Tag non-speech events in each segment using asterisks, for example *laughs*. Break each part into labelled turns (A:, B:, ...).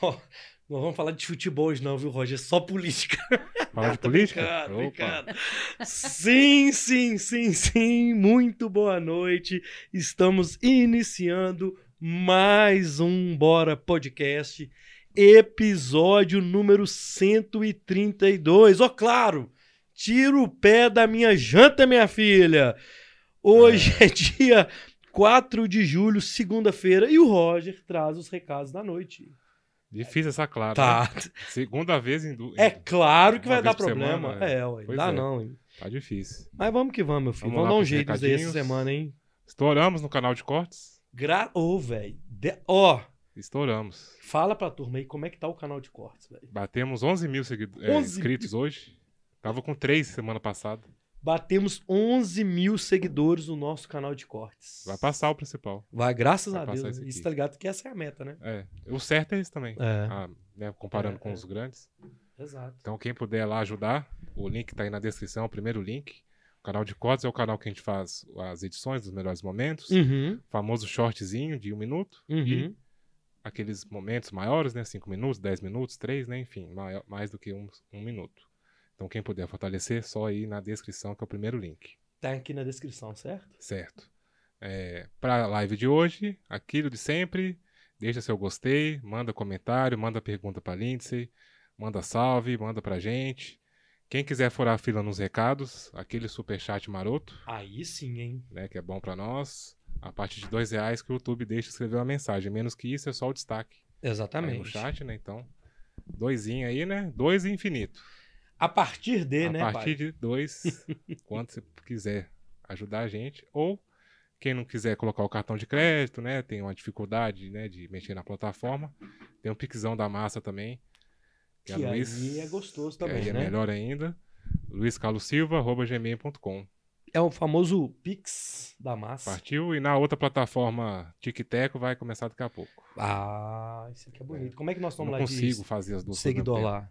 A: *laughs* Ó, não vamos falar de futebol hoje, não, viu, Roger? É só política. *laughs*
B: Falar de política?
A: brincando, brincando. Sim, sim, sim, sim. Muito boa noite. Estamos iniciando mais um Bora Podcast, episódio número 132. Ó, claro, tira o pé da minha janta, minha filha. Hoje é, dia 4 de julho, segunda-feira, e o Roger traz os recados da noite.
B: Difícil essa clara.
A: Tá.
B: né? Segunda vez em. du-
A: É claro que vai dar problema.
B: semana,
A: é, ué. Dá
B: é.
A: não, hein?
B: Tá difícil.
A: Mas vamos que vamos, meu filho.
B: Vamos
A: Vamos, dar um jeito aí essa semana, hein?
B: Estouramos no canal de cortes?
A: Gra... Ô, velho. De- Ó,
B: Estouramos.
A: fala pra turma aí como é que tá o canal de cortes, velho.
B: Batemos 11 mil é,
A: 11
B: inscritos hoje. Tava com 3 semana passada.
A: Batemos 11 mil seguidores no nosso canal de cortes.
B: Vai passar o principal.
A: Vai, graças
B: Vai
A: a Deus. Isso tá ligado que essa é a meta, né?
B: É. O certo é esse também.
A: É.
B: Ah, né, comparando
A: É,
B: com
A: é.
B: os grandes.
A: Exato.
B: Então, quem puder lá ajudar, o link tá aí na descrição, o primeiro link. O canal de cortes é o canal que a gente faz as edições dos melhores momentos.
A: Uhum.
B: Famoso shortzinho de um minuto.
A: Uhum.
B: E aqueles momentos maiores, né? 5 minutos, 10 minutos, 3, né? Enfim, maior- mais do que um, um minuto. Então, quem puder fortalecer, só aí na descrição, que é o primeiro link.
A: Tá aqui na descrição, certo?
B: Certo. É, para a live de hoje, aquilo de sempre. Deixa seu gostei, manda comentário, manda pergunta para Lindsay, manda salve, manda pra gente. Quem quiser furar a fila nos recados, aquele superchat maroto,
A: Aí sim, hein?
B: né, que é bom pra nós. A partir de dois reais que o YouTube deixa escrever uma mensagem. Menos que isso é só o destaque aí
A: Exatamente.
B: no chat, né? Então, doisinho aí, né? Dois e infinito.
A: A partir de,
B: a
A: né,
B: partir
A: pai?
B: de dois, *laughs* quanto você quiser ajudar a gente. Ou quem não quiser colocar o cartão de crédito, né? Tem uma dificuldade, né? De mexer na plataforma. Tem um pixão da massa também.
A: Que
B: é Luiz-
A: aí é gostoso
B: que
A: também,
B: aí é
A: né?
B: melhor ainda. luiscarlosilva.gmail.com
A: É o famoso Pix da massa.
B: Partiu e na outra plataforma TicTeco vai começar daqui a pouco.
A: Ah, isso aqui é bonito. Como é que nós estamos
B: não
A: lá
B: consigo
A: de
B: fazer as duas
A: seguidor lá?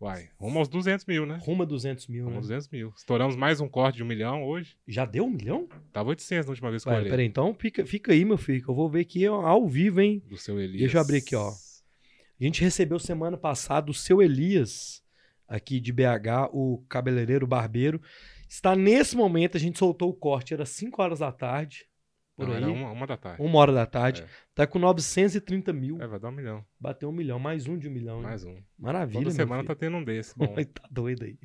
B: Vai, rumo aos 200 mil, né?
A: Rumo a 200 mil,
B: Rumo
A: né?
B: aos 200 mil. Estouramos mais um corte de um milhão hoje.
A: Já deu um milhão?
B: Tava 800 na última vez que eu
A: Ué,
B: olhei.
A: peraí, então fica, fica aí, meu filho, que eu vou ver aqui ao vivo, hein?
B: Do seu Elias.
A: Deixa eu abrir aqui, ó. A gente recebeu semana passada o seu Elias, aqui de BH, o cabeleireiro barbeiro. Está nesse momento, a gente soltou o corte, era 5 horas da tarde, por
B: Não,
A: aí,
B: era
A: uma...
B: uma, uma da tarde.
A: hora da tarde.
B: É.
A: Tá com 930 mil.
B: É, vai dar um milhão.
A: Bateu um milhão, mais um de um milhão.
B: Mais um.
A: Maravilha,
B: Toda semana
A: filho.
B: tá tendo um desse. *laughs* Bom,
A: tá doido aí.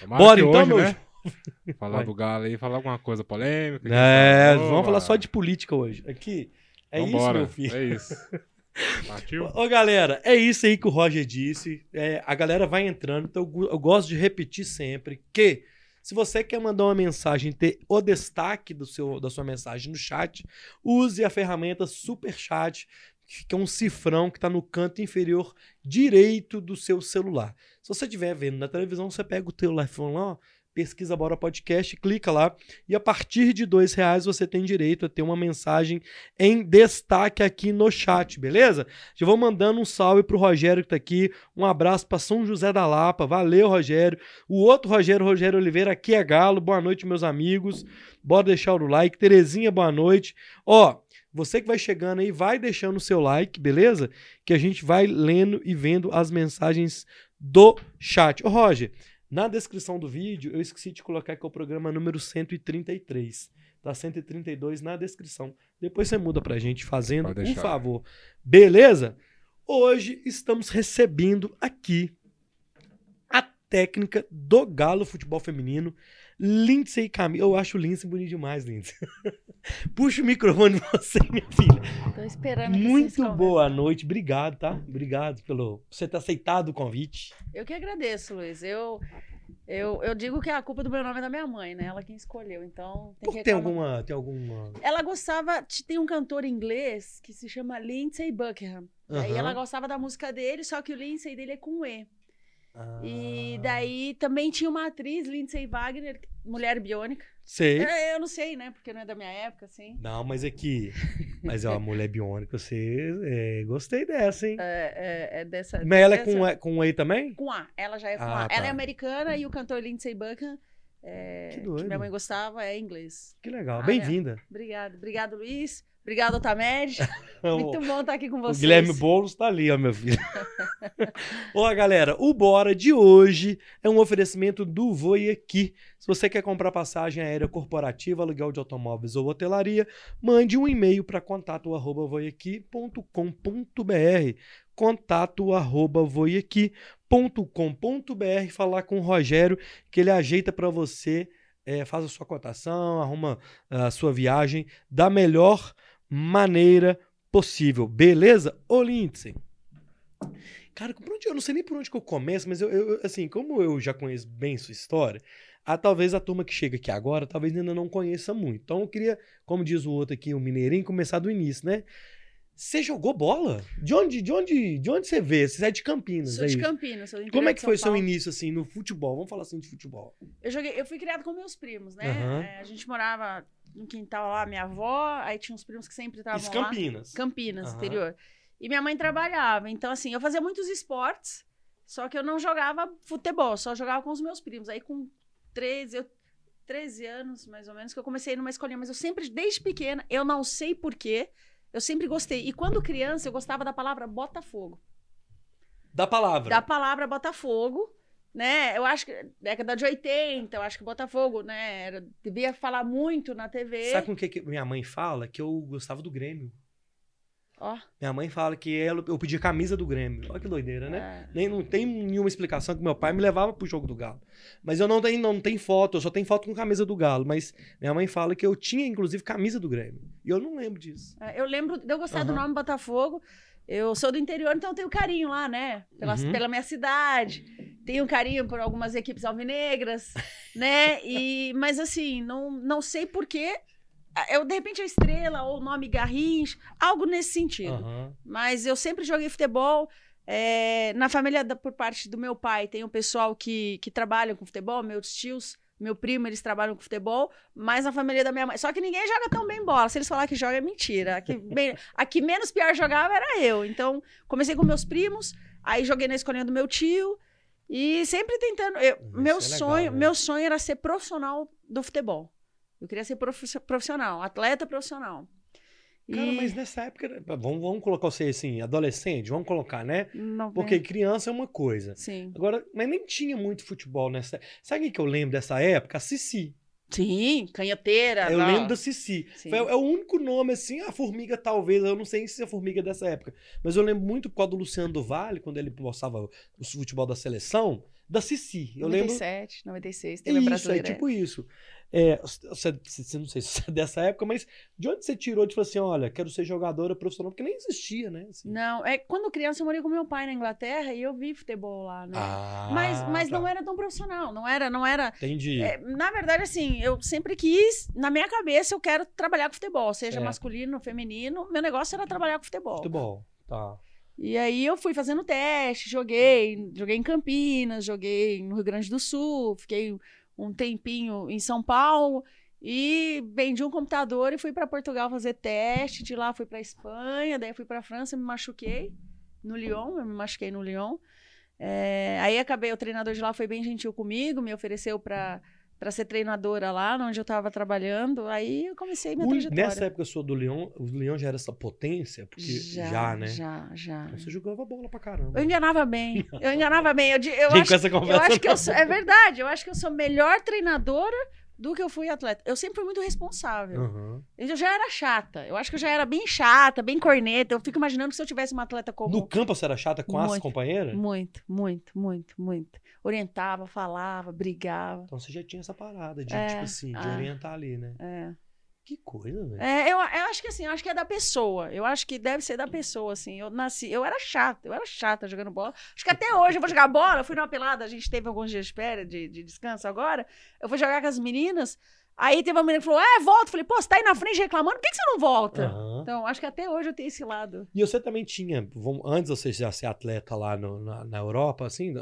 B: tomara
A: Bora então,
B: hoje,
A: meu
B: né? *laughs* Falar
A: Vai.
B: do Galo aí, falar alguma coisa polêmica.
A: É, vamos
B: Oba!
A: falar só de política hoje. Aqui, é isso,
B: Vambora,
A: meu filho.
B: É isso. *laughs* Partiu?
A: Ô, galera, é isso aí que o Roger disse. É, a galera vai entrando, então eu, eu gosto de repetir sempre que se você quer mandar uma mensagem ter o destaque do seu, da sua mensagem no chat, use a ferramenta Super Chat, que é um cifrão que está no canto inferior direito do seu celular. Se você estiver vendo na televisão, você pega o teu iPhone lá, ó, pesquisa Bora Podcast, clica lá e a partir de dois reais você tem direito a ter uma mensagem em destaque aqui no chat, beleza? Já vou mandando um salve pro Rogério que tá aqui, um abraço para São José da Lapa, valeu Rogério. O outro Rogério, Rogério Oliveira, aqui é Galo, boa noite meus amigos, bora deixar o like. Terezinha, boa noite. Ó, você que vai chegando aí, vai deixando o seu like, beleza? Que a gente vai lendo e vendo as mensagens do chat. Ô Roger, na descrição do vídeo, eu esqueci de colocar que é o programa número 133. Tá 132 na descrição. Depois você muda pra gente fazendo um
B: deixar.
A: favor. Beleza? Hoje estamos recebendo aqui a técnica do Galo Futebol Feminino, Lindsay Camila. Eu acho o Lindsay bonito demais, Lindsay. *laughs* Puxa o microfone você, minha filha.
C: Tô esperando
A: Muito boa noite. Obrigado, tá? Obrigado pelo você ter aceitado o convite.
C: Eu que agradeço, Luiz. Eu, eu, eu digo que a culpa do meu nome é da minha mãe, né? Ela quem escolheu, então tem
A: Por
C: que
A: tem alguma, tem alguma
C: Ela gostava, tem um cantor inglês que se chama Lindsay Buckingham. Aí
A: Aham.
C: ela gostava da música dele, só que o Lindsay dele é com E. E
A: Ah,
C: daí também tinha uma atriz, Lindsay Wagner, mulher biônica.
A: Sei.
C: É, eu não sei, né? Porque não é da minha época, assim.
A: Não, mas é que. *laughs* Mas é uma mulher biônica, você. é, gostei dessa, hein?
C: É, é- é dessa.
A: Mas ela é
C: dessa-
A: com, E- com E também?
C: Com A. Ela já é com
A: Ah,
C: A.
A: tá.
C: Ela é americana e o cantor Lindsay Buckingham, é,
A: Que
C: que,
A: doido.
C: minha mãe gostava, é inglês.
A: Que legal.
C: Ah,
A: Bem-vinda.
C: Obrigado. Obrigado, Luiz. Obrigado, Otamed. *laughs* Muito bom estar aqui com
A: O
C: vocês.
A: Guilherme Boulos tá ali, ó, meu filho. *laughs* Ó, galera, o Bora de hoje é um oferecimento do Voi Aqui. Se você quer comprar passagem aérea corporativa, aluguel de automóveis ou hotelaria, mande um e-mail para contato arroba voiaqui.com.br contato arroba voiaqui.com.br falar com o Rogério que ele ajeita para você, é, faz a sua cotação, arruma a sua viagem da melhor maneira possível. Beleza? Ô, Lindsay. Cara, por onde, eu não sei nem por onde que eu começo, mas eu, eu- assim, como eu já conheço bem sua história, a, talvez a turma que chega aqui agora, talvez ainda não conheça muito. Então eu queria, como diz o outro aqui, o Mineirinho, começar do início, né? Você jogou bola? De onde, de onde, de onde você vê? Você é de Campinas,
C: Sou
A: é
C: de? Campinas, sou
A: Como é que foi seu
C: Paulo.
A: início, assim, no futebol? Vamos falar assim de futebol.
C: Eu, joguei, eu fui criado com meus primos, né?
A: Aham.
C: É, a gente morava no quintal lá, minha avó, aí tinha uns primos que sempre estavam lá.
A: Campinas.
C: Campinas,
A: Aham.
C: interior. E minha mãe trabalhava. Então, assim, eu fazia muitos esportes, só que eu não jogava futebol, só jogava com os meus primos. Aí, com 13, eu, 13 anos, mais ou menos, que eu comecei numa escolinha, mas eu sempre, desde pequena, eu não sei porquê, eu sempre gostei. E quando criança, eu gostava da palavra Botafogo.
A: Da palavra.
C: Da palavra Botafogo, né? Eu acho que década de 80, eu acho que Botafogo, né? Era, devia falar muito na TV.
A: Sabe com o que, que minha mãe fala? Que eu gostava do Grêmio.
C: Ó,
A: Minha mãe fala que ela, eu pedia camisa do Grêmio. Olha que doideira, né?
C: é.
A: Nem, não tem nenhuma explicação que meu pai me levava pro jogo do Galo. Mas eu não tenho, não tem foto, eu só tenho foto com camisa do Galo. Mas minha mãe fala que eu tinha, inclusive, camisa do Grêmio. E eu não lembro disso.
C: É, Eu lembro de eu gostar do
A: Aham.
C: nome Botafogo. Eu sou do interior, então eu tenho carinho lá, né? Pela,
A: Uhum.
C: pela minha cidade. Tenho carinho por algumas equipes alvinegras, *laughs* né? E, mas assim, não, não sei porquê. Eu, de repente, a estrela ou o nome Garrincha, algo nesse sentido.
A: Aham.
C: Mas eu sempre joguei futebol. É, na família, da- por parte do meu pai, tem um pessoal que, que trabalha com futebol, meus tios, meu primo, eles trabalham com futebol, mas na família da minha mãe. Só que ninguém joga tão bem bola. Se eles falar que joga, é mentira. A que, bem- a que menos pior jogava era eu. Então, comecei com meus primos, aí joguei na escolinha do meu tio. E sempre tentando. eu-
A: Isso
C: meu
A: é legal,
C: sonho,
A: né?
C: meu sonho era ser profissional do futebol. Eu queria ser profi- profissional, atleta profissional.
A: Cara,
C: E-
A: mas nessa época, vamos, vamos colocar você assim, adolescente, vamos colocar, né?
C: Não,
A: Porque criança é uma coisa.
C: Sim.
A: Agora, mas nem tinha muito futebol nessa. Sabe o que eu lembro dessa época? A Cici.
C: Sim, canhoteira.
A: Eu
C: lá.
A: lembro da Cici.
C: Sim.
A: Foi, é o único nome assim, a formiga talvez, eu não sei se é a formiga dessa época, mas eu lembro muito por causa do Luciano do Vale, quando ele mostrava o futebol da seleção, da Cici. Eu lembro
C: 97, 96, teve
A: isso, é
C: brasileira.
A: tipo isso. É, você, você- não sei se *laughs* você é dessa época, mas de onde você tirou de falar assim, olha, quero ser jogadora profissional, porque nem existia, né? assim.
C: Não, é quando criança eu morei com meu pai na Inglaterra e eu vi futebol lá, né?
A: Ah,
C: mas mas
A: tá.
C: não era tão profissional, não era, não era.
A: Entendi.
C: é, na verdade, assim, eu sempre quis, na minha cabeça, eu quero trabalhar com futebol, seja
A: Certo.
C: masculino, feminino. Meu negócio era trabalhar com futebol.
A: Futebol. Tá.
C: E aí eu fui fazendo teste, joguei, joguei em Campinas, joguei no Rio Grande do Sul, fiquei um tempinho em São Paulo e vendi um computador e fui para Portugal fazer teste, de lá fui para Espanha, daí fui para França, me machuquei no Lyon, eu me machuquei no Lyon. É, aí acabei, o treinador de lá foi bem gentil comigo, me ofereceu para para ser treinadora lá, onde eu estava trabalhando. Aí eu comecei minha
A: O-
C: trajetória.
A: nessa época eu sou do Leão, o Leão já era essa potência, porque já, né?
C: Já, já.
A: Então Você jogava bola pra caramba.
C: Eu enganava bem. Eu enganava bem. Eu, eu
A: Vem
C: acho,
A: com essa
C: eu acho que eu sou. É verdade. Eu acho que eu sou melhor treinadora do que eu fui atleta. Eu sempre fui muito responsável.
A: Aham.
C: Eu já era chata. Eu acho que eu já era bem chata, bem corneta. Eu fico imaginando que se eu tivesse uma atleta como.
A: No campo você era chata com as
C: Muito.
A: companheiras?
C: Muito, muito, muito, muito. Orientava, falava, brigava.
A: Então você já tinha essa parada de,
C: É,
A: tipo assim, de
C: ah.
A: orientar ali, né?
C: É.
A: Que coisa, velho.
C: É, eu, eu acho que assim, eu acho que é da pessoa. Eu acho que deve ser da pessoa, assim. Eu nasci, eu era chata, eu era chata jogando bola. Acho que até hoje eu vou jogar bola. Eu fui numa pelada, a gente teve alguns dias de férias, de, de descanso agora. Eu vou jogar com as meninas. Aí teve uma menina que falou: É, volta. Eu falei, pô, você tá aí na frente reclamando, por que, que você não volta?
A: Aham.
C: Então, acho que até hoje eu tenho esse lado.
A: E você também tinha, antes de você já ser atleta lá no- na, na Europa, assim,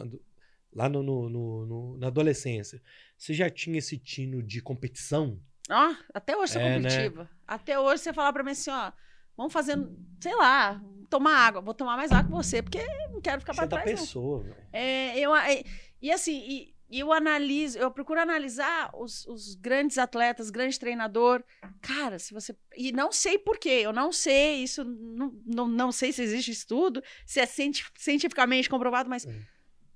A: lá no, no- no- no- na adolescência, você já tinha esse tino de competição?
C: Ó, até hoje eu sou
A: É, né?
C: competitiva. Até hoje você falar pra mim assim, ó, vamos fazer, sei lá, tomar água. Vou tomar mais água que você, porque não quero ficar
A: Você é
C: pra
A: da
C: trás, não.
A: pessoa, velho.
C: É, eu, é, e assim, e eu analiso, eu procuro analisar os, os grandes atletas, grande treinador. Cara, se você. E não sei por quê, eu não sei, isso não, não, não sei se existe estudo, se é cienti- cientificamente comprovado, mas
A: Hum.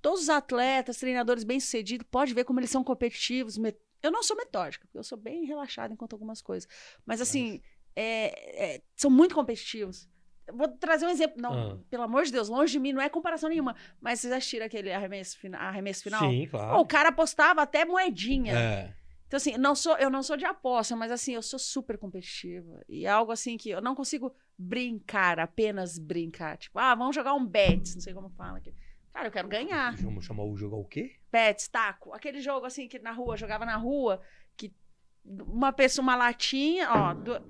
C: Todos os atletas, treinadores bem-sucedidos, pode ver como eles são competitivos. Eu não sou metódica, porque eu sou bem relaxada enquanto algumas coisas. Mas assim, é- é, são muito competitivos. Vou trazer um exemplo. Não,
A: Ah.
C: pelo amor de Deus, longe de mim, não é comparação nenhuma. Mas vocês assistiram aquele arremesso, fina- arremesso final?
A: Sim, claro.
C: o cara apostava até moedinha.
A: É.
C: Então, assim, não sou, eu não sou de aposta, mas assim, eu sou super competitiva. E é algo assim que eu não consigo brincar, apenas brincar. Tipo, ah, vamos jogar um bets, não sei como fala aqui. Cara, eu quero ganhar.
A: Vamos chamar o jogo o quê?
C: Bets, taco. Aquele jogo assim que na rua, jogava na rua, que uma pessoa, uma latinha, ó, do-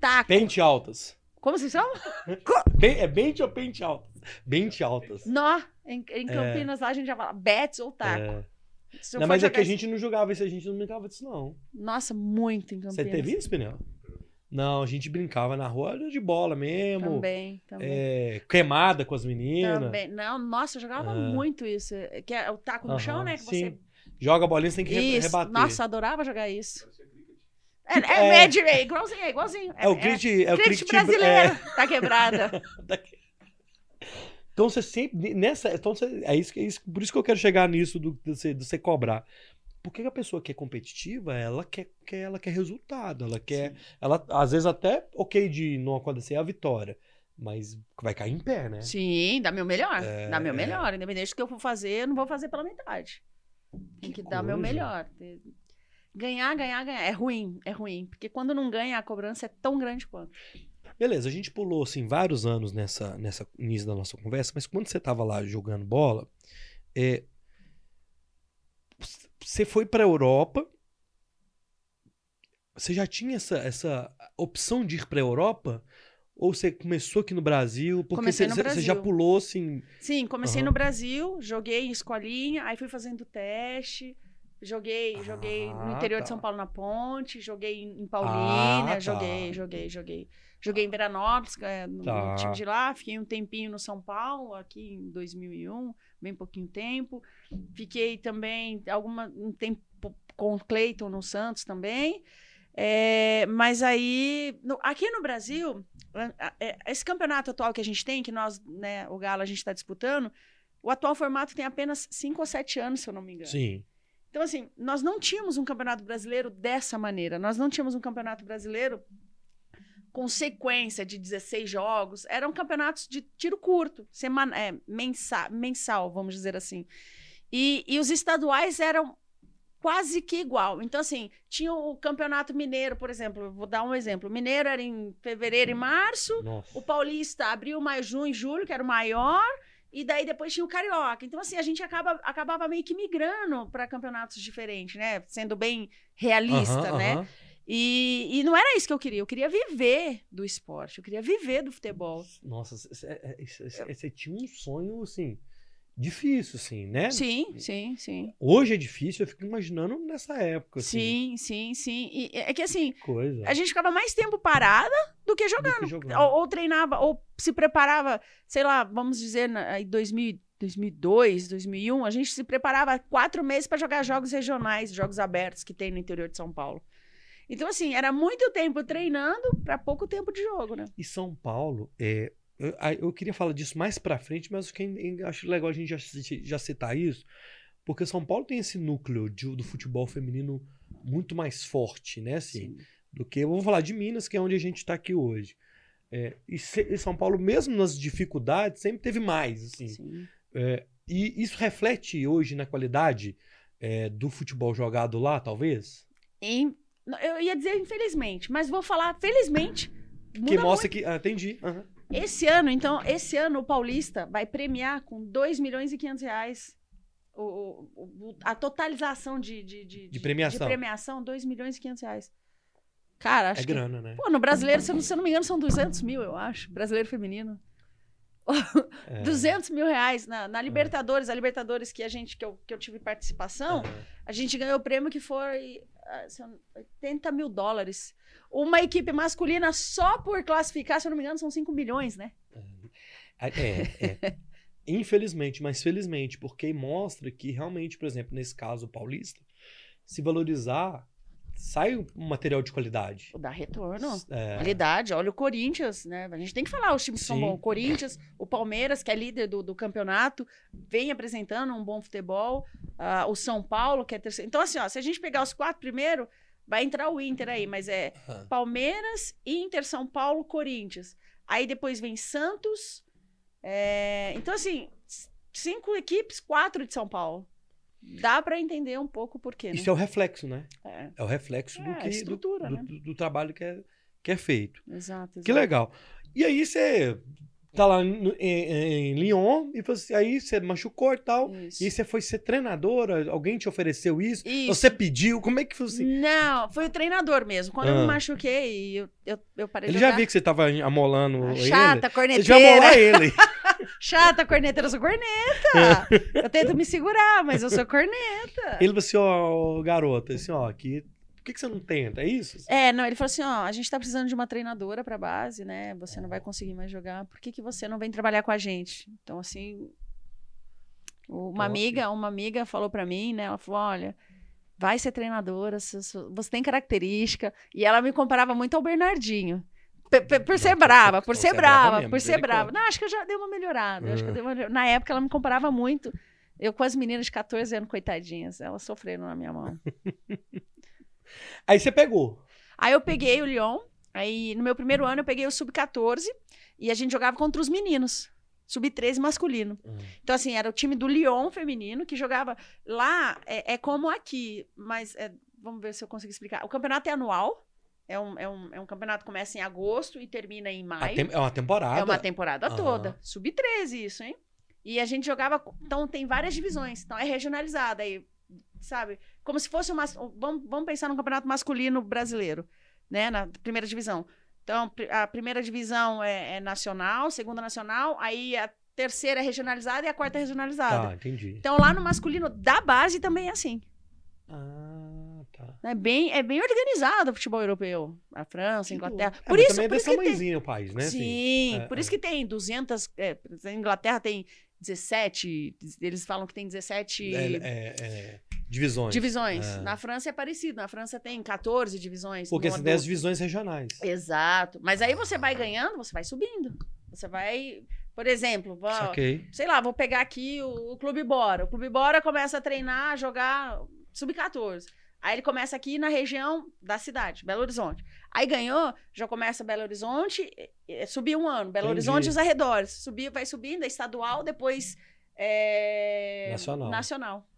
C: taco.
A: Pente altas.
C: Como vocês chamam? *laughs*
A: É bente ou pente altas? Bente altas.
C: Nó. Em, em Campinas lá a gente já fala bets ou taco.
A: É. Não, mas é
C: jogar
A: que a gente não jogava isso, a gente não brincava disso, não.
C: Nossa, muito em Campinas.
A: Você teve isso, Pinel? Não, a gente brincava na rua de bola mesmo.
C: Também, também.
A: É, queimada com as meninas.
C: Também. Não, nossa, eu jogava
A: Ah.
C: muito isso. Que é o taco no chão,
A: Aham,
C: né? Que
A: sim.
C: você.
A: Joga a bolinha, você tem que
C: Isso.
A: rebater.
C: Nossa, adorava jogar isso. É, é,
A: é-
C: é é igualzinho, é igualzinho.
A: É o cricket, é, o
C: cricket
A: cricket
C: brasileiro. Tá quebrada. *laughs*
A: Então você sempre nessa, então você, é isso que é isso, por isso que eu quero chegar nisso do de você, de você cobrar. Porque a pessoa que é competitiva, ela quer, quer ela quer resultado, ela quer, ela às vezes até OK de não acontecer a vitória, mas vai cair em pé, né?
C: Sim, dá meu melhor.
A: É,
C: dá meu
A: é.
C: melhor. Independente do que eu for fazer, eu não vou fazer pela metade. Tem
A: Que
C: que, dar meu melhor. Ganhar, ganhar, ganhar. É ruim, é ruim. Porque quando não ganha, a cobrança é tão grande quanto.
A: Beleza, a gente pulou assim vários anos nessa nessa início da nossa conversa, mas quando você tava lá jogando bola, é, você foi pra Europa, você já tinha essa, essa opção de ir pra Europa? Ou você começou aqui no Brasil? Porque você,
C: no
A: você- você já
C: Brasil.
A: pulou assim.
C: Sim, comecei
A: Aham.
C: no Brasil, joguei em escolinha, aí fui fazendo teste. Joguei, joguei no
A: Ah,
C: interior
A: tá.
C: de São Paulo na Ponte, joguei em em Paulínia,
A: Ah, tá.
C: joguei, joguei, joguei. Joguei em Veranópolis, é, no,
A: Tá.
C: time de lá, fiquei um tempinho no São Paulo, aqui em 2001, bem pouquinho tempo. Fiquei também alguma, um tempo com o Cleiton no Santos também. É, mas aí, no- aqui no Brasil, é, esse campeonato atual que a gente tem, que nós, né, o Galo, a gente está disputando, o atual formato tem apenas 5 ou 7 anos, se eu não me engano.
A: Sim.
C: Então, assim, nós não tínhamos um campeonato brasileiro dessa maneira. Nós não tínhamos um campeonato brasileiro com sequência de 16 jogos. Eram campeonatos de tiro curto, semana, é, mensa, mensal, vamos dizer assim. E, e os estaduais eram quase que igual. Então, assim, tinha o campeonato mineiro, por exemplo. Vou dar um exemplo. O mineiro era em fevereiro e março.
A: Nossa.
C: O Paulista abriu mais junho e julho, que era o maior, e daí depois tinha o Carioca. Então, assim, a gente acaba, acabava meio que migrando para campeonatos diferentes, né? Sendo bem realista,
A: Aham,
C: né?
A: aham.
C: E, e não era isso que eu queria. Eu queria viver do esporte, eu queria viver do futebol.
A: Nossa, você tinha um sonho assim difícil, assim, né?
C: Sim, sim, sim.
A: Hoje é difícil, eu fico imaginando nessa época, assim.
C: Sim, sim, sim. E é que assim,
A: que Coisa.
C: a gente ficava mais tempo parada do que
A: do
C: jogando.
A: que jogando.
C: Ou, ou treinava, ou se preparava, sei lá, vamos dizer, em 2000, 2002, 2001, a gente se preparava quatro meses para jogar jogos regionais, jogos abertos que tem no interior de São Paulo. Então, assim, era muito tempo treinando para pouco tempo de jogo, né?
A: E São Paulo, é, eu, eu queria falar disso mais pra frente, mas eu acho legal a gente já, já citar isso, porque São Paulo tem esse núcleo de- do futebol feminino muito mais forte, né? Assim, do que. Vamos falar de Minas, que é onde a gente está aqui hoje. É, e, se- e São Paulo, mesmo nas dificuldades, sempre teve mais. Assim.
C: Sim.
A: É, e isso reflete hoje na qualidade é, do futebol jogado lá, talvez?
C: E- eu ia dizer infelizmente, mas vou falar felizmente.
A: que mostra que. Ah, entendi. Aham.
C: Esse ano, então, esse ano o Paulista vai premiar com 2 milhões e 500 reais o, o- o- a totalização de, de, de,
A: De premiação.
C: De premiação, 2 milhões e 500 reais. Cara, acho
A: É
C: que...
A: grana, né?
C: Pô, no brasileiro, se eu, não, se eu não me engano, são 200 mil, eu acho. Brasileiro feminino.
A: É.
C: 200 mil reais. Na, na Libertadores, a Libertadores que a gente, que eu, que eu tive participação,
A: Aham.
C: a gente ganhou o prêmio que foi ah, se eu não- 80 mil dólares. Uma equipe masculina só por classificar, se eu não me engano, são 5 milhões, né?
A: É, é. *laughs* Infelizmente, mas felizmente, porque mostra que realmente, por exemplo, nesse caso paulista, se valorizar, sai um material de qualidade.
C: Dá retorno.
A: É,
C: Qualidade. Olha o Corinthians, né? A gente tem que falar os times que são
A: Sim.
C: bons. O Corinthians, o Palmeiras, que é líder do, do campeonato, vem apresentando um bom futebol. Ah, o São Paulo, que é terceiro. Então, assim, ó, se a gente pegar os quatro primeiro, vai entrar o Inter aí, mas é
A: aham.
C: Palmeiras, Inter, São Paulo, Corinthians. Aí depois vem Santos. é, Então, assim, cinco equipes, quatro de São Paulo. Dá pra entender um pouco o porquê, né?
A: Isso é o reflexo, né?
C: É,
A: É o reflexo do
C: É,
A: que do, do-
C: né?
A: do- do trabalho que é, que é feito.
C: exato, exato.
A: Que legal. E aí você tá lá em, em Lyon e você, aí você machucou e tal.
C: Isso.
A: E você foi ser treinadora? Alguém te ofereceu isso?
C: Isso.
A: Você pediu? Como é que foi assim?
C: Não, foi o treinador mesmo. Quando eu
A: Ah.
C: me machuquei, eu, eu, eu parei
A: Ele já viu que você tava amolando
C: Ah,
A: ele?
C: Chata,
A: Você já
C: corneteira.
A: amolou ele. *laughs*
C: Chata, corneteira. Eu sou corneta. eu tento me segurar, mas eu sou corneta.
A: ele falou assim, ó, garota, assim, ó, aqui, por que, que você não tenta? É isso?
C: É, não, ele falou assim, ó, a gente tá precisando de uma treinadora pra base, né? Você não vai conseguir mais jogar. Por que, que você não vem trabalhar com a gente? Então, assim, uma amiga, uma amiga falou pra mim, né? Ela falou, olha, vai ser treinadora, você tem característica. E ela me comparava muito ao Bernardinho. Por ser brava, por ser
A: brava
C: por ser brava. Não, acho que eu já dei uma melhorada. dei uma... Na época ela me comparava muito. Eu com as meninas de 14 anos, coitadinhas, elas sofreram na minha mão. *laughs*
A: Aí você pegou.
C: Aí eu peguei o Lyon, aí no meu primeiro ano eu peguei o Sub-14 e a gente jogava contra os meninos. Sub-13 masculino. Então, assim, era o time do Lyon feminino que jogava. Lá é, é como aqui, mas é, vamos ver se eu consigo explicar. O campeonato é anual. É um, é, um, é um campeonato que começa em agosto e termina em maio.
A: tem- É uma temporada.
C: É uma temporada
A: Aham.
C: toda. Sub-13 isso, hein? E a gente jogava. Então tem várias divisões. Então é regionalizada. Aí, sabe? Como se fosse uma. Vamos, vamos pensar no campeonato masculino brasileiro, né? Na primeira divisão. Então, a primeira divisão é, é nacional, segunda nacional, aí a terceira é regionalizada e a quarta é regionalizada.
A: Ah, entendi.
C: Então, lá no masculino da base também é assim.
A: Ah, tá.
C: É bem, é bem organizado o futebol europeu. A França, a Inglaterra.
A: É,
C: Por isso,
A: também é
C: por
A: desse
C: isso que tem,
A: o país, né? assim?
C: Sim,
A: É,
C: por
A: é.
C: isso que tem 200. É, a Inglaterra tem 17. Eles falam que tem 17
A: É, é, é, divisões.
C: divisões.
A: É.
C: Na França é parecido. Na França tem 14 divisões.
A: Porque as
C: adulto.
A: divisões regionais.
C: Exato. Mas aí você vai ganhando, você vai subindo. Você vai. Por exemplo, vou- sei lá, vou pegar aqui o, o Clube Bora. O Clube Bora começa a treinar, a jogar sub-14. Aí ele começa aqui na região da cidade, Belo Horizonte. Aí ganhou, já começa Belo Horizonte, eh, subiu um ano, Belo
A: Entendi.
C: Horizonte e os arredores. Subiu, vai subindo, é estadual, depois é,
A: Nacional.
C: nacional.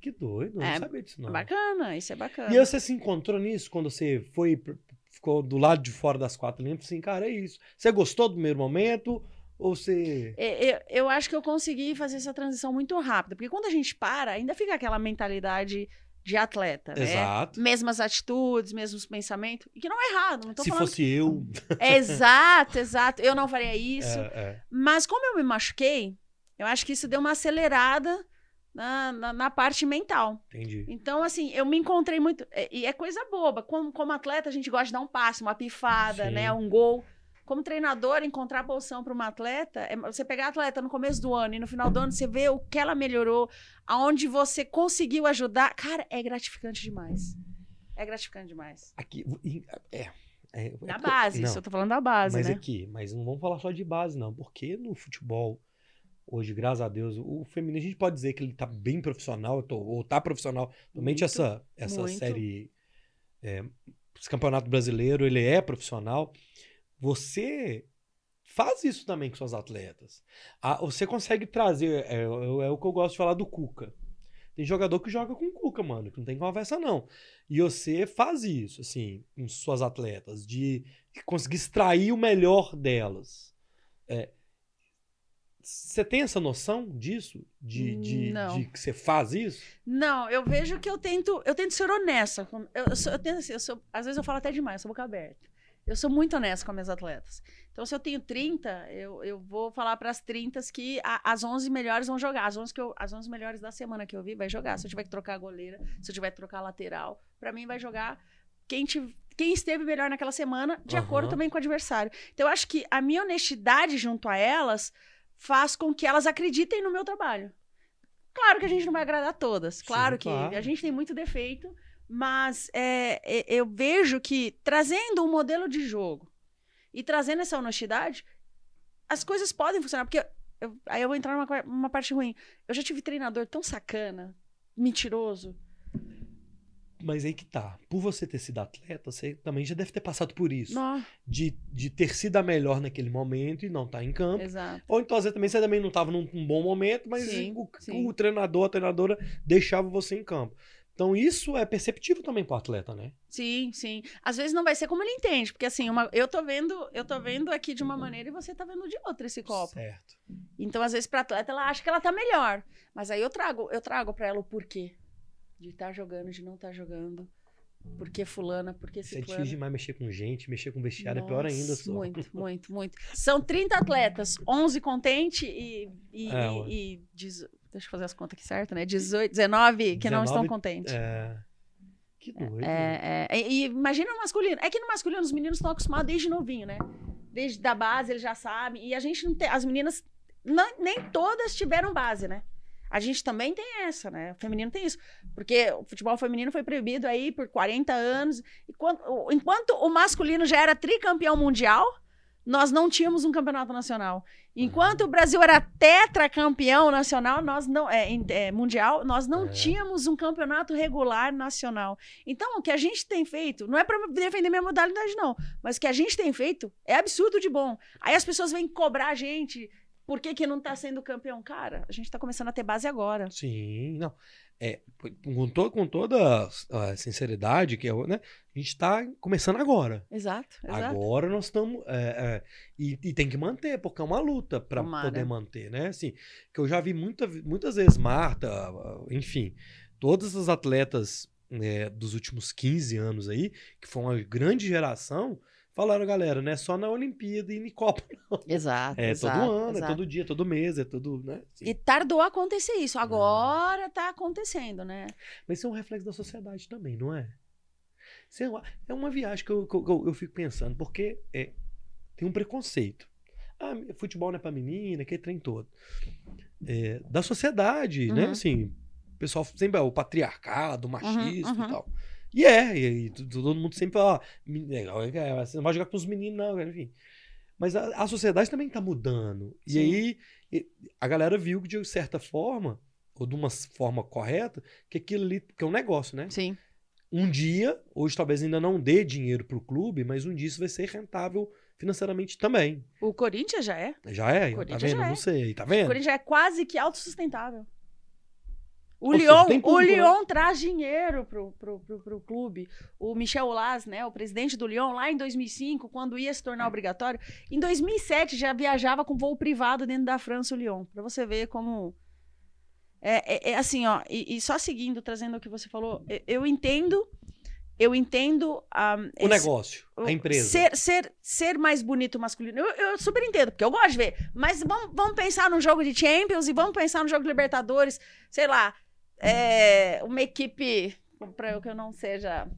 A: Que doido, não
C: É,
A: sabia disso, não.
C: Bacana, isso é bacana.
A: E você se encontrou nisso quando você foi, ficou do lado de fora das quatro linhas? Assim, cara, é isso. Você gostou do primeiro momento? Ou você.
C: É, Eu, eu acho que eu consegui fazer essa transição muito rápida, porque quando a gente para, ainda fica aquela mentalidade de atleta, né?
A: Exato.
C: Mesmas atitudes, mesmos pensamentos, e que não é errado, não tô
A: Se fosse eu.
C: É, exato, exato. Eu não faria *laughs* isso.
A: É, é.
C: Mas como eu me machuquei, eu acho que isso deu uma acelerada na, na, na parte mental.
A: Entendi.
C: Então, assim, eu me encontrei muito. é- E é coisa boba. Como, como atleta, a gente gosta de dar um passe, uma pifada,
A: Sim.
C: né? Um gol. Como treinador, encontrar a posição para uma atleta, é você pegar a atleta no começo do ano e no final do ano você vê o que ela melhorou, aonde você conseguiu ajudar. Cara, é gratificante demais. É gratificante demais.
A: Aqui. É. é, é
C: Da base,
A: não,
C: isso eu tô falando da base,
A: mas
C: né?
A: aqui, mas não vamos falar só de base, não. Porque no futebol, hoje, graças a Deus, o feminino, a gente pode dizer que ele tá bem profissional, tô- ou tá profissional.
C: Muito,
A: essa, essa
C: muito.
A: série. é, esse campeonato brasileiro, ele é profissional. Você faz isso também com suas atletas. Você consegue trazer. É, é- o que eu gosto de falar do Cuca. Tem jogador que joga com o Cuca, mano, que não tem conversa, não. E você faz isso, assim, com suas atletas, de conseguir extrair o melhor delas. É, Você tem essa noção disso? De, de, de que você faz isso?
C: Não, eu vejo que eu tento, eu tento ser honesta. Eu, eu, eu tento, assim, eu sou, às vezes eu falo até demais, sou boca aberta. Eu sou muito honesta com as minhas atletas. Então, se eu tenho 30, eu, eu vou falar para as 30 que a- as 11 melhores vão jogar. As 11, que eu, as 11 melhores da semana que eu vi vai jogar. Se eu tiver que trocar a goleira, se eu tiver que trocar a lateral, para mim vai jogar quem, tiv- quem esteve melhor naquela semana, de
A: Aham.
C: acordo também com o adversário. Então, eu acho que a minha honestidade junto a elas faz com que elas acreditem no meu trabalho. Claro que a gente não vai agradar todas, claro
A: Sim,
C: que
A: claro.
C: a gente tem muito defeito, mas é, é, eu vejo que trazendo um modelo de jogo e trazendo essa honestidade, as coisas podem funcionar. Porque eu- aí eu vou entrar numa, numa parte ruim. Eu já tive treinador tão sacana, mentiroso.
A: Mas aí que tá. Por você ter sido atleta, você também já deve ter passado por isso. De, de ter sido a melhor naquele momento e não estar em campo.
C: exato.
A: Ou então, às vezes, também você também não estava num, num bom momento, mas
C: Sim,
A: o,
C: sim.
A: o treinador, a treinadora deixava você em campo. Então, isso é perceptível também pro atleta, né?
C: Sim, sim. Às vezes não vai ser como ele entende, porque assim, uma- eu tô vendo, eu tô vendo aqui de uma maneira e você tá vendo de outra esse copo.
A: Certo.
C: Então, às vezes, pra atleta, ela acha que ela tá melhor. Mas aí eu trago, eu trago pra ela o porquê. De estar jogando, de não estar jogando. Por que fulana, por que
A: Isso é difícil demais mexer com gente, mexer com vestiário é pior ainda.
C: Nossa,
A: Só.
C: Muito, *laughs* muito, muito. São 30 atletas, 11 contentes e, e,
A: É,
C: e- e deixa eu fazer as contas aqui certo, né? 18, 19 que não estão
A: 19,
C: contentes.
A: É. Que doido. né?
C: É, é, e, imagina o masculino. É que no masculino os meninos estão acostumados desde novinho, né? Desde da base eles já sabem. E a gente não tem. As meninas não- nem todas tiveram base, né? A gente também tem essa, né? O feminino tem isso. Porque o futebol feminino foi proibido aí por 40 anos. Enquanto, enquanto o masculino já era tricampeão mundial, nós não tínhamos um campeonato nacional. Enquanto o Brasil era tetracampeão nacional, nós não é, é, mundial, nós não
A: É.
C: tínhamos um campeonato regular nacional. Então, o que a gente tem feito, não é para defender minha modalidade, não, mas o que a gente tem feito é absurdo de bom. Aí as pessoas vêm cobrar a gente, por que, que não tá sendo campeão? Cara, a gente tá começando a ter base agora.
A: Sim, não. É, com, to- com toda a sinceridade, que é, né, a gente está começando agora.
C: Exato, exato.
A: Agora nós estamos. é, é, e, e tem que manter, porque é uma luta para poder manter, né? Assim, que eu já vi muita, muitas vezes Marta, enfim, todas as atletas né, dos últimos 15 anos aí, que foi uma grande geração, falaram, galera, não é só na Olimpíada e em Copa. *laughs*
C: Exato,
A: É
C: exato,
A: todo ano, é
C: exato.
A: todo dia, todo mês, é todo. Né? Assim.
C: E tardou a acontecer isso. Agora tá acontecendo, né?
A: Mas isso é um reflexo da sociedade também, não é? É uma, é uma viagem que eu, que eu, eu- fico pensando, porque é, tem um preconceito. Ah, futebol não é pra menina, que trem todo. É, da sociedade, né?
C: Uhum.
A: Assim, o pessoal sempre é o patriarcado, o machista
C: uhum.
A: e tal. E é, e, e todo mundo sempre fala, ah, você não vai jogar com os meninos, não, enfim. Mas a, a sociedade também tá mudando. E
C: Sim.
A: aí e- a galera viu que, de certa forma, ou de uma forma correta, que aquilo ali que é um negócio, né?
C: Sim.
A: Um dia, hoje talvez ainda não dê dinheiro pro clube, mas um dia isso vai ser rentável financeiramente também.
C: O Corinthians já é.
A: Já é? Tá
C: Corinthians
A: vendo?
C: já é.
A: Não sei, tá
C: O
A: vendo?
C: Corinthians já é quase que autossustentável. O
A: seja,
C: Lyon,
A: tem
C: o
A: né?
C: Lyon traz dinheiro pro, pro, pro, pro clube. O Michel Aulas, né, o presidente do Lyon, lá em 2005, quando ia se tornar obrigatório, em 2007 já viajava com voo privado dentro da França, o Lyon. Pra você ver como... É, é- é assim, ó, e, e só seguindo, trazendo o que você falou, eu, eu entendo, eu entendo... ah,
A: O
C: esse-
A: negócio,
C: o-
A: a empresa.
C: Ser, ser, ser mais bonito masculino. Eu, eu super entendo, porque eu gosto de ver. Mas vamos, vamos pensar num jogo de Champions e vamos pensar no jogo de Libertadores. Sei lá, é, uma equipe, para que eu não seja.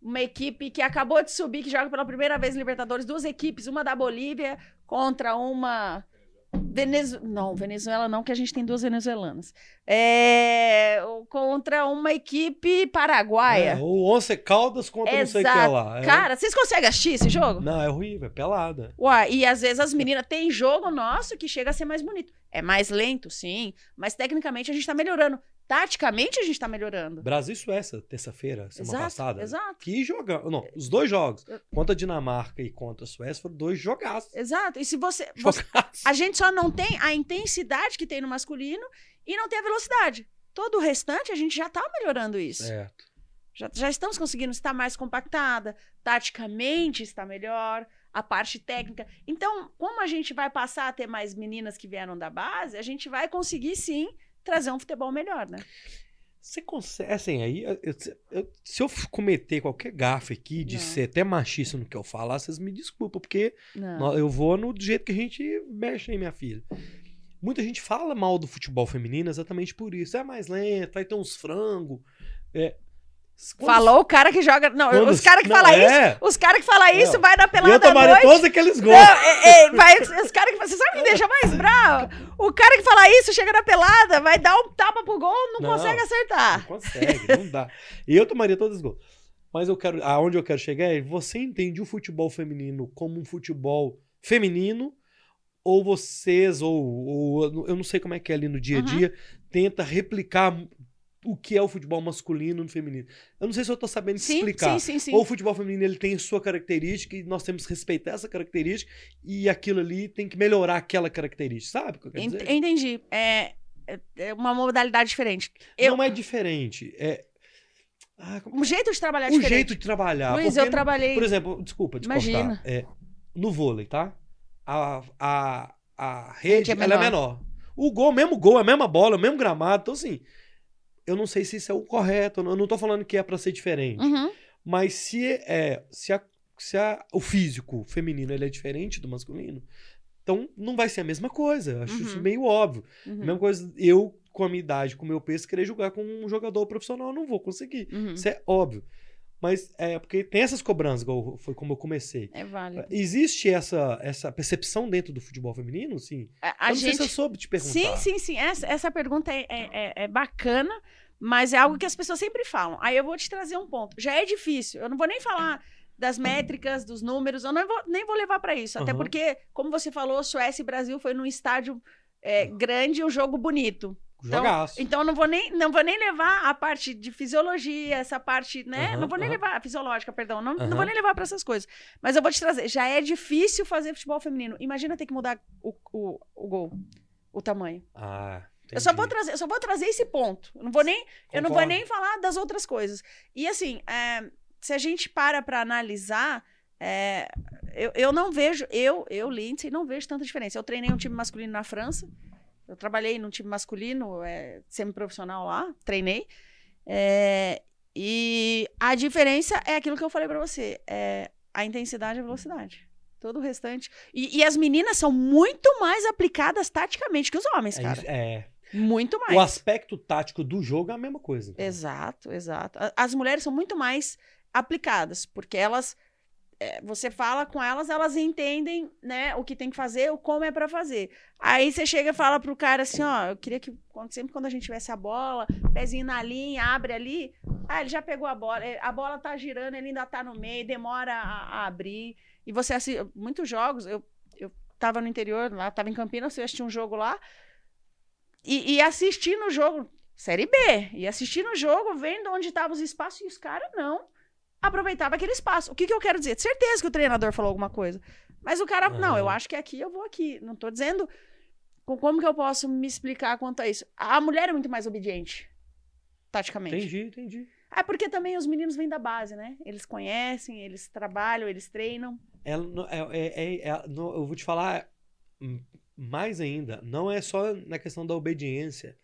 C: Uma equipe que acabou de subir, que joga pela primeira vez em Libertadores, duas equipes, uma da Bolívia contra uma. Venezuela. Não, Venezuela não, que a gente tem duas venezuelanas. É, contra uma equipe paraguaia.
A: É, o Once Caldas contra não sei o que
C: Exato.
A: lá. É.
C: Cara, vocês conseguem assistir esse jogo?
A: Não, é horrível, é pelada.
C: Uai, e às vezes as meninas. Tem jogo nosso que chega a ser mais bonito. É mais lento, sim, mas tecnicamente a gente tá melhorando. Taticamente a gente tá melhorando.
A: Brasil e Suécia, terça-feira, semana
C: Exato,
A: passada.
C: exato.
A: Que joga. Não, os dois jogos. Contra a Dinamarca e contra a Suécia foram dois jogaços.
C: Exato. E se você, você-. A gente só não tem a intensidade que tem no masculino e não tem a velocidade. Todo o restante a gente já tá melhorando isso.
A: Certo.
C: Já, já estamos conseguindo estar mais compactada, taticamente está melhor, a parte técnica. Então, como a gente vai passar a ter mais meninas que vieram da base, a gente vai conseguir sim trazer um futebol melhor, né?
A: Você consegue. Assim, aí. eu- eu- se eu cometer qualquer gafe aqui de
C: Não.
A: ser até machista no que eu falar, vocês me desculpam, porque
C: Não.
A: eu vou no jeito que a gente mexe aí, minha filha. Muita gente fala mal do futebol feminino exatamente por isso. É mais lento, vai ter uns frangos. É.
C: Falou o cara que joga. Não,
A: quando-
C: os caras que
A: não,
C: falam
A: é.
C: isso. Os caras que falam isso
A: Não.
C: vai na pelada
A: eu tomaria
C: noite.
A: todos aqueles gols.
C: Não, é- é, vai, os caras que Você sabe que me deixa mais bravo? O cara que fala isso chega na pelada, vai dar um tapa pro gol, não,
A: Não.
C: consegue
A: Não
C: acertar.
A: consegue, não dá. E eu tomaria todos os gols. Mas eu quero, aonde eu quero chegar é, você entende o futebol feminino como um futebol feminino ou vocês ou, ou eu não sei como é que é ali no dia a
C: Uhum.
A: dia tenta replicar o que é o futebol masculino no feminino. Eu não sei se eu tô sabendo
C: Sim,
A: explicar.
C: sim, sim, sim.
A: Ou o futebol feminino ele tem sua característica e nós temos que respeitar essa característica e aquilo ali tem que melhorar aquela característica, sabe o que eu quero
C: Ent-
A: dizer?
C: Entendi. É, é- é uma modalidade diferente. Eu,
A: Não é diferente, é ah, como-
C: um jeito de trabalhar
A: o
C: diferente.
A: jeito de trabalhar.
C: Luiz, eu trabalhei.
A: Por exemplo, desculpa, te
C: Imagina.
A: É, no vôlei, tá? A, a, a rede,
C: é
A: ela é
C: menor.
A: menor. O gol, o mesmo gol, a mesma bola, o mesmo gramado. Então, assim, eu não sei se isso é o correto. Eu não tô falando que é pra ser diferente.
C: Uhum.
A: Mas se, é, se, a, se a, o físico feminino ele é diferente do masculino, então não vai ser a mesma coisa. Eu acho
C: Uhum.
A: isso meio óbvio.
C: Uhum.
A: Mesma coisa, eu, com a minha idade, com o meu peso, querer jogar com um jogador profissional, eu não vou conseguir.
C: Uhum.
A: Isso é óbvio. Mas é porque tem essas cobranças, igual foi como eu comecei.
C: É válido.
A: Existe essa, essa percepção dentro do futebol feminino? Sim.
C: A, a
A: eu não sei
C: gente.
A: se eu soube te perguntar.
C: Sim, sim, sim. Essa, essa pergunta é, é, é- é bacana, mas é algo que as pessoas sempre falam. Aí eu vou te trazer um ponto. Já é difícil. Eu não vou nem falar das métricas, dos números, eu não vou, nem vou levar para isso. Até
A: Aham.
C: porque, como você falou, Suécia e Brasil foi num estádio é, grande e um jogo bonito. Então,
A: Jogaço.
C: Então eu não vou nem não vou nem levar a parte de fisiologia, essa parte, né?
A: Aham,
C: não vou nem
A: aham.
C: levar fisiológica, perdão, não, não
A: Aham.
C: vou nem levar para essas coisas. Mas eu vou te trazer, já é difícil fazer futebol feminino. Imagina ter que mudar o, o, o gol, o tamanho.
A: Ah,
C: Eu só
A: entendi.
C: vou trazer, eu só vou trazer esse ponto. Eu não vou nem eu não vou
A: Concordo.
C: nem falar das outras coisas. E assim, é, se a gente para para analisar, é, eu, eu não vejo, eu, eu, Lindsay, não vejo tanta diferença. Eu treinei um time masculino na França, eu trabalhei num time masculino, é, semiprofissional lá, treinei. é, e a diferença é aquilo que eu falei para você: é a intensidade e a velocidade. Todo o restante. E, e as meninas são muito mais aplicadas taticamente que os homens,
A: É,
C: cara.
A: é.
C: Muito mais.
A: O aspecto tático do jogo é a mesma coisa. então.
C: Exato, exato. As mulheres são muito mais aplicadas, porque elas. É, você fala com elas, elas entendem, né, o que tem que fazer, o como é pra fazer. Aí você chega e fala pro cara assim, ó, eu queria que sempre quando a gente tivesse a bola, pezinho na linha, abre ali, ah, ele já pegou a bola, eh, a bola tá girando, ele ainda tá no meio, demora a, a abrir. E você assiste muitos jogos, eu eu tava no interior, lá, tava em Campinas, eu assisti um jogo lá, e, e assistindo o jogo, Série B. E assistindo o jogo, vendo onde estavam os espaços, e os caras não aproveitavam aquele espaço. O que, que eu quero dizer? Certeza que o treinador falou alguma coisa. Mas o cara, não, eu acho que aqui eu vou aqui. Não tô dizendo com- como que eu posso me explicar quanto a isso. A mulher é muito mais obediente, taticamente.
A: Entendi, entendi.
C: É porque também os meninos vêm da base, né? Eles conhecem, eles trabalham, eles treinam.
A: Ela, não- é, é- é- é- não, eu vou te falar hum, mais ainda. Não é só na questão da obediência.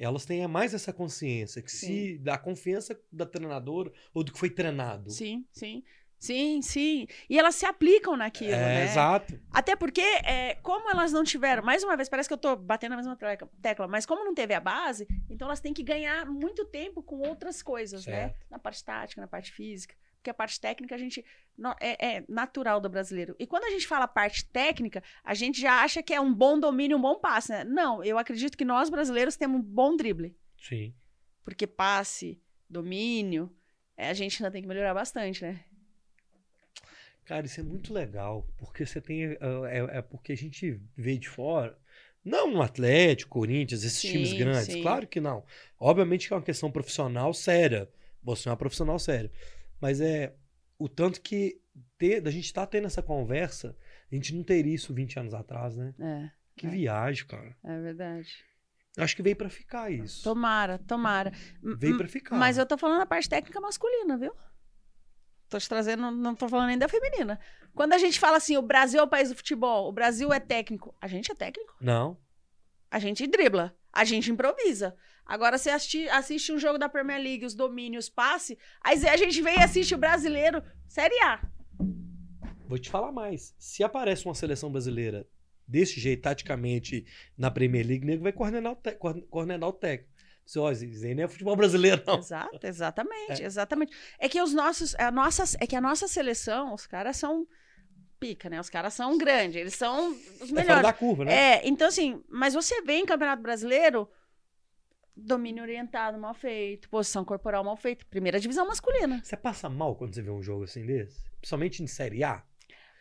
A: Elas têm mais essa consciência que se da confiança da treinadora ou do que foi treinado.
C: Sim, sim. Sim, sim. E elas se aplicam naquilo,
A: é,
C: né?
A: exato.
C: Até porque, é, como elas não tiveram, mais uma vez, parece que eu tô batendo na mesma tecla, mas como não teve a base, então elas têm que ganhar muito tempo com outras coisas, né?
A: Certo.
C: Na parte tática, na parte física. Porque a parte técnica a gente. é, é natural do brasileiro. E quando a gente fala parte técnica, a gente já acha que é um bom domínio, um bom passe, né? Não, eu acredito que nós brasileiros temos um bom drible.
A: Sim.
C: Porque passe, domínio, é, a gente ainda tem que melhorar bastante, né?
A: Cara, isso é muito legal, porque você tem. ah, É, é porque a gente vê de fora. Não no Atlético, Corinthians, esses
C: Sim,
A: times grandes.
C: sim.
A: Claro que não. Obviamente que é uma questão profissional séria. Você é uma profissional séria. Mas é o tanto que ter, da gente estar tendo essa conversa, a gente não teria isso 20 anos atrás, né?
C: É,
A: Que
C: É.
A: viagem, cara.
C: é verdade.
A: Acho que veio pra ficar isso.
C: Tomara, tomara.
A: Veio pra ficar.
C: Mas eu tô falando da parte técnica masculina, viu? Tô te trazendo, não tô falando nem da feminina. Quando a gente fala assim, o Brasil é o país do futebol, o Brasil é técnico, a gente é técnico.
A: Não.
C: A gente dribla, a gente improvisa. Agora você assisti- assiste um jogo da Premier League, os domínios, passe, aí a gente vem e assiste o brasileiro, Série A.
A: Vou te falar mais. Se aparece uma seleção brasileira desse jeito, taticamente, na Premier League, nego vai coordenar o, te- coordenar o técnico. Você, ó, não é futebol brasileiro, não.
C: Exato, exatamente, exatamente. É que os nossos, a nossa, é que a nossa seleção, os caras são pica, né? Os caras são grandes, eles são os
A: É fora
C: melhores.
A: da curva, né?
C: É, então assim, mas você vê em Campeonato Brasileiro domínio orientado mal feito, posição corporal mal feita, primeira divisão masculina.
A: Você passa mal quando você vê um jogo assim desse? Principalmente em Série A?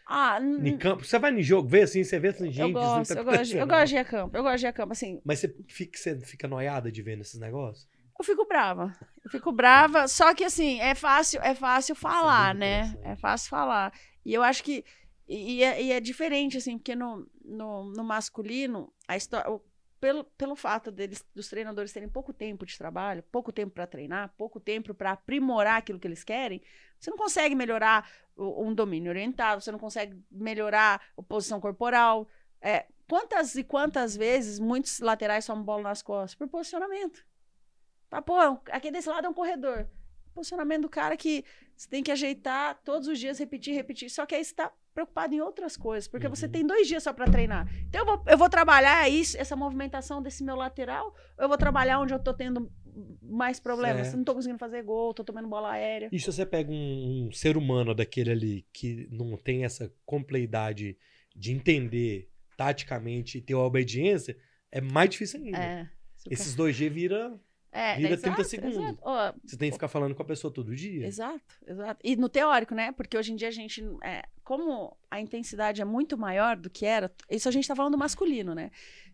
C: Ah,
A: Em campo. Você vai no jogo, vê assim, você vê assim, gente.
C: eu
A: isso não
C: gosto,
A: tá
C: eu gosto, de- eu gosto de ir a campo, eu gosto de ir a campo, assim,
A: Mas você fica, você fica noiada de ver nesses negócios?
C: eu fico brava. Eu fico brava, só que assim, é fácil, é fácil falar,
A: muito
C: né? É fácil falar. E eu acho que e, é, e é diferente assim, porque no, no, no masculino, a história pelo, pelo fato deles dos treinadores terem pouco tempo de trabalho, pouco tempo para treinar, pouco tempo para aprimorar aquilo que eles querem, você não consegue melhorar o- um domínio orientado, você não consegue melhorar a posição corporal. É, quantas e quantas vezes muitos laterais tomam bola nas costas? Por posicionamento. Tá, pô, aqui desse lado é um corredor. Posicionamento do cara que você tem que ajeitar todos os dias, repetir, repetir. Só que aí você tá preocupado em outras coisas, porque você
A: Uhum.
C: tem dois dias só para treinar. Então eu vou, eu vou trabalhar isso, essa movimentação desse meu lateral, ou eu vou trabalhar onde eu tô tendo mais problemas.
A: Certo.
C: Não tô conseguindo fazer gol, tô tomando bola aérea.
A: E se você pega um, um ser humano daquele ali que não tem essa compleidade de entender taticamente e ter a obediência, é mais difícil ainda.
C: É.
A: Esses 2G vira.
C: É,
A: Vira
C: exato,
A: 30 segundos.
C: Ó,
A: Você tem que ficar falando com a pessoa todo dia.
C: Exato, exato. E no teórico, né? Porque hoje em dia a gente. É, como a intensidade é muito maior do que era, isso a gente tá falando do masculino, né?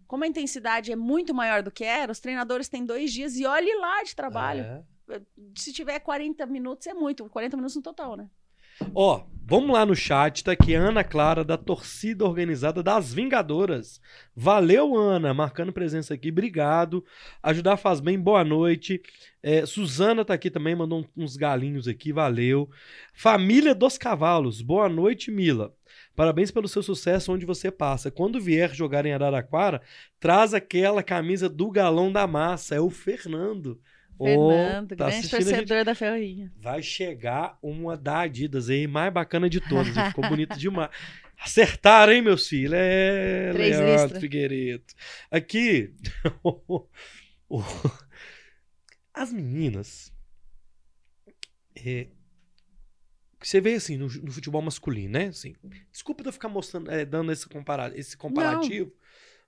C: Como a intensidade é muito maior do que era, os treinadores têm dois dias e olhe lá de trabalho.
A: É.
C: Se tiver 40 minutos, é muito. 40 minutos no total, né?
A: Ó, vamos lá no chat, tá aqui Ana Clara, da torcida organizada das Vingadoras. Valeu, Ana, marcando presença aqui, obrigado. Ajudar faz bem, boa noite. É, Suzana tá aqui também, mandou uns galinhos aqui, valeu. Família dos Cavalos, boa noite, Mila. Parabéns pelo seu sucesso onde você passa. Quando vier jogar em Araraquara, traz aquela camisa do galão da massa, é o Fernando.
C: Fernando,
A: tá
C: grande torcedor da Ferroinha.
A: Vai chegar uma da Adidas aí, mais bacana de todas. ficou bonito demais. *laughs* Acertaram, hein, meus filhos? É,
C: Três
A: Leandro
C: listras.
A: Figueiredo. Aqui, *laughs* as meninas. é, você vê assim, no, no futebol masculino, né? Assim, desculpa eu ficar mostrando, é, dando esse, compara esse comparativo,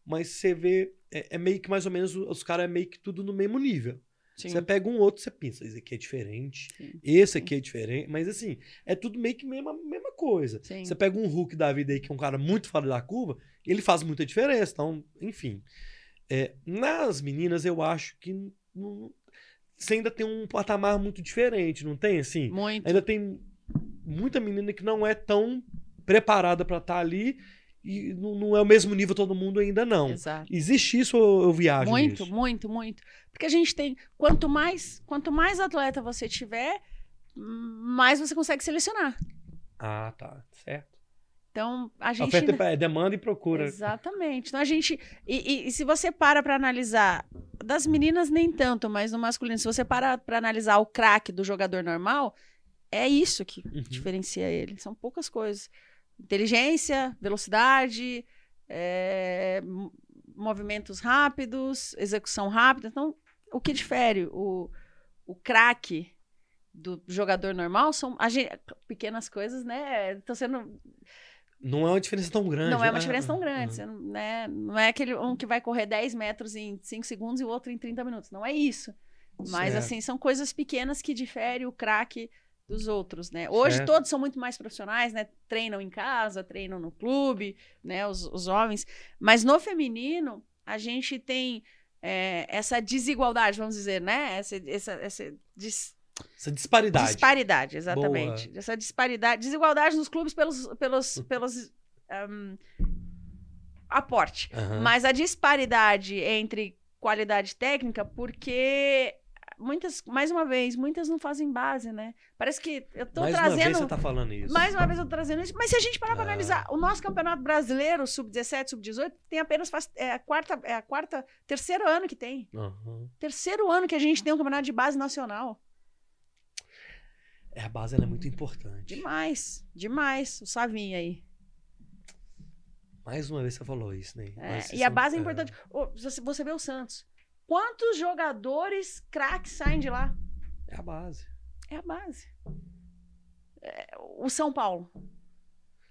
A: mas você vê, é, é meio que mais ou menos, os caras é meio que tudo no mesmo nível.
C: Sim.
A: Você pega um outro, você pensa, esse aqui é diferente,
C: Sim.
A: esse aqui é diferente, mas assim, é tudo meio que mesma, mesma coisa.
C: Sim.
A: Você pega um Hulk da vida aí, que é um cara muito fora da curva, ele faz muita diferença. Então, enfim. É, nas meninas, eu acho que não- você ainda tem um patamar muito diferente, não tem? Assim,
C: Muito.
A: ainda tem muita menina que não é tão preparada pra estar ali e não, é o mesmo nível todo mundo ainda não.
C: Exato.
A: Existe isso ou eu viajo
C: Muito,
A: nisso?
C: muito, muito. Porque a gente tem. Quanto mais, quanto mais atleta você tiver, mais você consegue selecionar.
A: Ah, tá. Certo.
C: Então, a gente.
A: Oferta é demanda e procura.
C: Exatamente. Então a gente. E, e- e se você para para analisar, das meninas nem tanto, mas no masculino, se você para para analisar o craque do jogador normal, é isso que
A: Uhum.
C: diferencia ele. São poucas coisas. Inteligência, velocidade, é, mo- movimentos rápidos, execução rápida. Então, o que difere o, o craque do jogador normal são a gen- pequenas coisas, né? Estão sendo
A: Não é uma diferença tão grande.
C: não é uma
A: Ah,
C: diferença tão grande. você não, né? não é aquele um que vai correr 10 metros em 5 segundos e o outro em 30 minutos. Não é isso. Mas,
A: Certo.
C: assim, são coisas pequenas que diferem o craque dos outros, né? Hoje
A: Certo.
C: todos são muito mais profissionais, né? Treinam em casa, treinam no clube, né? Os, os homens. Mas no feminino, a gente tem é, essa desigualdade, vamos dizer, né? Essa, essa, essa dis-
A: Essa disparidade.
C: Disparidade, exatamente. Essa disparidade, desigualdade nos clubes pelos, pelos, *laughs* pelos ahm, aporte.
A: Aham.
C: Mas a disparidade entre qualidade técnica, porque muitas, mais uma vez, muitas não fazem base, né? Parece que eu tô
A: Mais uma
C: trazendo.
A: vez você tá falando isso.
C: Mais uma vez eu tô trazendo isso. Mas se a gente parar pra
A: Ah.
C: analisar, o nosso campeonato brasileiro, sub-17, sub-18, tem apenas faz, é, a quarta, é a quarta, terceiro ano que tem.
A: Aham.
C: Terceiro ano que a gente tem um campeonato de base nacional.
A: É, a base ela é muito importante.
C: Demais, demais. O Savinho aí.
A: Mais uma vez você falou isso, né?
C: É, e a
A: é
C: base é
A: é.
C: importante. Você você vê o Santos. Quantos jogadores craques saem de lá?
A: É a base.
C: É a base. É, o São Paulo.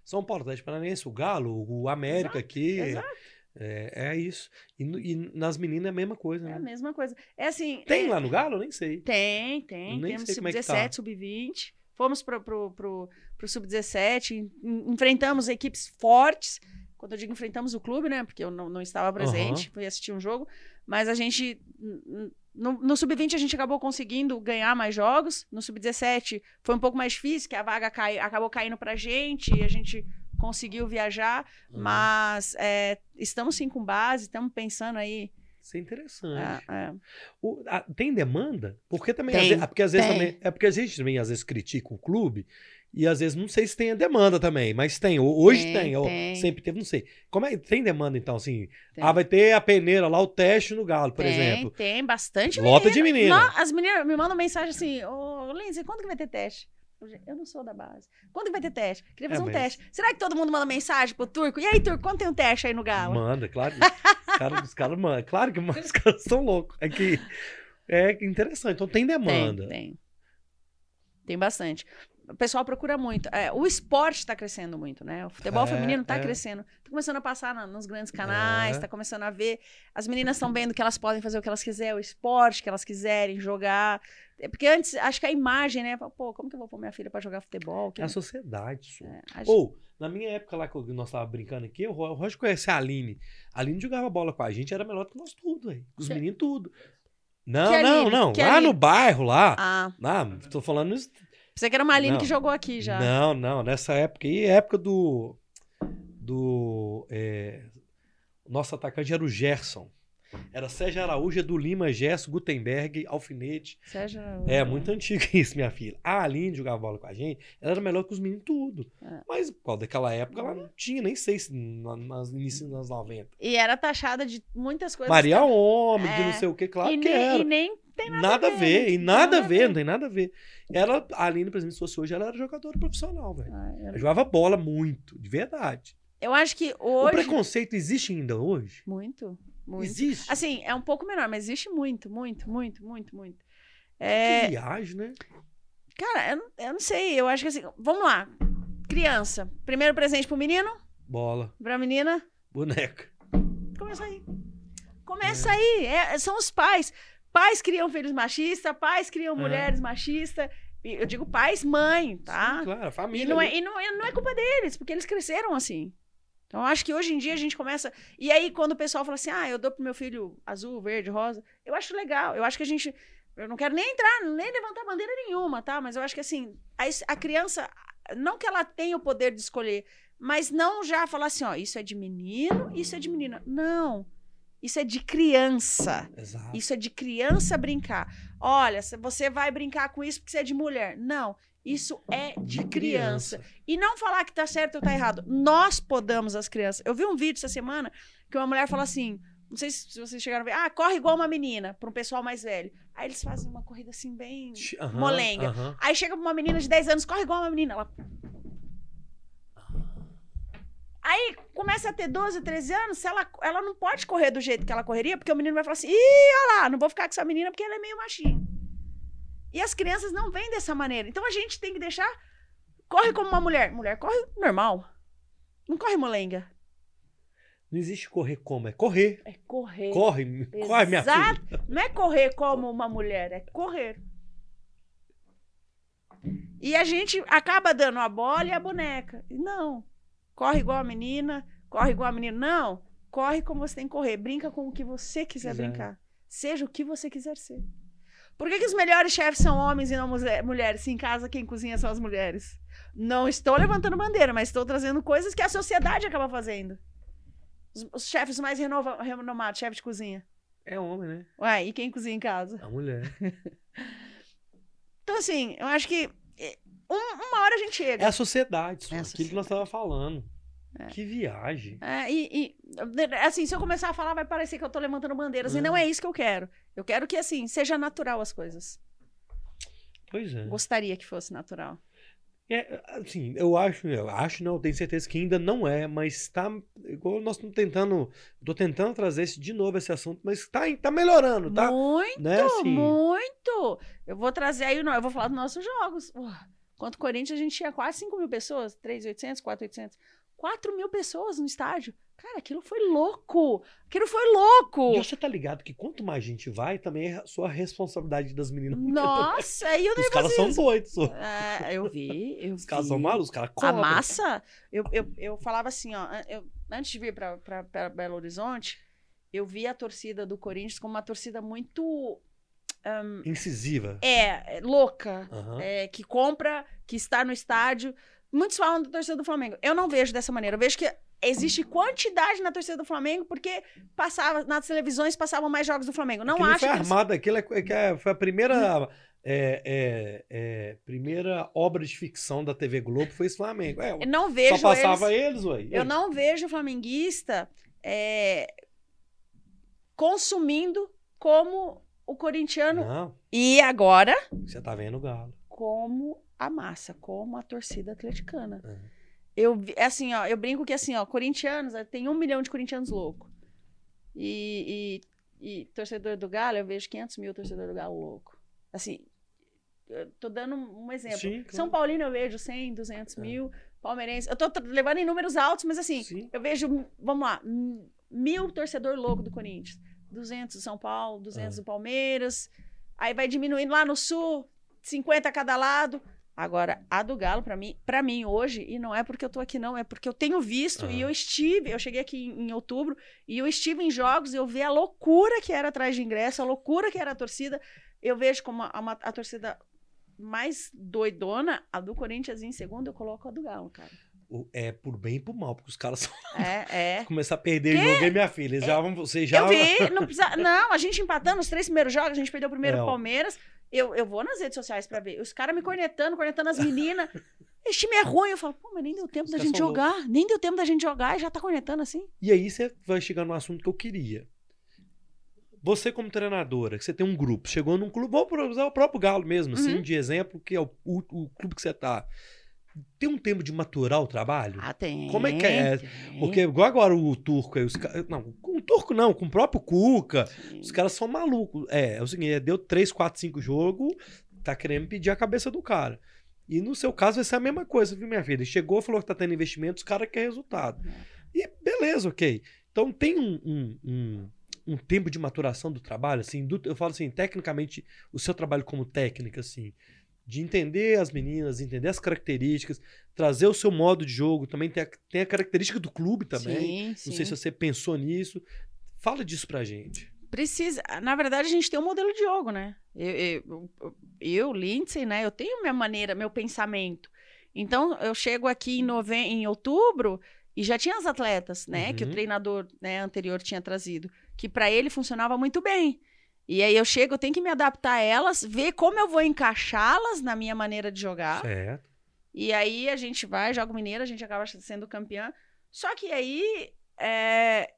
A: São Paulo, Atlético Paranaense, o Galo, o América
C: Exato,
A: aqui.
C: Exato.
A: É, é isso. E, e nas meninas é a mesma coisa,
C: É a
A: né?
C: mesma coisa. É assim.
A: Tem
C: é-
A: lá no Galo? Eu nem sei.
C: Tem, tem.
A: Nem
C: Temos
A: sei como é que
C: sub-17,
A: tá.
C: sub-20. Fomos pro, pro, pro, pro sub-17, en- enfrentamos equipes fortes. Quando eu digo enfrentamos o clube, né? Porque eu não, não estava presente, fui assistir um jogo. Mas a gente. No, no sub-20 a gente acabou conseguindo ganhar mais jogos. No sub-17 foi um pouco mais difícil, que a vaga cai, acabou caindo pra gente e a gente conseguiu viajar.
A: Uhum.
C: Mas é, estamos sim com base, estamos pensando aí.
A: Isso é interessante.
C: é, é,
A: O- a- tem demanda? Porque também,
C: Tem,
A: às vezes, é porque às vezes
C: tem.
A: também, é porque a gente também às vezes critica o clube e às vezes não sei se tem a demanda também, mas tem. Ho- Hoje
C: Tem,
A: tem,
C: tem.
A: sempre teve, não sei. Como é tem demanda então assim?
C: tem.
A: Ah, vai ter a peneira lá o teste no Galo, por exemplo.
C: Tem bastante
A: Lota de menina.
C: Nó- as meninas me mandam mensagem assim: Ô, Lindsay, quando que vai ter teste? Eu, "Gente, Eu não sou da base. Quando que vai ter teste? Queria fazer
A: É,
C: um
A: mas-
C: teste. Será que todo mundo manda mensagem pro Turco? E aí, Turco, quando tem um teste aí no Galo?
A: Manda, claro. *laughs* Os caras os caras mandam. Claro que os caras são loucos. É que é interessante. Então tem demanda.
C: Tem, tem. Tem bastante. O pessoal procura muito. É, o esporte está crescendo muito, né? O futebol
A: É,
C: feminino está
A: é.
C: crescendo. Tá começando a passar na- nos grandes canais,
A: É.
C: tá começando a ver. As meninas estão vendo que elas podem fazer o que elas quiserem, o esporte que elas quiserem, jogar. É, Porque antes, acho que a imagem, né? Pô, como que eu vou pôr minha filha para jogar futebol? Que-
A: É a sociedade, isso.
C: é, acho-
A: Ou, na minha época lá que nós tava brincando aqui, o Ro- o Roger conhece a Aline. A Aline jogava bola com a gente, era melhor que nós tudo, aí. Os meninos tudo. Não,
C: Que
A: não,
C: Aline?
A: não.
C: Que
A: lá
C: Aline?
A: no bairro, lá.
C: Ah,
A: Ah, tô falando isso.
C: Pensei que era uma Aline
A: Não.
C: que jogou aqui já.
A: Não, não. Nessa época aí, época do. Do. é, nosso atacante era o Gerson. Era Sérgio Araújo, Edu Lima, Gerson, Gutenberg, Alfinete.
C: Sérgio.
A: É, muito antigo isso, minha filha. A Aline jogava bola com a gente, ela era melhor que os meninos tudo.
C: É.
A: Mas causa daquela época ela não tinha, nem sei se na- nas inícios dos anos 90.
C: E era taxada de muitas coisas.
A: Maria
C: que-
A: Homem, de
C: É.
A: não sei o que, claro
C: e,
A: que
C: nem,
A: era.
C: e nem tem nada,
A: Nada a ver, e nada a ver,
C: ver.
A: não tem nada a ver. Ela, a Aline, por exemplo, se fosse hoje, ela era jogadora profissional, velho.
C: Ah, eu-
A: Ela jogava bola muito, de verdade.
C: Eu acho que
A: O
C: hoje.
A: preconceito existe ainda hoje?
C: Muito, muito.
A: Existe.
C: Assim, é um pouco menor, mas existe muito, muito, muito, muito, muito.
A: Que
C: É,
A: viagem, né?
C: cara, eu, não- eu não sei, eu acho que assim, vamos lá. Criança, primeiro presente pro menino,
A: Bola,
C: pra menina,
A: boneca.
C: começa aí. Começa aí, é, são os pais. Pais criam filhos machistas, pais criam
A: É.
C: mulheres machistas. Eu digo pais, mãe, tá?
A: Sim, claro, a
C: E
A: família.
C: não, é, e não, é- não é culpa deles, porque eles cresceram assim. Então, acho que hoje em dia a gente começa. E aí, quando o pessoal fala assim, ah, eu dou pro meu filho azul, verde, rosa, eu acho legal. Eu acho que a gente. Eu não quero nem entrar, nem levantar bandeira nenhuma, tá? Mas eu acho que assim, a, a criança, não que ela tenha o poder de escolher, mas não já falar assim, ó, isso é de menino, isso é de menina. Não. Isso é de criança.
A: Exato.
C: Isso é de criança brincar. Olha, você vai brincar com isso porque você é de mulher. Não. Isso é de, criança. E não falar que tá certo ou tá errado. Nós podamos as crianças. Eu vi um vídeo essa semana que uma mulher falou assim: não sei se vocês chegaram a ver, ah, corre igual uma menina, para um pessoal mais velho. Aí eles fazem uma corrida assim, bem.
A: Aham,
C: molenga.
A: aham.
C: Aí chega uma menina de 10 anos, corre igual uma menina. Ela. Aí começa a ter 12, 13 anos, ela, ela não pode correr do jeito que ela correria, porque o menino vai falar assim: ih, olha lá, não vou ficar com essa menina porque ela é meio machinho. E as crianças não vêm dessa maneira. Então a gente tem que deixar. Corre como uma mulher. Mulher corre normal. Não corre molenga.
A: Não existe correr como, é correr.
C: É correr.
A: Corre, corre, minha
C: Exato.
A: filha.
C: Não é correr como uma mulher, é correr. E a gente acaba dando a bola e a boneca. Não. Corre igual a menina, corre igual a menina. Não. Corre como você tem que correr. Brinca com o que você quiser brincar. Seja o que você quiser ser. Por que, que os melhores chefes são homens e não mulheres? Se em casa quem cozinha são as mulheres. Não estou levantando bandeira, mas estou trazendo coisas que a sociedade acaba fazendo. Os, os chefes mais renova- renomados, chefe de cozinha.
A: É homem, né?
C: Ué, e quem cozinha em casa?
A: A mulher. *laughs*
C: Então, assim, eu acho que um- uma hora a gente
A: É
C: chega.
A: a sociedade,
C: É a
A: aquilo que nós estávamos falando.
C: É.
A: Que viagem.
C: É, e, e, assim, se eu começar a falar, vai parecer que eu tô levantando bandeiras. E
A: É.
C: não é isso que eu quero. Eu quero que, assim, seja natural as coisas.
A: Pois é.
C: Gostaria que fosse natural.
A: É, assim, eu acho, eu acho, não, eu tenho certeza que ainda não é, mas tá. Igual nós estamos tentando. Tô tentando trazer esse, de novo esse assunto, mas tá, tá melhorando, tá?
C: Muito,
A: né, assim?
C: muito. Eu vou trazer aí, eu vou falar dos nossos jogos. Contra o Corinthians, a gente tinha quase 5 mil pessoas, 3.800, 4.800. 4 mil pessoas no estádio. Cara, aquilo foi louco. Aquilo foi louco.
A: E você tá ligado que quanto mais gente vai, também é a sua responsabilidade das meninas. *laughs*
C: Nossa, aí o
A: Os caras são doidos.
C: É, eu vi, eu
A: Os caras
C: vi.
A: são malucos, os caras
C: A massa, eu, eu, eu falava assim, ó, eu, antes de vir para Belo Horizonte, eu vi a torcida do Corinthians como uma torcida muito
A: Incisiva.
C: é, é, louca,
A: Aham.
C: é, que compra, que está no estádio. Muitos falam da torcida do Flamengo. Eu não vejo dessa maneira. Eu vejo que existe quantidade na torcida do Flamengo porque passava nas televisões passavam mais jogos do Flamengo. Não
A: Aquilo
C: acho
A: foi
C: que eles-
A: armado, aquilo é, é que é- foi a primeira. é, é, é, primeira obra de ficção da TV Globo foi esse Flamengo.
C: Eu não vejo
A: só passava
C: eles,
A: eles, ué.
C: eu não vejo flamenguista é, consumindo como o corintiano
A: Não,
C: e agora
A: você tá vendo o Galo.
C: como a massa, como a torcida atleticana.
A: É.
C: Eu, assim, ó, eu brinco que assim, ó, corintianos, eh, tem um milhão de corintianos loucos. E, e, e torcedor do Galo, eu vejo 500 mil torcedor do Galo louco. Assim, eu tô dando um exemplo.
A: Sim, claro.
C: São Paulino eu vejo 100, 200
A: É.
C: mil. Palmeirense, eu tô levando em números altos, mas assim,
A: Sim.
C: eu vejo, vamos lá, m- mil torcedor louco do Corinthians. 200 do São Paulo, 200
A: Ah.
C: do Palmeiras. Aí vai diminuindo lá no Sul, 50 a cada lado. Agora, a do Galo, pra mim, para mim hoje, e não é porque eu tô aqui não, é porque eu tenho visto e
A: Ah.
C: eu estive, eu cheguei aqui em, em outubro e eu estive em jogos e eu vi a loucura que era atrás de ingresso, a loucura que era a torcida. Eu vejo como a, uma- a torcida mais doidona, a do Corinthians em segundo, eu coloco a do Galo, cara.
A: O- É por bem e por mal, porque os caras *laughs* só
C: É, é.
A: começar a perder jogo, hein, minha filha? Eles já vão, você já.
C: Eu vi, não precisa. *laughs* Não, a gente empatando os três primeiros jogos, a gente perdeu o primeiro
A: É.
C: Palmeiras. Eu, eu vou nas redes sociais pra ver. Os caras me cornetando, cornetando as meninas. *laughs* Esse time é ruim. Eu falo, pô, mas nem deu tempo
A: Os
C: da gente jogar. Nem deu tempo da gente jogar e já tá cornetando assim.
A: E aí você vai chegar no assunto que eu queria. Você, como treinadora, que você tem um grupo, chegou num clube, vou usar o próprio Galo mesmo, assim,
C: Uhum.
A: de exemplo, que é o, o, o clube que você tá. Tem um tempo de maturar o trabalho?
C: Ah, tem.
A: Como é que é?
C: tem.
A: Porque igual agora o turco aí, os caras. Não, com o turco não, com o próprio Cuca.
C: Sim.
A: Os caras são malucos. É, é o seguinte, deu 3, 4, 5 jogos, tá querendo pedir a cabeça do cara. E no seu caso vai ser a mesma coisa, viu, minha filha? Chegou, falou que tá tendo investimento, os caras querem resultado. E beleza, ok. Então tem um, um, um, um tempo de maturação do trabalho, assim, do- eu falo assim, tecnicamente, o seu trabalho como técnica, assim, de entender as meninas, entender as características, trazer o seu modo de jogo, também tem a, tem a característica do clube também.
C: Sim, sim.
A: Não sei se você pensou nisso. Fala disso pra gente.
C: Precisa. Na verdade, a gente tem um modelo de jogo, né? Eu, eu, eu, Lindsay, né? Eu tenho minha maneira, meu pensamento. Então, eu chego aqui em, nove... em outubro e já tinha as atletas, né? Que o
A: Uhum.
C: treinador né, anterior tinha trazido. Que para ele funcionava muito bem. E aí eu chego, eu tenho que me adaptar a elas, ver como eu vou encaixá-las na minha maneira de jogar.
A: Certo.
C: E aí a gente vai, joga o Mineiro, a gente acaba sendo campeã. Só que aí é,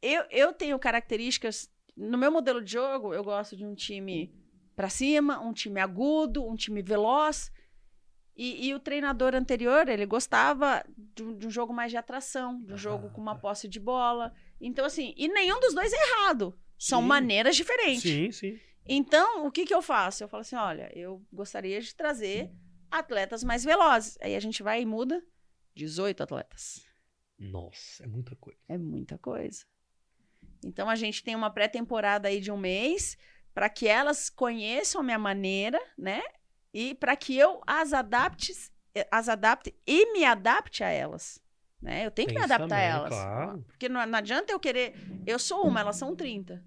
C: eu, eu tenho características. No meu modelo de jogo, eu gosto de um time pra cima, um time agudo, um time veloz. E, e o treinador anterior, ele gostava de um, de um jogo mais de atração, de um jogo com uma posse de bola. Então, assim, e nenhum dos dois é errado. São
A: Sim.
C: maneiras diferentes.
A: Sim, sim.
C: Então, o que, que eu faço? Eu falo assim: olha, eu gostaria de trazer atletas mais velozes. Aí a gente vai e muda 18 atletas.
A: Nossa, é muita coisa.
C: É muita coisa. Então a gente tem uma pré-temporada aí de um mês para que elas conheçam a minha maneira, né? E para que eu as adapte, as adapte e me adapte a elas. Né? Eu tenho que
A: Tem
C: me adaptar a elas.
A: claro.
C: Porque não, não adianta eu querer. Eu sou uma, elas são 30.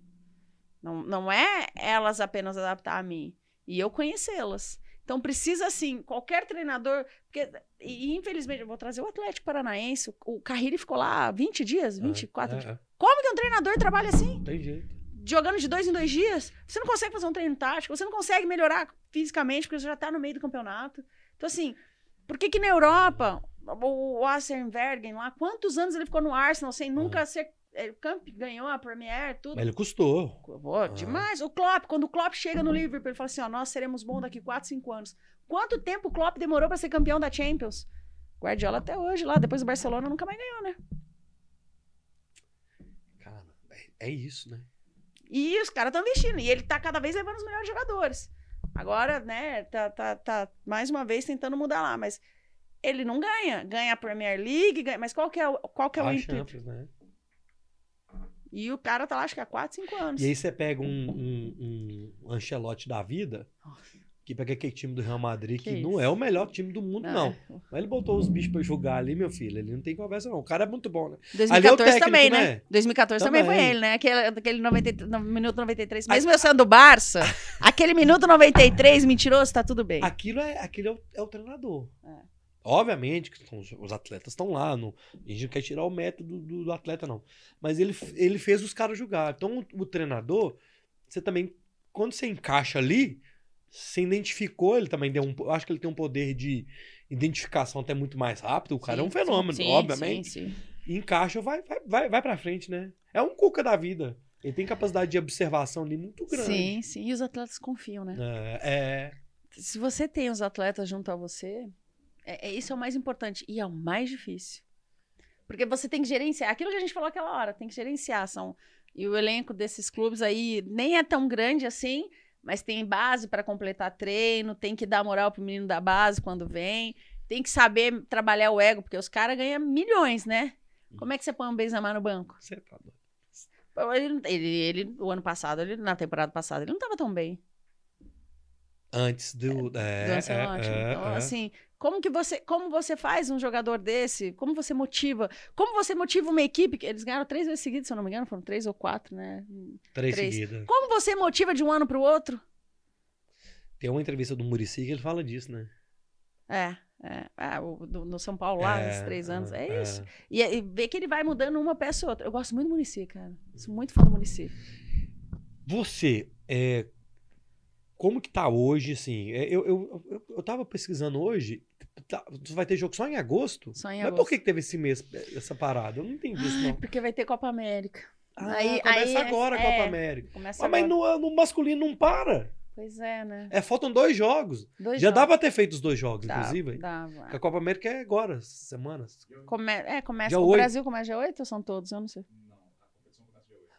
C: Não, não é elas apenas adaptar a mim. E eu conhecê-las. Então precisa, assim, qualquer treinador. Porque, e, infelizmente, eu vou trazer o Atlético Paranaense. O, o Carrilli ficou lá 20 dias, 24
A: É,
C: dias.
A: é,
C: Como que um treinador trabalha assim?
A: Tem jeito.
C: Jogando de dois em dois dias? Você não consegue fazer um treino tático, você não consegue melhorar fisicamente, porque você já tá no meio do campeonato. Então, assim, por que que na Europa, o, o Arsene Wenger lá, quantos anos ele ficou no Arsenal sem nunca ser ele camp- ganhou a Premier, tudo.
A: Mas ele custou.
C: Pô, demais. O Klopp, quando o Klopp chega no Liverpool, ele fala assim, ó, nós seremos bons daqui 4, 5 anos. Quanto tempo o Klopp demorou pra ser campeão da Champions? Guardiola até hoje lá, depois do Barcelona nunca mais ganhou, né?
A: Cara, é, é isso, né?
C: E os caras estão investindo. E ele tá cada vez levando os melhores jogadores. Agora, né, tá, tá, tá mais uma vez tentando mudar lá, mas ele não ganha. Ganha a Premier League, ganha, mas qual que é o, qual que é o intuito?
A: Champions, né?
C: E o cara tá lá, acho que há 4, 5 anos.
A: E aí você pega um, um, um Ancelotti da vida, que pega aquele time do Real Madrid, que,
C: Que
A: não é o melhor time do mundo, não.
C: é.
A: Mas ele botou os bichos pra jogar ali, meu filho. Ele não tem conversa, não. O cara é muito bom, né?
C: 2014
A: técnico,
C: também,
A: né?
C: né? 2014 também. foi
A: Também.
C: ele, né? Aquele, aquele 90, no minuto 93. Mesmo eu sendo do Barça, aquele minuto 93 mentiroso, tá tudo bem.
A: Aquilo é, aquilo é, o, é o treinador.
C: É.
A: Obviamente que os, os atletas estão lá. Não, a gente não quer tirar o método do, do atleta, não. Mas ele, ele fez os caras jogar. Então, o, o treinador, você também, quando você encaixa ali, você identificou, ele também deu um. eu Acho que ele tem um poder de identificação até muito mais rápido. O cara é um
C: Sim,
A: fenômeno,
C: sim,
A: obviamente.
C: Sim, sim.
A: Encaixa, vai, vai, vai, vai pra frente, né? É um cuca da vida. Ele tem capacidade de observação ali muito grande.
C: Sim, sim. E os atletas confiam, né?
A: É, é,
C: Se você tem os atletas junto a você, é, é- isso é o mais importante. E é o mais difícil. Porque você tem que gerenciar. Aquilo que a gente falou aquela hora, tem que gerenciar. São, e o elenco desses clubes aí nem é tão grande assim, mas tem base para completar treino, tem que dar moral pro menino da base quando vem, tem que saber trabalhar o ego, porque os caras ganham milhões, né? Como é que você põe um Benzema no banco?
A: você tá doido.
C: Ele, ele, ele- o ano passado, ele, na temporada passada, ele não tava tão bem.
A: Antes do. É,
C: do Ancelotti.
A: é,
C: então,
A: é.
C: assim, como que você, como você faz um jogador desse? Como você motiva? Como você motiva uma equipe? Eles ganharam três vezes seguidas, se eu não me engano, foram três ou quatro, né?
A: Três,
C: três.
A: seguidas.
C: Como você motiva de um ano para o outro?
A: Tem uma entrevista do Murici que ele fala disso, né?
C: É, é, é, o, do- no São Paulo lá,
A: É,
C: esses três anos, é,
A: é.
C: isso. E, e ver que ele vai mudando uma peça ou outra. Eu gosto muito do Murici, cara. Sou muito fã do Murici.
A: Você, é, como que tá hoje, assim? é, Eu, eu, eu, eu tava pesquisando hoje, tá- vai ter jogo só em agosto?
C: Só em
A: Mas
C: agosto.
A: por que, que teve esse mês, essa parada? Eu não entendi isso, não.
C: porque vai ter Copa América.
A: Ah,
C: aí-
A: começa
C: aí é-
A: agora a
C: é.
A: Copa América.
C: Começa
A: Ah, mas
C: agora.
A: no, no masculino não para.
C: Pois é, né?
A: É, faltam dois jogos.
C: Dois
A: Já
C: jogos.
A: pra ter feito os dois jogos,
C: Dava,
A: inclusive.
C: dava.
A: Porque A Copa América é agora, semanas.
C: Come... É, começa.
A: Dia
C: O
A: oito.
C: Brasil começa dia 8 ou são todos? Eu não sei.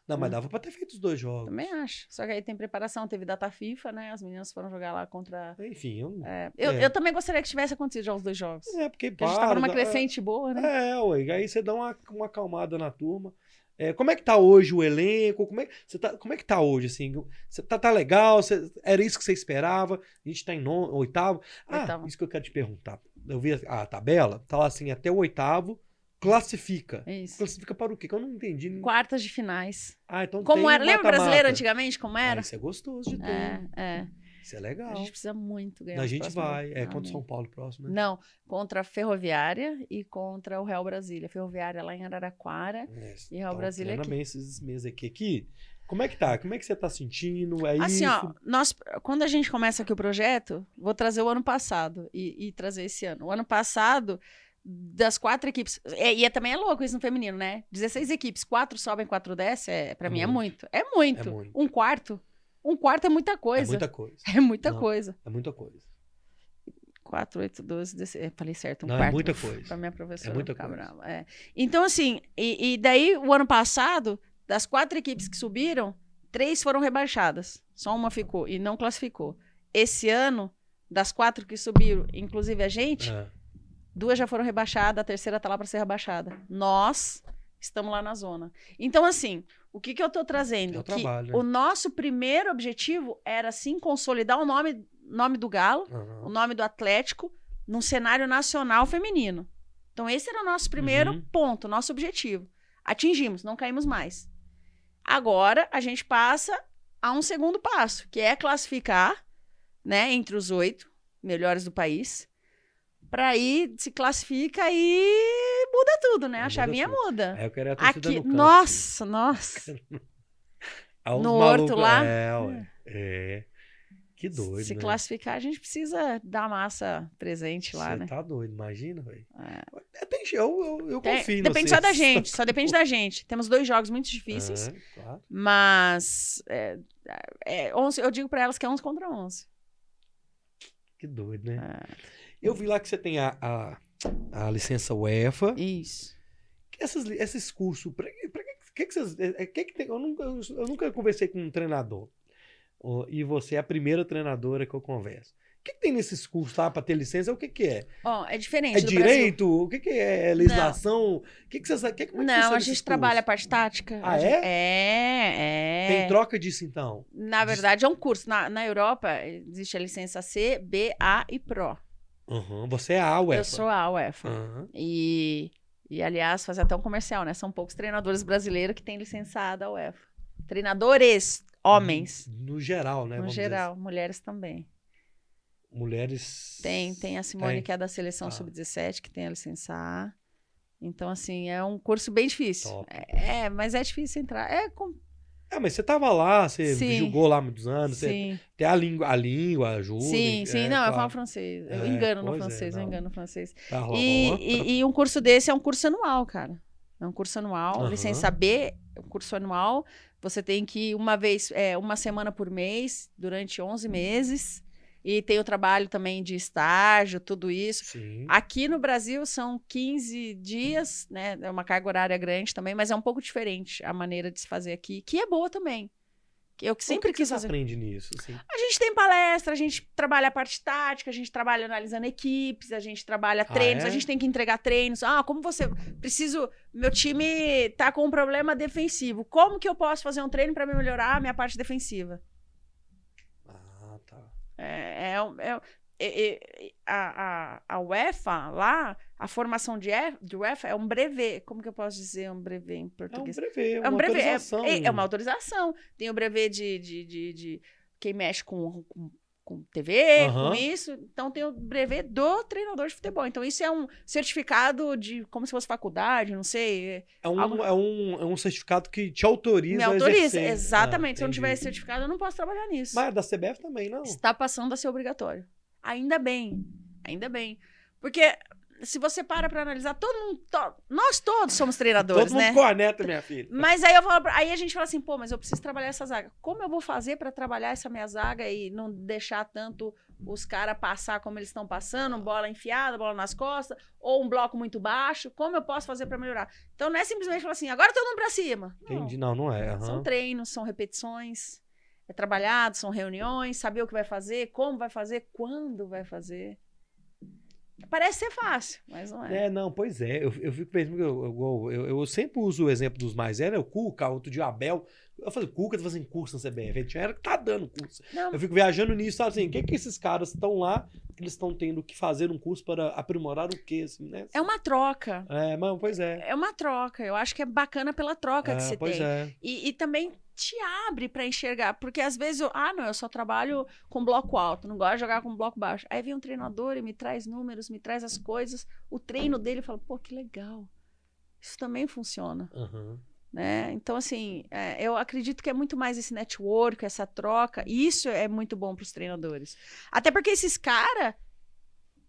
A: Não, mas
C: Hum.
A: dava pra ter feito os dois jogos.
C: Também acho. Só que aí tem preparação, teve data FIFA, né? As meninas foram jogar lá contra.
A: Enfim, eu
C: é, eu,
A: É.
C: eu também gostaria que tivesse acontecido já os dois jogos.
A: É, porque
C: Porque a gente tava numa
A: dá-
C: crescente boa, né?
A: É, ué, aí você dá uma, uma acalmada na turma. É, como é que tá hoje o elenco? Como é, você tá, como é que tá hoje, assim? Você tá, tá legal? Você- era isso que você esperava? A gente tá em nono, oitavo. Ah,
C: Oitavo.
A: isso que eu quero te perguntar. Eu vi a, a tabela, tá lá assim, até o oitavo, classifica.
C: É isso.
A: Classifica para o quê? Que eu não entendi.
C: Quartas de finais.
A: Ah, então
C: Como era? Lembra o
A: mata-mata.
C: brasileiro antigamente? Como
A: Ah,
C: era?
A: isso é gostoso de ter.
C: É, é.
A: Isso é
C: A
A: legal.
C: gente precisa muito ganhar.
A: A gente vai. É contra o. São Paulo próximo, né?
C: Não, contra a Ferroviária e contra o Real Brasília. Ferroviária lá em Araraquara.
A: É,
C: E Real
A: então,
C: Brasília aqui.
A: bem esses meses aqui. aqui. Como é que tá? Como é que você tá sentindo? É
C: Assim,
A: isso?
C: ó, nós, quando a gente começa aqui o projeto, vou trazer o ano passado e, e trazer esse ano. O ano passado, das quatro equipes. É, e é, também é louco isso no feminino, né? 16 equipes, quatro sobem, quatro descem. É, pra
A: É
C: mim é
A: muito.
C: É muito.
A: É muito.
C: Um quarto. Um quarto é muita
A: É
C: coisa.
A: muita coisa.
C: É muita
A: Não.
C: coisa.
A: É muita coisa.
C: 4, 8, 12, 16. é, Falei certo, um
A: Não, é
C: quarto.
A: muita coisa.
C: Pra minha professora
A: É muita coisa.
C: brava. É. Então, assim, e, e daí o ano passado, das quatro equipes que subiram, três foram rebaixadas. Só uma ficou e não classificou. Esse ano, das quatro que subiram, inclusive a gente,
A: É.
C: duas já foram rebaixadas, a terceira tá lá para ser rebaixada. Nós estamos lá na zona. Então, assim, o que, que eu tô trazendo?
A: É o
C: o nosso primeiro objetivo era, sim, consolidar o nome, nome do Galo,
A: Aham.
C: o nome do Atlético num cenário nacional feminino. Então, esse era o nosso primeiro
A: Uhum.
C: ponto, nosso objetivo. Atingimos, não caímos mais. Agora, a gente passa a um segundo passo, que é classificar né, entre os oito melhores do país. Para aí se classifica e muda tudo, né?
A: É,
C: A chavinha
A: tudo.
C: muda.
A: Aí eu quero a torcida
C: Aqui,
A: no
C: nossa, nossa. *laughs* No Horto lá?
A: É, ué. É. Que doido,
C: Se
A: né?
C: classificar, a gente precisa dar massa presente lá,
A: Você
C: né?
A: tá doido, imagina, velho.
C: É.
A: É, tem- Eu, eu, eu
C: Tem-
A: confio
C: depende só da gente, *laughs* só depende da gente. Temos dois jogos muito difíceis,
A: É, claro.
C: mas é, é 11, eu digo pra elas que é 11 contra 11.
A: Que doido, né?
C: É,
A: Eu vi lá que você tem a, a, a licença UEFA.
C: isso.
A: Essas, esses cursos, pra, pra que, que, vocês. é, é, que que tem, eu, nunca, eu, nunca conversei com um treinador. E você é a primeira treinadora que eu converso. O que, que tem nesses cursos lá pra ter licença? O que, que é?
C: Ó, é diferente
A: É
C: do Brasil.
A: direito? O que, que é? legislação? O que, que vocês. Que, como é que
C: Não, a gente trabalha a parte tática.
A: Ah,
C: gente-
A: é?
C: É, é.
A: Tem troca disso então?
C: Na verdade, é um curso. Na, na Europa, existe a licença C, B, A e Pro.
A: Aham, Você é a UEFA.
C: Eu sou a UEFA.
A: Aham.
C: E, e, aliás, fazer até um comercial, né? São poucos treinadores brasileiros que têm licenciada a UEFA. Treinadores, homens,
A: No geral, né?
C: no
A: vamos dizer
C: geral. Mulheres também.
A: assim. Mulheres.
C: Tem, tem a Simone,
A: Tem.
C: que é da seleção
A: Ah.
C: sub-17, que tem a licença A. Então, assim, é um curso bem difícil. É, é, mas é difícil entrar. É, com...
A: É, mas você tava lá, você
C: Sim.
A: jogou lá muitos anos, você
C: sim,
A: tem a língua, a língua ajuda.
C: sim, sim.
A: é,
C: não, eu
A: claro.
C: falo francês. Eu
A: É,
C: engano no
A: é,
C: francês, eu
A: não.
C: engano no francês.
A: Tá rolando.
C: E, e, e um curso desse é um curso anual, cara. É um curso anual.
A: Aham.
C: Licença B, é um curso anual. Você tem que ir uma vez, é, uma semana por mês, durante 11 meses. E tem o trabalho também de estágio, tudo isso.
A: Sim.
C: Aqui no Brasil são 15 dias, né? É uma carga horária grande também, mas é um pouco diferente a maneira de se fazer aqui, que é boa também. Eu que sempre
A: que
C: quis
A: você
C: fazer.
A: aprende nisso? assim?
C: A gente tem palestra, a gente trabalha a parte tática, a gente trabalha analisando equipes, a gente trabalha
A: Ah,
C: treinos,
A: é?
C: a gente tem que entregar treinos. Ah, como você. Preciso. Meu time tá com um problema defensivo. Como que eu posso fazer um treino para melhorar a minha parte defensiva?
A: Tá.
C: É, é, é- é- é- a, a, a UEFA lá, a formação de, de UEFA é um brevet. Como que eu posso dizer um brevet em
A: É um
C: português?
A: brevet,
C: É
A: uma
C: um brevet, é-
A: autorização.
C: É, é uma autorização. Tem o brevet de, de, de, de quem mexe com, com, com TV,
A: Aham.
C: com isso. Então tem o brevet do treinador de futebol. Então isso é um certificado de como se fosse faculdade, não sei.
A: É um,
C: algo-
A: é, um, é um certificado que te autoriza
C: Me autoriza.
A: exercer.
C: Exatamente.
A: Ah,
C: Se eu não tiver esse certificado, eu não posso trabalhar nisso.
A: Mas é da CBF também, não?
C: Está passando a ser obrigatório. Ainda bem. Ainda bem. Porque se você para pra analisar, todo mundo. to- nós todos somos treinadores,
A: Todo mundo
C: né?
A: corneta, minha filha.
C: Mas aí eu falo, aí a gente fala assim, pô, mas eu preciso trabalhar essa zaga. Como eu vou fazer pra trabalhar essa minha zaga e não deixar tanto os caras passar como eles estão passando, bola enfiada, bola nas costas, ou um bloco muito baixo? Como eu posso fazer pra melhorar? Então não é simplesmente falar assim, agora todo mundo pra cima. Não.
A: Entendi. Não, não é. aham.
C: São treinos, são repetições, é trabalhado, são reuniões, saber o que vai fazer, como vai fazer, quando vai fazer. Parece ser fácil, mas não é.
A: É, não, pois é. Eu, eu fico pensando eu, eu, eu, sempre uso o exemplo dos mais velhos, né? O Cuca, outro o Abel. Eu falei, Cuca tá fazendo curso na CBF. Tinha era que tá dando curso.
C: Não,
A: Eu fico viajando nisso, sabe assim, o que que esses caras estão lá, que eles estão tendo que fazer um curso para aprimorar o quê, assim, né?
C: é uma troca.
A: É, mas, pois é.
C: É uma troca. Eu acho que é bacana pela troca que
A: É,
C: se
A: pois
C: tem.
A: é.
C: E, e também te abre pra enxergar. Porque às vezes eu, ah, não, eu só trabalho com bloco alto, não gosto de jogar com bloco baixo. Aí vem um treinador e me traz números, me traz as coisas. O treino dele fala, pô, que legal. Isso também funciona.
A: Aham.
C: Né? Então, assim, é, eu acredito que é muito mais esse network, essa troca. E isso é muito bom para os treinadores. Até porque esses caras,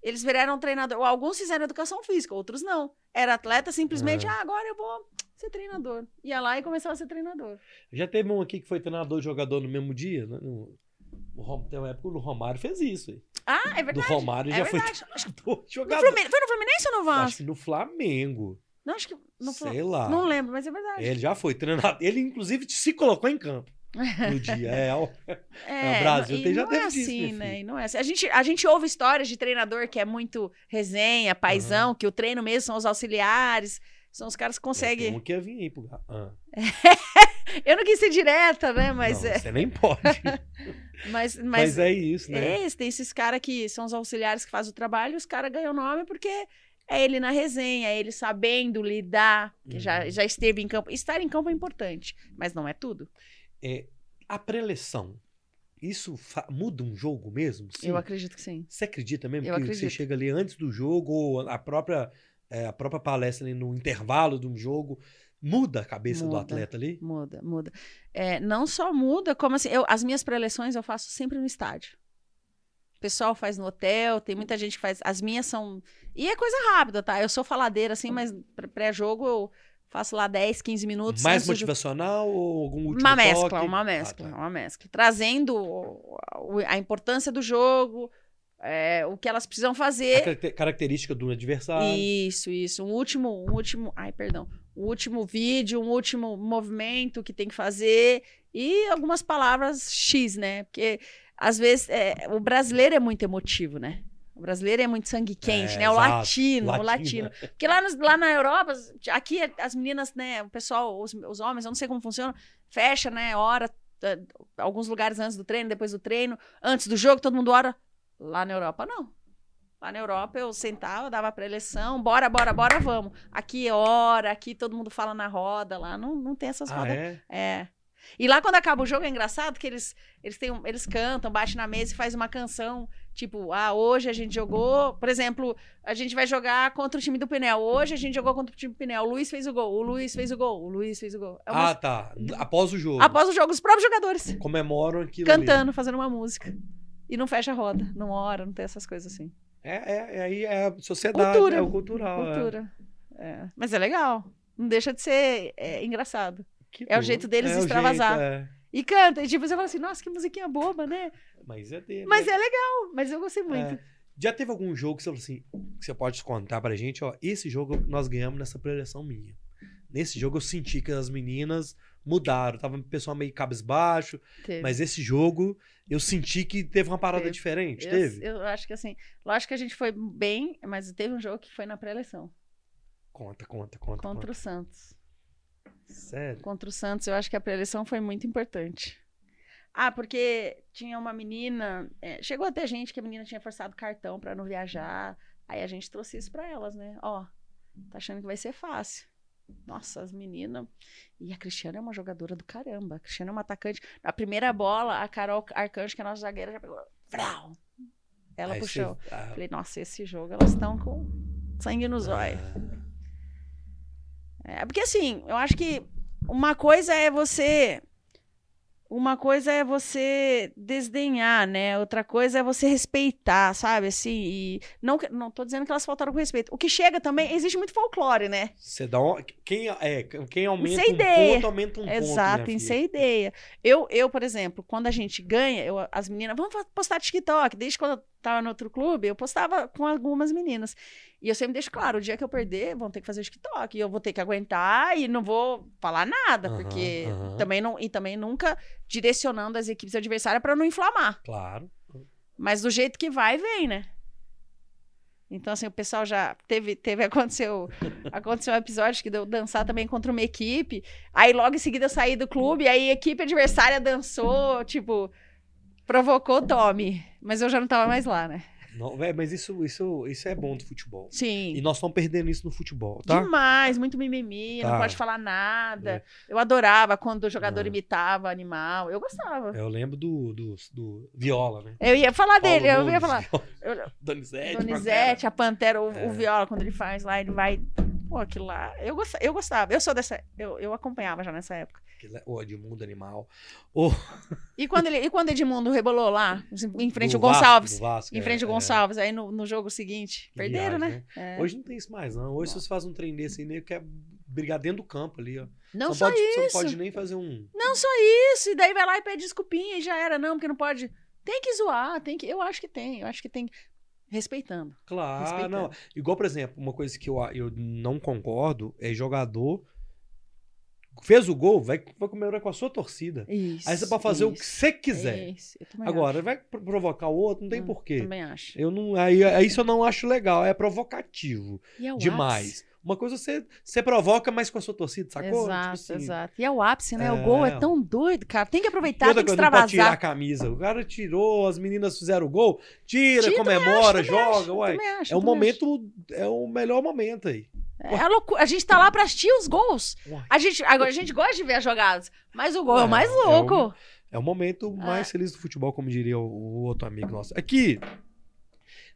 C: eles viraram treinador. Alguns fizeram educação física, outros não. Era atleta, simplesmente,
A: É.
C: ah, agora eu vou ser treinador. Ia lá e começava a ser treinador.
A: Já teve um aqui que foi treinador e jogador no mesmo dia, né? No, o tem uma época o Romário fez isso. hein?
C: Ah, é
A: Do
C: verdade.
A: Romário
C: é
A: já
C: verdade. *laughs*
A: foi
C: No
A: jogador.
C: Fluminense, foi no Fluminense ou no
A: Acho
C: Vasco?
A: que no Flamengo.
C: Não, acho que Flu-
A: Sei lá.
C: Não lembro, mas é verdade.
A: Ele já foi treinador. Ele, inclusive, se colocou em campo no *laughs* dia. É, ó.
C: É,
A: o Brasil tem- já
C: não
A: teve
C: é assim, né? E não é assim. A gente, a gente ouve histórias de treinador que é muito resenha, paizão, que o treino mesmo são os auxiliares, são os caras que conseguem.
A: um que ia vir aí pro ah. *laughs*
C: Eu não quis ser direta, né? Mas,
A: Não,
C: é,
A: Você nem pode. *laughs*
C: mas, mas,
A: Mas, é isso, né?
C: é esse, tem esses caras que são os auxiliares que fazem o trabalho, e os caras ganham nome porque é ele na resenha, é ele sabendo lidar, que já,
A: Uhum.
C: já esteve em campo. Estar em campo é importante, mas não é tudo.
A: É, a preleção, isso muda um jogo mesmo? Sim?
C: Eu acredito que sim.
A: Você acredita mesmo
C: Eu
A: que você
C: acredito.
A: chega ali antes do jogo, ou a própria, é, a própria palestra ali no intervalo de um jogo, Muda a cabeça do
C: Muda.
A: atleta ali?
C: Muda, muda. É, não só muda, como assim, eu, as minhas preleções eu faço sempre no estádio. O pessoal faz no hotel, tem muita gente que faz. As minhas são. E é coisa rápida, tá? Eu sou faladeira, assim, mas pré- pré-jogo eu faço lá 10, 15 minutos.
A: Mais
C: do
A: motivacional ou algum último
C: Uma mescla,
A: toque?
C: uma
A: Ah,
C: mescla,
A: tá.
C: uma mescla. Trazendo a importância do jogo, é, o que elas precisam
A: A
C: fazer.
A: caracter- característica do adversário.
C: Isso, isso. Um último, um último, ai, perdão. Um último vídeo, um último movimento que tem que fazer e algumas palavras X, né? Porque às vezes é, o brasileiro é muito emotivo, né? O brasileiro é muito sangue quente,
A: É,
C: né? O
A: exato.
C: latino, o
A: Latino.
C: latino. Porque lá, nos- lá na Europa, aqui as meninas, né? O pessoal, os, os homens, eu não sei como funciona, fecha, né? Hora, eh, alguns lugares antes do treino, depois do treino, antes do jogo, todo mundo ora. Lá na Europa, não. Lá na Europa eu sentava, dava pré-eleção, bora, bora, bora, vamos. Aqui é hora, aqui todo mundo fala na roda, lá não, não tem essas
A: Ah,
C: rodas.
A: é?
C: É. E lá quando acaba o jogo é engraçado que eles eles têm um- eles cantam, batem na mesa e faz uma canção, tipo, ah, hoje a gente jogou, por exemplo, a gente vai jogar contra o time do Pinel. Hoje a gente jogou contra o time do Pinel. O Luiz fez o gol, o Luiz fez o gol, o Luiz fez o gol. É uma-
A: Ah, tá. Após o jogo.
C: Após o jogo, os próprios jogadores
A: Comemoram aquilo ali.
C: cantando, fazendo uma música. E não fecha a roda, não ora, não tem essas coisas assim.
A: É, é, é, aí é a sociedade,
C: Cultura.
A: é o cultural. é.
C: Cultura. É. Mas é legal. Não deixa de ser é, engraçado.
A: Que
C: É o jeito deles
A: É
C: extravasar.
A: jeito, é.
C: E canta. E tipo, você fala assim, nossa, que musiquinha boba, né?
A: Mas é dele.
C: Mas
A: né?
C: é legal. Mas eu gostei muito.
A: É. Já teve algum jogo que você falou assim, que você pode contar pra gente, ó, esse jogo nós ganhamos nessa preleção minha. Nesse jogo eu senti que as meninas mudaram, tava o pessoal meio cabisbaixo,
C: Teve.
A: mas esse jogo eu senti que teve uma parada
C: Teve.
A: diferente,
C: eu,
A: teve?
C: eu acho que assim, lógico que a gente foi bem, mas teve um jogo que foi na pré-eleição.
A: Conta, conta, conta.
C: Contra
A: conta.
C: o Santos.
A: Sério?
C: Contra o Santos, eu acho que a pré-eleição foi muito importante. Ah, porque tinha uma menina. é, chegou até gente que a menina tinha forçado cartão pra não viajar. Aí a gente trouxe isso pra elas, né? Ó, tá achando que vai ser fácil. Nossa, as meninas. E a Cristiana é uma jogadora do caramba. A Cristiana é uma atacante. Na primeira bola, a Carol Arcanjo, que é a nossa zagueira, já pegou. Vrau! Ela
A: Aí
C: puxou.
A: você- ah,
C: Falei, nossa, esse jogo elas estão com sangue nos olhos. É, porque assim, eu acho que uma coisa é você. Uma coisa é você desdenhar, né? Outra coisa é você respeitar, sabe? Assim, e não, não tô dizendo que elas faltaram com respeito. O que chega também, existe muito folclore, né?
A: Você dá um, quem, é, quem aumenta um
C: ideia.
A: ponto, aumenta um
C: Exato,
A: ponto.
C: em ser
A: filha?
C: ideia. Eu, eu, por exemplo, quando a gente ganha, eu, as meninas, vamos postar TikTok. Desde quando tava no outro clube, eu postava com algumas meninas. E eu sempre deixo claro, o dia que eu perder, vão ter que fazer o TikTok. E eu vou ter que aguentar e não vou falar nada,
A: Aham,
C: porque
A: aham.
C: também não. E também nunca direcionando as equipes adversárias para não inflamar.
A: Claro.
C: Mas do jeito que vai, vem, né? Então, assim, o pessoal já teve, teve *laughs* aconteceu, aconteceu um episódio que deu dançar também contra uma equipe. Aí logo em seguida eu saí do clube, aí a equipe adversária dançou, tipo, provocou Tommy. Mas eu já não tava mais lá, né?
A: Não, véi, mas isso, isso, isso é bom do futebol.
C: Sim.
A: E nós estamos perdendo isso no futebol, tá?
C: Demais, muito mimimi, não
A: Tá.
C: pode falar nada.
A: É.
C: Eu adorava quando o jogador
A: Ah.
C: imitava animal. Eu gostava.
A: Eu lembro do, do, do Viola, né?
C: Eu ia falar
A: Paulo
C: dele, eu ia falar. *laughs* Eu,
A: Donizete.
C: Donizete, a Pantera, o,
A: É.
C: o Viola, quando ele faz lá, ele vai. Pô, aquilo lá. Eu gostava, eu gostava. Eu sou dessa. Eu, eu acompanhava já nessa época.
A: O Edmundo Animal. O,
C: E quando, ele, e quando Edmundo rebolou lá, em frente
A: do
C: ao Gonçalves.
A: Vasco,
C: em frente
A: é,
C: ao Gonçalves, aí no, no jogo seguinte.
A: Que
C: Perderam,
A: viagem,
C: né? É.
A: Hoje não tem isso mais, não. Hoje se você faz um trem desse aí, nego quer brigar dentro do campo ali, ó.
C: Não
A: Você
C: só
A: pode, Você não
C: isso.
A: pode nem fazer um.
C: Não só isso. E daí vai lá e pede desculpinha e já era, não, porque não pode. Tem que zoar, tem que. Eu acho que tem, eu acho que tem. Respeitando.
A: Claro,
C: Respeitando.
A: não. Igual, por exemplo, uma coisa que eu, eu não concordo é jogador. Fez o gol, vai, vai comemorar com a sua torcida.
C: Isso.
A: Aí você pode fazer o que
C: isso,
A: você quiser.
C: Isso,
A: Agora,
C: acho.
A: vai pro- provocar o outro, não tem
C: Hum,
A: porquê.
C: Também acho.
A: Eu não, aí, aí isso eu não acho legal, é provocativo.
C: É
A: demais.
C: ápice.
A: Uma coisa você, você provoca, mas com a sua torcida, sacou?
C: Exato,
A: Tipo assim,
C: exato. E é o ápice, né?
A: É.
C: O gol é tão doido, cara. Tem que aproveitar, tem que
A: coisa, não pode tirar a
C: extravasar.
A: camisa. O cara tirou, as meninas fizeram o gol, tira,
C: Tira,
A: comemora,
C: Acho,
A: joga,
C: acho,
A: uai.
C: acho,
A: É o momento, é o melhor momento aí.
C: É a loucura. A gente tá lá pra assistir os gols. A gente, agora, a gente gosta de ver as jogadas, mas o gol é,
A: É,
C: o mais
A: é o-
C: louco.
A: É o momento mais feliz do futebol, como diria o, o outro amigo nosso. Aqui,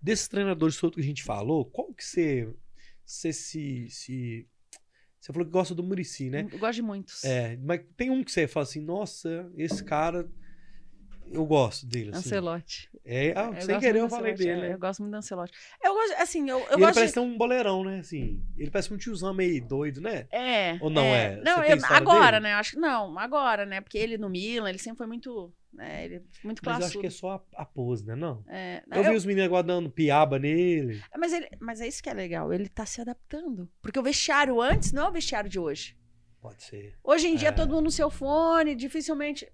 A: desses treinadores todos que a gente falou, qual que você, você se, se, Você falou que gosta do Murici, né?
C: Eu gosto de muitos.
A: É, mas tem um que você fala assim, nossa, esse cara, eu gosto dele, assim.
C: Ancelotti.
A: É, ah,
C: Eu
A: sem querer eu falei dele,
C: é,
A: né?
C: Eu gosto muito do Ancelotti. Eu gosto, assim, eu, eu
A: ele
C: gosto
A: parece
C: de...
A: ter um boleirão, né? Assim, ele parece um tiozão meio doido, né?
C: É.
A: Ou não é?
C: Não,
A: Você tem
C: eu- agora,
A: dele?
C: né? Acho que não, agora, né? Porque ele no Milan, ele sempre foi muito, né? Ele é muito
A: Mas eu acho que é só a, a pose, né? Não.
C: É,
A: Eu,
C: eu-
A: vi os meninos agora dando piaba nele.
C: mas, ele, mas é isso que é legal, ele tá se adaptando. Porque o vestiário antes não é o vestiário de hoje.
A: Pode ser.
C: Hoje em dia
A: É.
C: todo mundo no seu fone, dificilmente.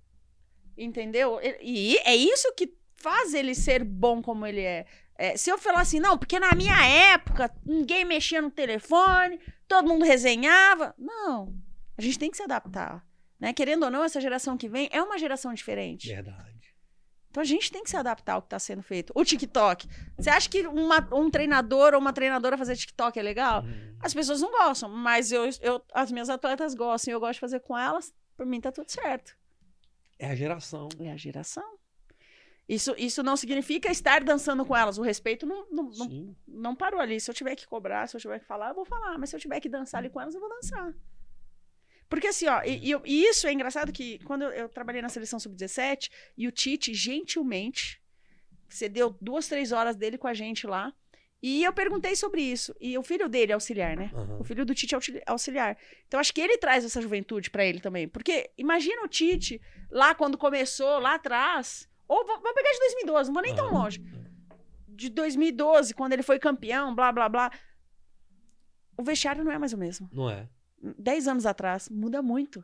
C: Entendeu? E é isso que faz ele ser bom como ele é. É, se eu falar assim, não, porque na minha época ninguém mexia no telefone, todo mundo resenhava. Não. A gente tem que se adaptar. Né? Querendo ou não, essa geração que vem é uma geração diferente.
A: Verdade.
C: Então a gente tem que se adaptar ao que está sendo feito. O TikTok. Você acha que uma- um treinador ou uma treinadora fazer TikTok é legal?
A: Hum.
C: As pessoas não gostam, mas eu, eu, as minhas atletas gostam e eu gosto de fazer com elas. Por mim tá tudo certo.
A: É a geração.
C: É a geração. Isso, isso não significa estar dançando com elas. O respeito não, não, não, não parou ali. Se eu tiver que cobrar, se eu tiver que falar, eu vou falar. Mas se eu tiver que dançar ali com elas, eu vou dançar. Porque assim, ó, e, e isso é engraçado que quando eu, eu trabalhei na seleção sub-17 e o Tite, gentilmente, cedeu duas, três horas dele com a gente lá. E eu perguntei sobre isso. E o filho dele é auxiliar, né?
A: Aham.
C: O filho do Tite é auxili- auxiliar. Então, acho que ele traz essa juventude pra ele também. Porque imagina o Tite lá quando começou, lá atrás. Ou vamos pegar de 2012, não vou nem tão longe. De 2012, quando ele foi campeão, blá, blá, blá. O vestiário não é mais o mesmo.
A: Não é?
C: Dez anos atrás, muda muito.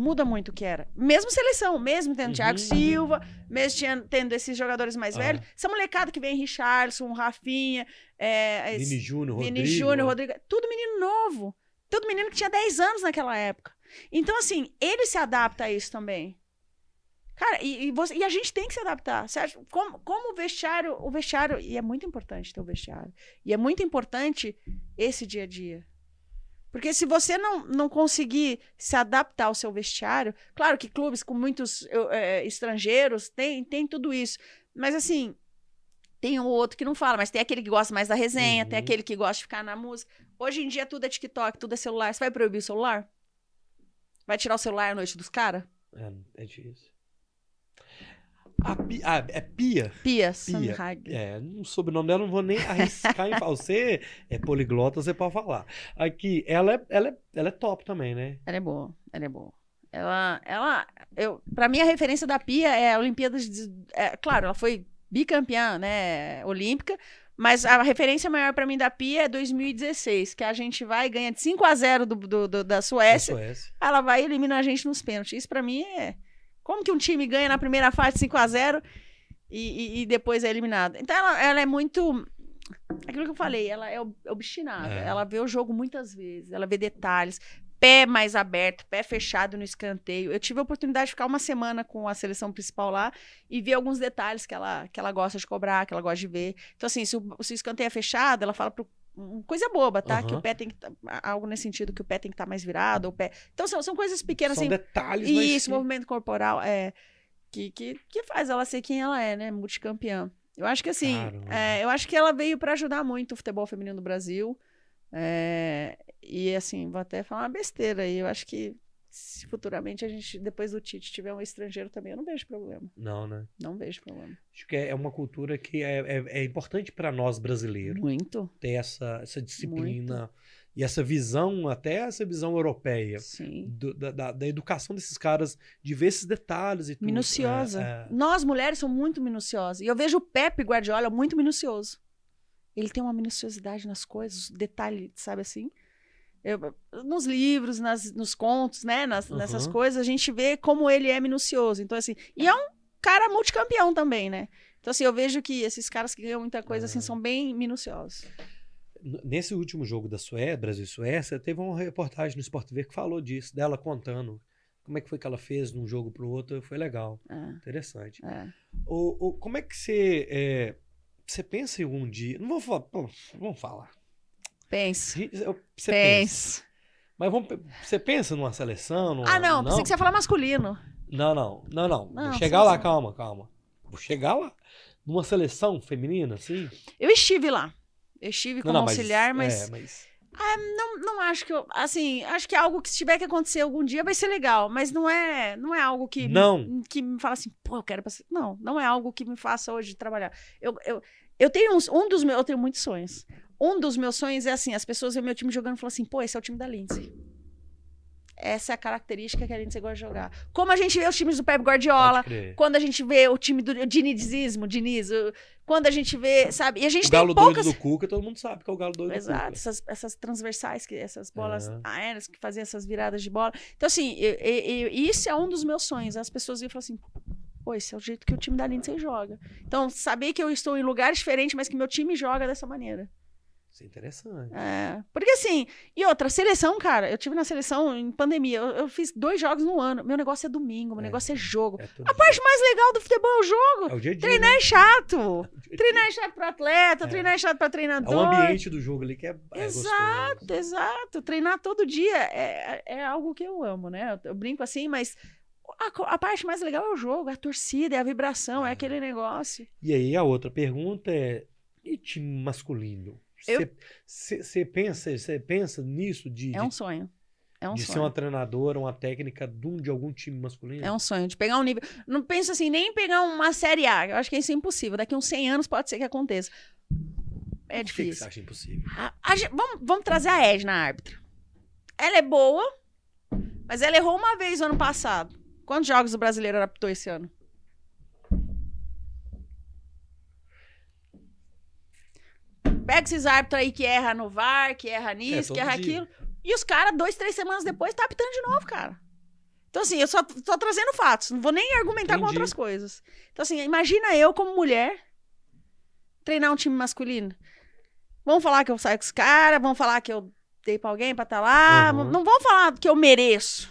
C: Muda muito o que era. Mesmo seleção, mesmo tendo
A: Uhum.
C: Thiago Silva, mesmo tinha- tendo esses jogadores mais
A: Ah.
C: velhos. Essa molecada que vem, Richarlison, Rafinha, é,
A: Vini Júnior, Rodrigo.
C: Vini Júnior, Rodrigo, tudo menino novo. Tudo menino que tinha 10 anos naquela época. Então, assim, ele se adapta a isso também. Cara, e, e você- e a gente tem que se adaptar. Acha- como, como o vestiário, o vestiário, e é muito importante ter o vestiário. E é muito importante esse dia a dia. Porque se você não, não conseguir se adaptar ao seu vestiário, claro que clubes com muitos é, estrangeiros tem, tem tudo isso. Mas assim, tem um outro que não fala, mas tem aquele que gosta mais da resenha, tem
A: Uhum.
C: aquele que gosta de ficar na música. Hoje em dia tudo é TikTok, tudo é celular. Você vai proibir o celular? Vai tirar o celular à noite dos caras?
A: É, é difícil. A Pi- ah, é Pia?
C: Pia,
A: Pia. É, o sobrenome dela não vou nem arriscar em falar. Você é poliglota, você pode falar. Aqui, ela é, ela é, ela é top também, né?
C: Ela é boa, ela é boa. Ela, ela, eu, pra mim a referência da Pia é a Olimpíadas, de, é, claro, ela foi bicampeã, né, olímpica, mas a referência maior pra mim da Pia é 2016, que a gente vai e ganha de 5 a 0 do, do- do- da Suécia,
A: Da Suécia.
C: ela vai e elimina a gente nos pênaltis. Isso pra mim é como que um time ganha na primeira fase 5 a 0 e, e- e depois é eliminado. Então ela, ela é muito aquilo que eu falei, ela é ob- obstinada.
A: É.
C: Ela vê o jogo muitas vezes, ela vê detalhes, pé mais aberto, pé fechado no escanteio. Eu tive a oportunidade de ficar uma semana com a seleção principal lá e ver alguns detalhes que ela, que ela gosta de cobrar, que ela gosta de ver. Então, assim, se o, se o escanteio é fechado, ela fala pro. Coisa boba, tá? Que
A: Aham.
C: o pé tem que. tá- Algo nesse sentido, que o pé tem que estar mais virado. O pé... Então, são, são coisas pequenas,
A: São
C: assim.
A: detalhes,
C: Isso,
A: que-
C: movimento corporal é que, que, que faz ela ser quem ela é, né? Multicampeã. Eu acho que assim,
A: Caramba.
C: é, eu acho que ela veio para ajudar muito o futebol feminino do Brasil. É, e assim, vou até falar uma besteira aí. Eu acho que se futuramente a gente, depois do Tite, tiver um estrangeiro também, eu não vejo problema.
A: Não, né?
C: Não vejo problema.
A: Acho que é é uma cultura que é, é, é importante para nós brasileiros
C: Muito.
A: ter essa, essa disciplina e essa visão, até essa visão europeia.
C: Sim.
A: do- da, da- da educação desses caras, de ver esses detalhes e tudo.
C: Minuciosa.
A: É, é.
C: Nós, mulheres, somos muito minuciosas. E eu vejo o Pepe Guardiola muito minucioso. Ele tem uma minuciosidade nas coisas, detalhe, sabe assim? Eu- nos livros, nas, nos contos, né? Nas, Nessas
A: Uhum.
C: coisas, a gente vê como ele é minucioso. Então, assim, e é um cara multicampeão também, né? Então, assim, eu vejo que esses caras que ganham muita coisa, assim, são bem minuciosos.
A: Nesse último jogo da Suécia, Brasil e Suécia, teve uma reportagem no Sport TV que falou disso, dela contando como é que foi que ela fez de um jogo pro outro. Foi legal,
C: É,
A: interessante.
C: é.
A: O, o- como é que você. é, você pensa em um dia. Não vou falar. Vamos falar.
C: Pensa.
A: Você pensa.
C: Pensa.
A: Mas vamos, você pensa numa seleção? Numa,
C: Ah, não, pensei que você ia falar masculino.
A: Não, não, não, não.
C: Não,
A: Vou chegar lá,
C: seleção.
A: calma, calma. Vou chegar lá. Numa seleção feminina, assim?
C: Eu estive lá. Eu estive como
A: não, não,
C: auxiliar, mas
A: É, mas
C: Não, não acho que eu. Assim, acho que é algo que se tiver que acontecer algum dia vai ser legal, mas não é, não é algo que.
A: Não.
C: Me, que me fala assim, pô, eu quero. Não, não é algo que me faça hoje trabalhar. Eu, eu, eu tenho uns, um dos meus. Eu tenho muitos sonhos. Um dos meus sonhos é assim: as pessoas veem meu time jogando e falam assim, pô, esse é o time da Lindsay. Essa é a característica que a Lindsay gosta de jogar. Como a gente vê os times do Pep Guardiola, quando a gente vê o time do dinizismo, Diniz, o- quando a gente vê, sabe? E a gente
A: O
C: tem
A: galo
C: poucas.
A: doido do Cuca, todo mundo sabe que é o galo doido
C: Exato,
A: do Cuca.
C: essas, essas transversais, que, essas bolas
A: Aham.
C: aéreas que faziam essas viradas de bola. Então, assim, eu- eu- eu- isso é um dos meus sonhos. As pessoas iam falar assim, pô, esse é o jeito que o time da Lindsay joga. Então, saber que eu estou em lugares diferentes, mas que meu time joga dessa maneira.
A: Isso é interessante.
C: É, porque assim, e outra, seleção, cara, eu tive na seleção em pandemia, eu, eu fiz dois jogos no ano. Meu negócio é domingo, meu
A: É.
C: negócio é jogo.
A: É
C: A parte mais legal do futebol é o jogo.
A: dia. É o dia a dia.
C: Treinar
A: né?
C: é chato. *laughs*
A: É dia a dia.
C: Treinar é chato pro atleta,
A: É.
C: treinar é chato pra
A: É
C: treinador.
A: o ambiente do jogo ali que é, é
C: Exato,
A: gostoso.
C: exato. Treinar todo dia é, é algo que eu amo, né? Eu, eu brinco assim, mas a, a parte mais legal é o jogo, é a torcida, é a vibração, é aquele negócio.
A: E aí a outra pergunta é: e time masculino? Você pensa, você pensa nisso de,
C: É um sonho. É um
A: de ser
C: sonho.
A: uma treinadora, uma técnica de, um- de algum time masculino?
C: É um sonho de pegar um nível. Não penso assim, nem em pegar uma série A. Eu acho que isso é impossível. Daqui uns 100 anos pode ser que aconteça. É
A: Por que que
C: difícil.
A: você acha impossível?
C: A- a vamos, vamos trazer a Edna árbitra. Ela é boa, mas ela errou uma vez no ano passado. Quantos jogos o brasileiro ela apitou esse ano? Pega esses árbitros aí que erra no VAR, que erra nisso,
A: É,
C: que erra
A: dia.
C: aquilo. E os caras, dois, três semanas depois, tá apitando de novo, cara. Então, assim, eu só tô trazendo fatos. Não vou nem argumentar com
A: Entendi.
C: outras coisas. Então, assim, imagina eu, como mulher, treinar um time masculino. Vão falar que eu saio com os caras, vão falar que eu dei pra alguém pra estar lá.
A: Uhum.
C: Não vão falar que eu mereço.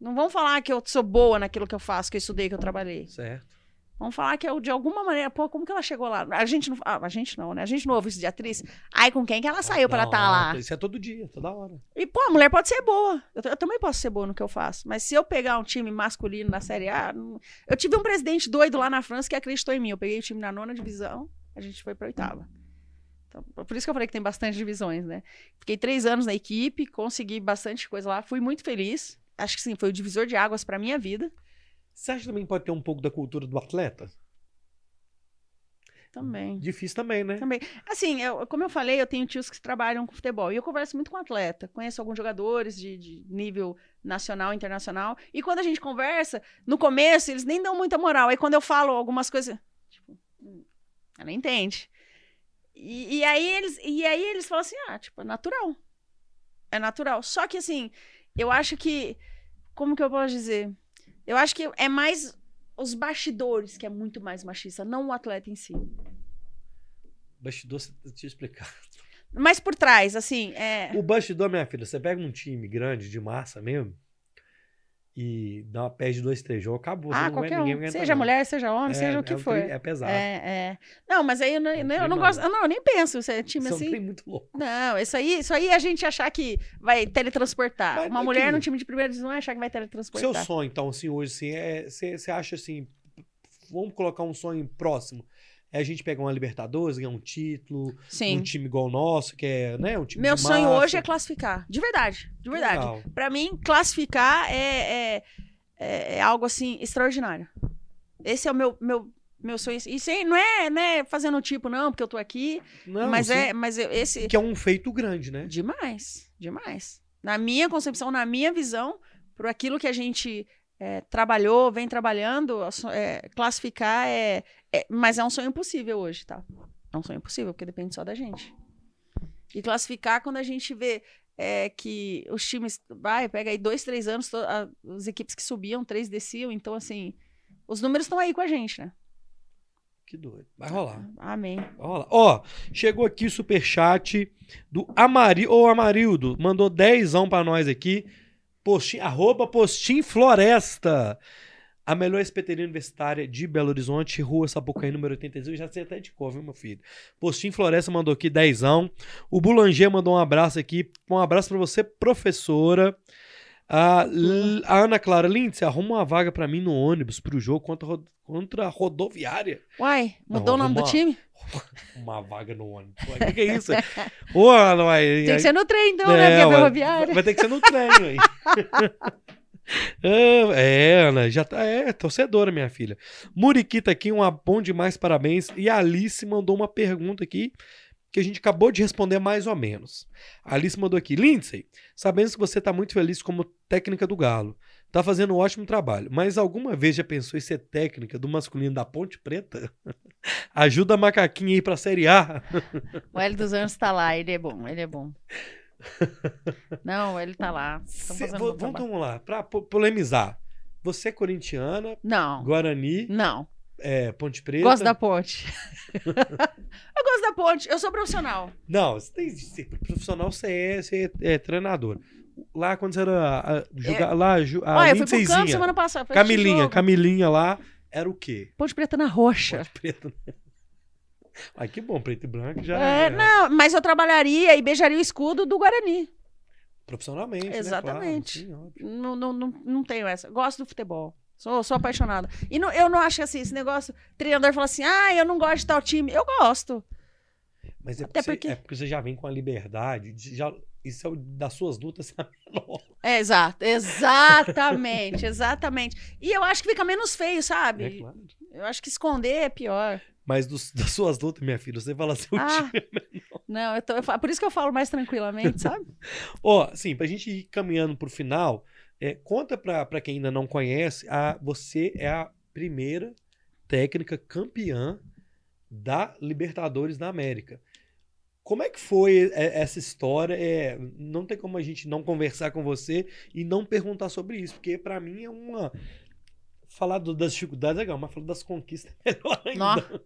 C: Não vão falar que eu sou boa naquilo que eu faço, que eu estudei, que eu trabalhei.
A: Certo.
C: Vão falar que eu, de alguma maneira, pô, como que ela chegou lá? A gente não, ah, a gente não, né? A gente não ouve isso de atriz. Ai, com quem que ela saiu pra ela
A: Não,
C: estar lá?
A: Isso é todo dia, toda hora.
C: E, pô, a mulher pode ser boa. Eu, eu também posso ser boa no que eu faço. Mas se eu pegar um time masculino na Série A. não- Eu tive um presidente doido lá na França que acreditou em mim. Eu peguei o time na nona divisão, a gente foi pra oitava. Então, por isso que eu falei que tem bastante divisões, né? Fiquei três anos na equipe, consegui bastante coisa lá, fui muito feliz. Acho que sim, foi o divisor de águas pra minha vida
A: Você acha que também pode ter um pouco da cultura do atleta?
C: também.
A: Difícil também, né?
C: Também. Assim, eu- como eu falei, eu tenho tios que trabalham com futebol. E eu converso muito com atleta. Conheço alguns jogadores de, de nível nacional, internacional. E quando a gente conversa, no começo, eles nem dão muita moral. Aí quando eu falo algumas coisas, tipo, hum, ela entende. E, e aí eles, e aí eles falam assim, ah, tipo, é natural. É natural. Só que assim, eu acho que. Como que eu posso dizer? Eu acho que é mais os bastidores que é muito mais machista, não o atleta em si.
A: Bastidor, deixa eu explicar.
C: Mas por trás, assim, é.
A: O bastidor, minha filha, você pega um time grande de massa mesmo e dá uma pé de dois, três jogos, acabou. você
C: Ah,
A: não
C: qualquer um. Seja
A: não.
C: mulher, seja homem,
A: É,
C: seja o que
A: é
C: for.
A: É pesado.
C: É, é. Não, mas aí eu, não,
A: É
C: eu não gosto. Não, eu nem penso. Se é time
A: Isso é
C: assim.
A: trem muito louco.
C: Não, isso aí, isso aí é a gente achar que vai teletransportar.
A: Mas
C: Uma
A: não é
C: mulher
A: que-
C: no time de primeira é achar que vai
A: Seu
C: teletransportar.
A: sonho, então, assim, hoje, assim, é, você você acha assim, vamos colocar um sonho próximo, é a gente pegar uma Libertadores, ganhar um título, um
C: Sim.
A: time igual o nosso, que é, né, um time
C: Meu sonho
A: massa.
C: hoje é classificar. De verdade. De verdade. Pra mim, classificar é, é, é, é algo assim extraordinário. Esse é o meu, meu, meu sonho. E sem, não é né, fazendo tipo, não, porque eu tô aqui.
A: Não,
C: mas
A: sim,
C: é. Mas eu- esse.
A: que é um feito grande, né?
C: Demais, demais. Na minha concepção, na minha visão, por aquilo que a gente é, trabalhou, vem trabalhando, é, classificar é, é- Mas é um sonho impossível hoje, tá? É um sonho impossível, porque depende só da gente. E classificar quando a gente vê é, que os times. Vai, pega aí dois, três anos, a- as equipes que subiam, três desciam, então assim. Os números estão aí com a gente, né?
A: Que doido. Vai rolar.
C: Amém.
A: Vai rolar. Ó, chegou aqui o superchat do Amari, ô Amarildo, mandou dezão pra nós aqui. Postim, arroba Postim Floresta. A melhor espeteria universitária de Belo Horizonte, Rua Sapucaí, número 85. Já sei até de cor, viu, meu filho? Postim Floresta mandou aqui dezão. O Boulanger mandou um abraço aqui. Um abraço pra você, professora. A, a Ana Clara Lindsay, arruma uma vaga pra mim no ônibus pro jogo contra, contra a rodoviária.
C: Uai, mudou
A: Não,
C: o nome do time?
A: Uma vaga no ônibus. O que, que é isso? Ô, não, aí,
C: Tem que ser no trem, então, né?
A: É,
C: Porque é ferroviária.
A: Vai ter que ser no trem, aí. *laughs* Ah, É, Ana, já tá. É, torcedora, minha filha. Muriqui tá aqui, um bom demais, parabéns. E a Alice mandou uma pergunta aqui que a gente acabou de responder mais ou menos. A Alice mandou aqui: Lindsay, sabemos que você tá muito feliz como técnica do Galo. Tá fazendo um ótimo trabalho, mas alguma vez já pensou em ser técnica do masculino da Ponte Preta? *laughs* Ajuda a macaquinha aí pra Série A. *laughs*
C: O Hélio dos Anjos tá lá, ele é bom, ele é bom. *laughs* Não, ele tá lá. Tão
A: Cê-
C: fazendo
A: vo-
C: bom
A: vamos, lá, pra po- polemizar. Você é corintiana,
C: Não,
A: Guarani,
C: não.
A: é, Ponte Preta.
C: Gosto da ponte. eu gosto da ponte. Eu sou profissional.
A: Não, você tem profissional, você é, você é, é treinador. Lá quando você era a, jogar, lá a
C: Olha, eu fui pro campo semana passada.
A: Camilinha. Camilinha lá era o quê?
C: Ponte Preta na roxa.
A: Ponte Preta. né? *laughs* Ai, que bom, preto e branco já
C: É, não, mas eu trabalharia e beijaria o escudo do Guarani.
A: profissionalmente, né?
C: Exatamente.
A: Claro, sim, óbvio.
C: Não, não, não, não tenho essa. Gosto do futebol. Sou, sou apaixonada. E não- eu não acho assim, esse negócio, treinador fala assim, ah, eu não gosto de tal time. Eu gosto.
A: Mas é
C: Até
A: porque,
C: porque-
A: Você, é porque você já vem com a liberdade, de- já, isso é o- das suas lutas *laughs* é menor.
C: É, exato. Exatamente, exatamente. E eu acho que fica menos feio, sabe?
A: É claro.
C: Eu acho que esconder é pior.
A: Mas dos- das suas lutas, minha filha, você fala o
C: Ah,
A: time
C: não, eu tô, eu por isso que eu falo mais tranquilamente, sabe? *laughs*
A: Ó, assim, pra gente ir caminhando pro final, é, conta pra, pra quem ainda não conhece, a, você é a primeira técnica campeã da Libertadores da América. Como é que foi é, essa história? É, não tem como a gente não conversar com você e não perguntar sobre isso, porque pra mim é uma. Falar do- das dificuldades é legal, mas falar das conquistas *laughs* é melhor ainda.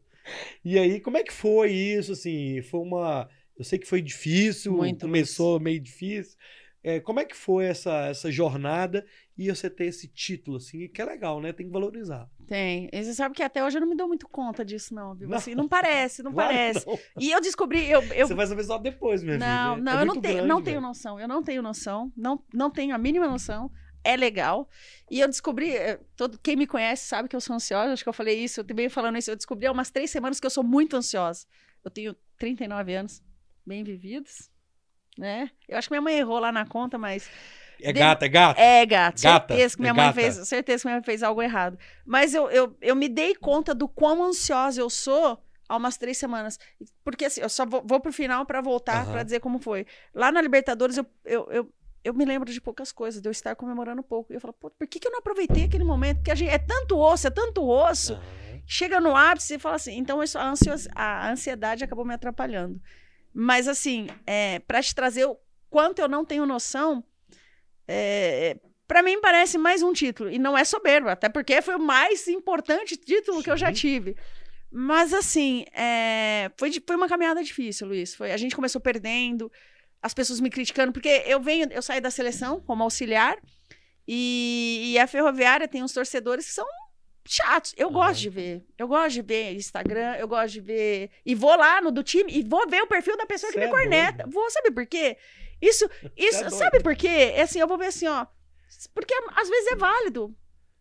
A: E aí, como é que foi isso? Assim, foi uma. Eu sei que foi difícil,
C: Muito,
A: começou meio difícil. É, como é que foi essa, essa jornada e você ter esse título, assim, que é legal, né? Tem que valorizar.
C: Tem. E você sabe que até hoje eu não me dou muito conta disso, não, viu?
A: Não.
C: Assim, não parece, não *laughs*
A: Claro
C: parece.
A: não.
C: E eu descobri, eu, eu
A: Você vai saber só depois, minha
C: Não,
A: filha.
C: não,
A: É
C: eu não
A: muito
C: tenho,
A: grande,
C: não tenho noção. Eu não tenho noção. Não, não tenho a mínima noção. É legal. E eu descobri, eh, todo, quem me conhece sabe que eu sou ansiosa. Acho que eu falei isso, eu também falando isso. Eu descobri há umas três semanas que eu sou muito ansiosa. Eu tenho 39 anos, bem vividos, né? Eu acho que minha mãe errou lá na conta, mas
A: É gata, é gata.
C: é, gato.
A: Gata,
C: certeza que minha
A: é
C: mãe
A: gata.
C: fez, certeza que minha mãe fez algo errado. Mas eu, eu, eu me dei conta do quão ansiosa eu sou há umas três semanas. Porque assim, eu só vou, vou pro final pra voltar
A: Aham.
C: pra dizer como foi. Lá na Libertadores, eu, eu, eu, eu me lembro de poucas coisas, de eu estar comemorando pouco. E eu falo, pô, por que, que eu não aproveitei aquele momento? Porque a gente, é tanto osso, é tanto osso.
A: Aham.
C: Chega no ápice e fala assim. Então, isso, a, ansios- a ansiedade acabou me atrapalhando. Mas, assim, é, para te trazer o quanto eu não tenho noção, é, para mim parece mais um título. E não é soberbo, até porque foi o mais importante título que eu já
A: Sim.
C: tive. Mas, assim, é, foi, foi uma caminhada difícil, Luiz. Foi, a gente começou perdendo, as pessoas me criticando, porque eu venho, eu saí da seleção como auxiliar. E, e a Ferroviária tem uns torcedores que são chatos. Eu
A: Aham.
C: gosto de ver. Eu gosto de ver Instagram, eu gosto de ver. E vou lá no do time e vou ver o perfil da pessoa que
A: Cê
C: me
A: é
C: corneta.
A: doido.
C: Vou, sabe por quê? Isso, isso
A: é
C: sabe por quê? É assim, eu vou ver assim, ó. Porque às vezes é válido.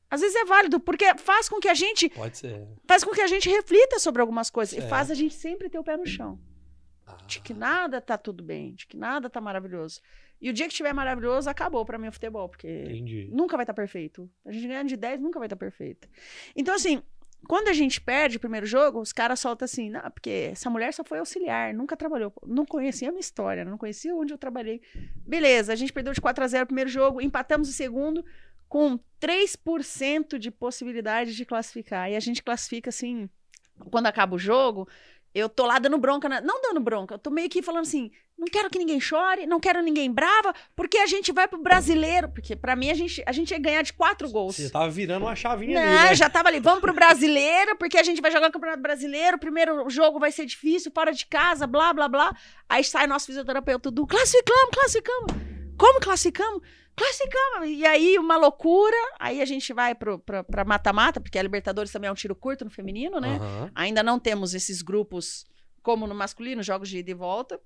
C: Às vezes é válido, porque faz com que a gente
A: Pode ser.
C: faz com que a gente reflita sobre algumas coisas
A: Certo.
C: e faz a gente sempre ter o pé no chão.
A: Ah,
C: De que nada tá tudo bem, de que nada tá maravilhoso. E o dia que estiver maravilhoso, acabou pra mim o futebol, porque
A: entendi.
C: nunca vai estar perfeito. A gente ganhando de 10 nunca vai estar perfeito. Então, assim, quando a gente perde o primeiro jogo, os caras soltam assim, não, porque essa mulher só foi auxiliar, nunca trabalhou. Não conhecia a minha história, não conhecia onde eu trabalhei. Beleza, a gente perdeu de 4 a 0 o primeiro jogo, empatamos o segundo com 3% de possibilidade de classificar. E a gente classifica assim, quando acaba o jogo, eu tô lá dando bronca, na- não dando bronca, eu tô meio que falando assim, não quero que ninguém chore, não quero ninguém brava, porque a gente vai pro brasileiro, porque pra mim a gente, a gente ia ganhar de quatro gols.
A: Você tava virando uma chavinha
C: Não,
A: ali, né?
C: já tava ali, vamos pro *laughs* brasileiro, porque a gente vai jogar o Campeonato Brasileiro, o primeiro jogo vai ser difícil, fora de casa, blá, blá, blá. Aí sai nosso fisioterapeuta do classificamos, classificamos. Como classificamos? Classificamos. E aí, uma loucura. Aí a gente vai pro, pra, pra mata-mata, porque a Libertadores também é um tiro curto no feminino, né?
A: Aham.
C: Ainda não temos esses grupos como no masculino, jogos de ida e volta.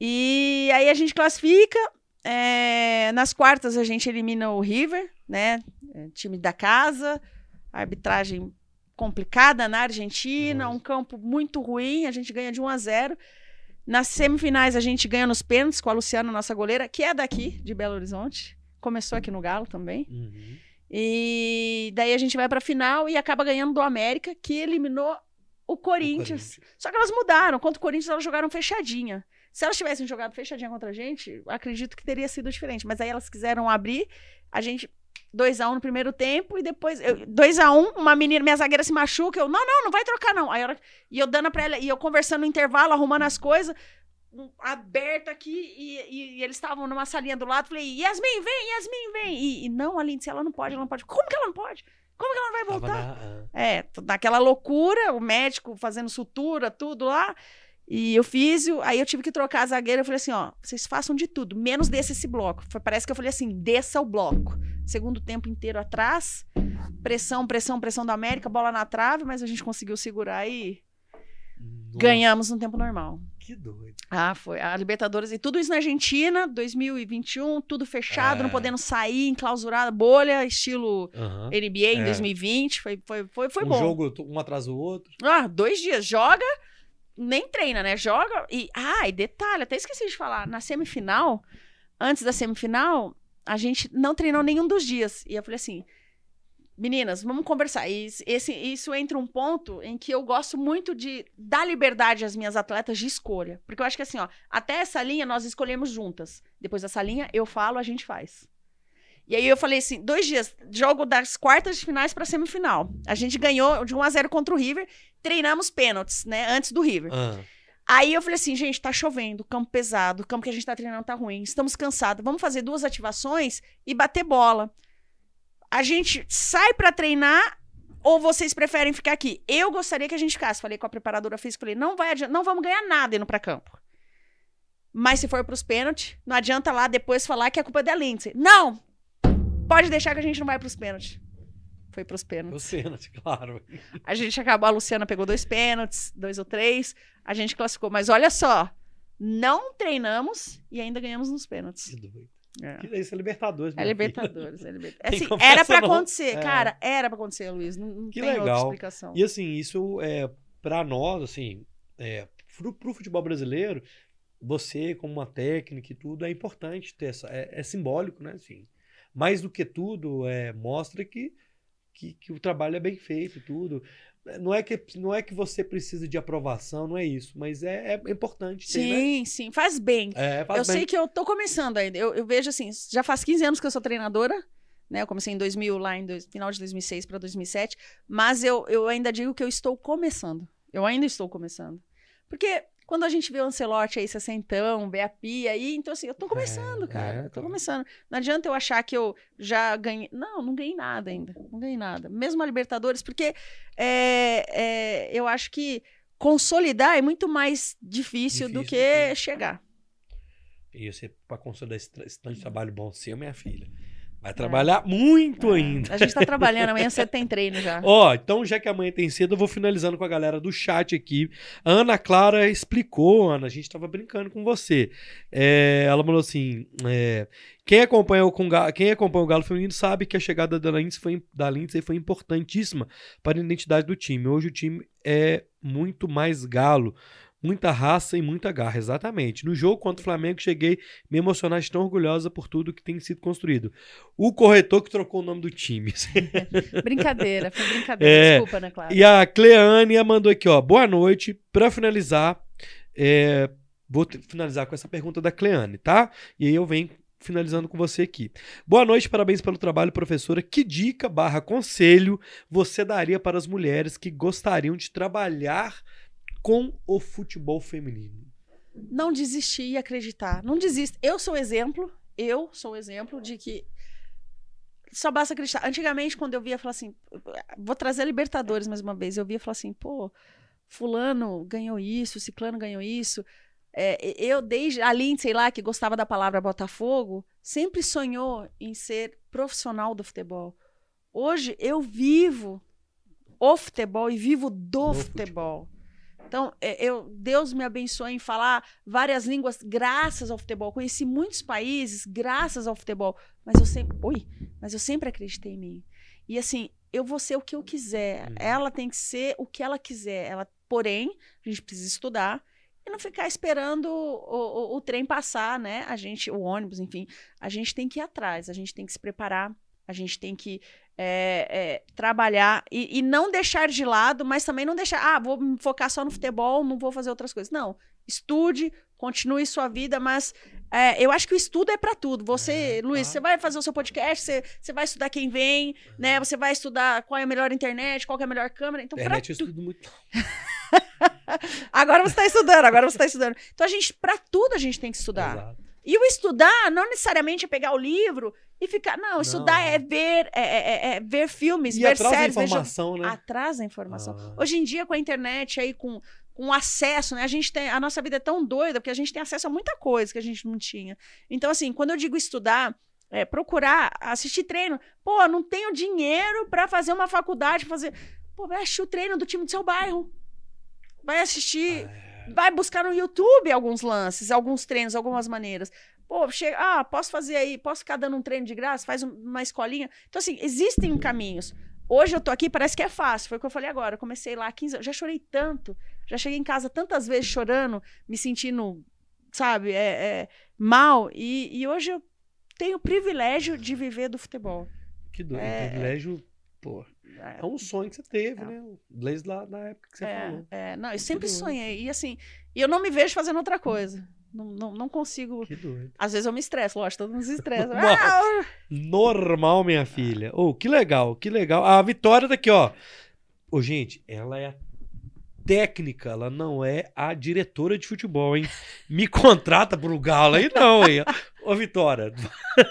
C: E aí a gente classifica. é, nas quartas a gente elimina o River, né? é, Time da casa. Arbitragem complicada na Argentina,
A: Nossa.
C: um campo muito ruim, a gente ganha de 1 a 0. Nas semifinais a gente ganha nos pênaltis com a Luciana, nossa goleira, que é daqui, de Belo Horizonte. Começou aqui no Galo também.
A: Uhum.
C: E daí a gente vai pra final e acaba ganhando do América, que eliminou o
A: O
C: Corinthians. Só que elas mudaram. Contra o Corinthians, elas jogaram fechadinha. Se elas tivessem jogado fechadinha contra a gente, acredito que teria sido diferente. Mas aí elas quiseram abrir, a gente. 2x1 no primeiro tempo e depois. 2x1, uma menina, minha zagueira se machuca. Eu, não, não, não vai trocar, não. Aí, a hora- e eu dando pra ela, e eu conversando no intervalo, arrumando as coisas, um- aberta aqui, e, e- e eles estavam numa salinha do lado. Falei, Yasmin, vem, Yasmin, vem. E, e não, a Lindsay, ela não pode, ela não pode. Como que ela não pode? Como que ela não vai voltar?
A: na- ah.
C: É, naquela loucura, o médico fazendo sutura, tudo lá. E eu fiz, aí eu tive que trocar a zagueira. Eu falei assim: ó, vocês façam de tudo, menos desça esse bloco. Foi- parece que eu falei assim: desça o bloco. Segundo tempo inteiro atrás, pressão, pressão, pressão da América, bola na trave, mas a gente conseguiu segurar e
A: Nossa,
C: ganhamos no tempo normal.
A: Que doido.
C: Ah, foi. A Libertadores e tudo isso na Argentina, 2021, tudo fechado,
A: É.
C: não podendo sair, enclausurada, bolha, estilo. NBA em
A: É.
C: 2020. Foi, foi, foi, foi
A: um
C: bom.
A: jogo um atrás do outro.
C: Ah, dois dias. Joga, nem treina, né? Joga e. Ah, e detalhe, até esqueci de falar. Na semifinal, antes da semifinal, a gente não treinou nenhum dos dias. E eu falei assim. Meninas, vamos conversar. E esse, isso entra um ponto em que eu gosto muito de dar liberdade às minhas atletas de escolha. Porque eu acho que assim, ó, até essa linha nós escolhemos juntas. Depois dessa linha, eu falo, a gente faz. E aí eu falei assim, dois dias, jogo das quartas de finais para semifinal. A gente ganhou de 1 a 0 contra o River, treinamos pênaltis, né, antes do River.
A: Ah,
C: Aí eu falei assim, gente, tá chovendo, campo pesado, o campo que a gente tá treinando tá ruim, estamos cansados, vamos fazer duas ativações e bater bola. A gente sai pra treinar ou vocês preferem ficar aqui? Eu gostaria que a gente ficasse. Falei com a preparadora física, falei, não vai adianta, não vamos ganhar nada indo pra campo. Mas se for pros pênaltis, não adianta lá depois falar que a culpa é da Lindsay. Não! Pode deixar que a gente não vai pros pênaltis. Foi pros pênaltis.
A: o pênalti, *laughs* claro.
C: A gente acabou, a Luciana pegou dois pênaltis, dois ou três, a gente classificou. Mas olha só, não treinamos e ainda ganhamos nos pênaltis.
A: Que doido.
C: É,
A: isso é Libertadores,
C: é. Libertadores. É *laughs* liberta-
A: Tem
C: Assim, era pra
A: não.
C: acontecer,
A: É.
C: cara, era pra acontecer, Luiz. Não, não
A: Que
C: tem outra
A: legal.
C: explicação.
A: E assim, isso é para nós, assim, é, pro, pro futebol brasileiro, você como uma técnica e tudo é importante ter essa, é, é simbólico, né? Assim, mais do que tudo, é, mostra que, que, que o trabalho é bem feito tudo. Não é, que, não é que você precisa de aprovação, não é isso, mas é, é importante ter, né?
C: Sim, sim, faz bem.
A: É, faz
C: eu
A: bem.
C: sei que eu tô começando ainda. Eu, eu vejo assim, já faz 15 anos que eu sou treinadora, né? Eu comecei em 2000, lá em dois- final de 2006 para 2007, mas eu, eu ainda digo que eu estou começando. Eu ainda estou começando. Porque quando a gente vê o Ancelotti aí, sessentão, vê a Pia aí, então assim, eu tô começando,
A: É,
C: cara.
A: é,
C: eu tô
A: cara.
C: começando. Não adianta eu achar que eu já ganhei. Não, não ganhei nada ainda. Não ganhei nada. Mesmo a Libertadores, porque é, é, eu acho que consolidar é muito mais difícil, do
A: Difícil
C: que
A: do que-
C: chegar.
A: E você, pra consolidar esse, esse tanto de trabalho bom seu, minha filha, vai trabalhar muito ainda.
C: A gente tá trabalhando, amanhã você *laughs* tem treino já.
A: Ó, então já que amanhã tem cedo, eu vou finalizando com a galera do chat aqui. A Ana Clara explicou, Ana, a gente tava brincando com você. É, ela falou assim: é, quem, acompanha o, com Ga- quem acompanha o Galo Feminino sabe que a chegada da Lindsay, foi, da Lindsay foi importantíssima para a identidade do time. Hoje o time é muito mais galo. Muita raça e muita garra, exatamente. No jogo contra o Flamengo, cheguei me emocionar, de tão orgulhosa por tudo que tem sido construído. O corretor que trocou o nome do time. *laughs*
C: Brincadeira, foi brincadeira.
A: É,
C: Desculpa, Ana Clara.
A: E a Cleânia mandou aqui, ó. Boa noite. Pra finalizar, é, vou finalizar com essa pergunta da Cleane, tá? E aí eu venho finalizando com você aqui. Boa noite, parabéns pelo trabalho, professora. Que dica barra conselho você daria para as mulheres que gostariam de trabalhar com o futebol feminino?
C: Não desistir e acreditar. Não desista. Eu sou exemplo, eu sou exemplo de que só basta acreditar. Antigamente, quando eu via falar assim, vou trazer a Libertadores mais uma vez, eu via falar assim, pô, fulano ganhou isso, ciclano ganhou isso. É, eu, desde a Lindsay lá, que gostava da palavra Botafogo, sempre sonhou em ser profissional do futebol. Hoje, eu vivo o futebol e vivo do
A: No
C: futebol. Então, é, eu, Deus me abençoe em falar várias línguas graças ao futebol. Conheci muitos países graças ao futebol. Mas eu sempre. Oi! Mas eu sempre acreditei em mim. E assim, eu vou ser o que eu quiser.
A: Uhum.
C: Ela tem que ser o que ela quiser. Ela, porém, a gente precisa estudar e não ficar esperando o, o, o trem passar, né? A gente, o ônibus, enfim, a gente tem que ir atrás, a gente tem que se preparar, a gente tem que é, é, trabalhar e, e não deixar de lado, mas também não deixar, ah, vou me focar só no futebol, não vou fazer outras coisas. Não, estude, continue sua vida, mas é, eu acho que o estudo é para tudo. Você,
A: É,
C: Luiz,
A: claro.
C: você vai fazer o seu podcast, você, você vai estudar quem vem, né? Você vai estudar qual é a melhor internet, qual é a melhor câmera. Então, pra
A: Internet eu estudo muito. *laughs*
C: Agora você está estudando, agora você está estudando. Então, a gente, para tudo, a gente tem que estudar.
A: Exato.
C: E o estudar não necessariamente é pegar o livro e ficar. Não, estudar é ver, é, é- é ver filmes,
A: E
C: ver
A: atrás da
C: séries, jogos.
A: informação, né?
C: Atrás da informação.
A: Ah.
C: Hoje em dia, com a internet aí, com, com acesso, né? A gente tem. A nossa vida é tão doida porque a gente tem acesso a muita coisa que a gente não tinha. Então, assim, quando eu digo estudar. É, procurar assistir treino. Pô, não tenho dinheiro para fazer uma faculdade, fazer. Pô, vai assistir o treino do time do seu bairro. Vai assistir
A: É.
C: vai buscar no YouTube alguns lances, alguns treinos, algumas maneiras. Pô, chega, ah, posso fazer aí, posso ficar dando um treino de graça, faz um- uma escolinha. Então, assim, existem caminhos. Hoje eu tô aqui, parece que é fácil. Foi o que eu falei agora. Eu comecei lá há 15 anos. Já chorei tanto. Já cheguei em casa tantas vezes chorando, me sentindo, sabe, é, é, mal. E, e hoje eu tenho o privilégio de viver do futebol.
A: Que doido.
C: É,
A: privilégio, pô. É um sonho que você teve,
C: É.
A: né? Desde lá na época que você
C: é,
A: falou.
C: é, não, eu sempre sonhei. E assim, e eu não me vejo fazendo outra coisa. Não, não, não consigo.
A: Que doido.
C: Às vezes eu me estresso, lógico, todo mundo se estressa.
A: Normal. *laughs*
C: Ah,
A: Normal, minha filha. Oh, que legal, que legal. A Vitória tá aqui, ó. Ô, gente, ela é a técnica, ela não é a diretora de futebol, hein? Me contrata pro Galo aí, não, hein? Ô, Vitória.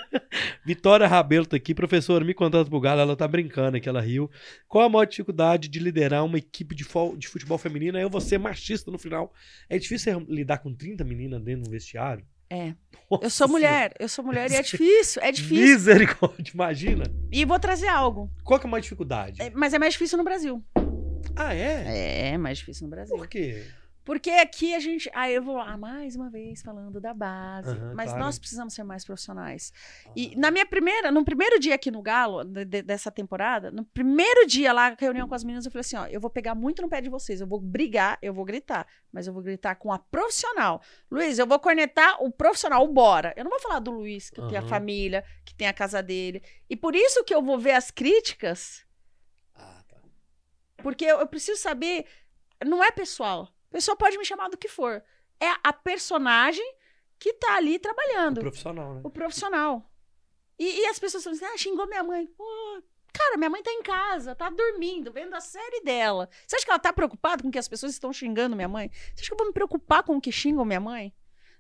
A: *laughs* Vitória Rabelo tá aqui, professora, me contrata pro Galo. Ela tá brincando aqui, ela riu. Qual a maior dificuldade de liderar uma equipe de, de futebol feminino? Eu vou ser machista no final. É difícil lidar com 30 meninas dentro do vestiário?
C: É.
A: Nossa
C: Eu sou mulher, eu sou mulher e é difícil, é difícil.
A: Misericórdia, imagina.
C: E vou trazer algo.
A: Qual que é a maior dificuldade?
C: É, Mas é mais difícil no Brasil.
A: Ah, é?
C: É, mais difícil no Brasil.
A: Por quê?
C: Porque aqui a gente. Aí eu vou lá mais uma vez falando da base.
A: Aham,
C: mas
A: claro.
C: nós precisamos ser mais profissionais. E na minha primeira, no primeiro dia aqui no Galo, de- de- dessa temporada, no primeiro dia lá, reunião com as meninas, eu falei assim: ó, eu vou pegar muito no pé de vocês, eu vou brigar, eu vou gritar, mas eu vou gritar com a profissional. Luiz, eu vou cornetar o profissional, o bora. Eu não vou falar do Luiz, que tem a família, que tem a casa dele. E por isso que eu vou ver as críticas,
A: Ah.
C: Porque eu, eu preciso saber. Não é pessoal. A pessoa pode me chamar do que for. É a personagem que tá ali trabalhando.
A: Profissional, né?
C: O profissional. E, e as pessoas falam assim: ah, xingou minha mãe. Pô, cara, minha mãe tá em casa, tá dormindo, vendo a série dela. Você acha que ela tá preocupada com que as pessoas estão xingando minha mãe? Você acha que eu vou me preocupar com o que xingam minha mãe?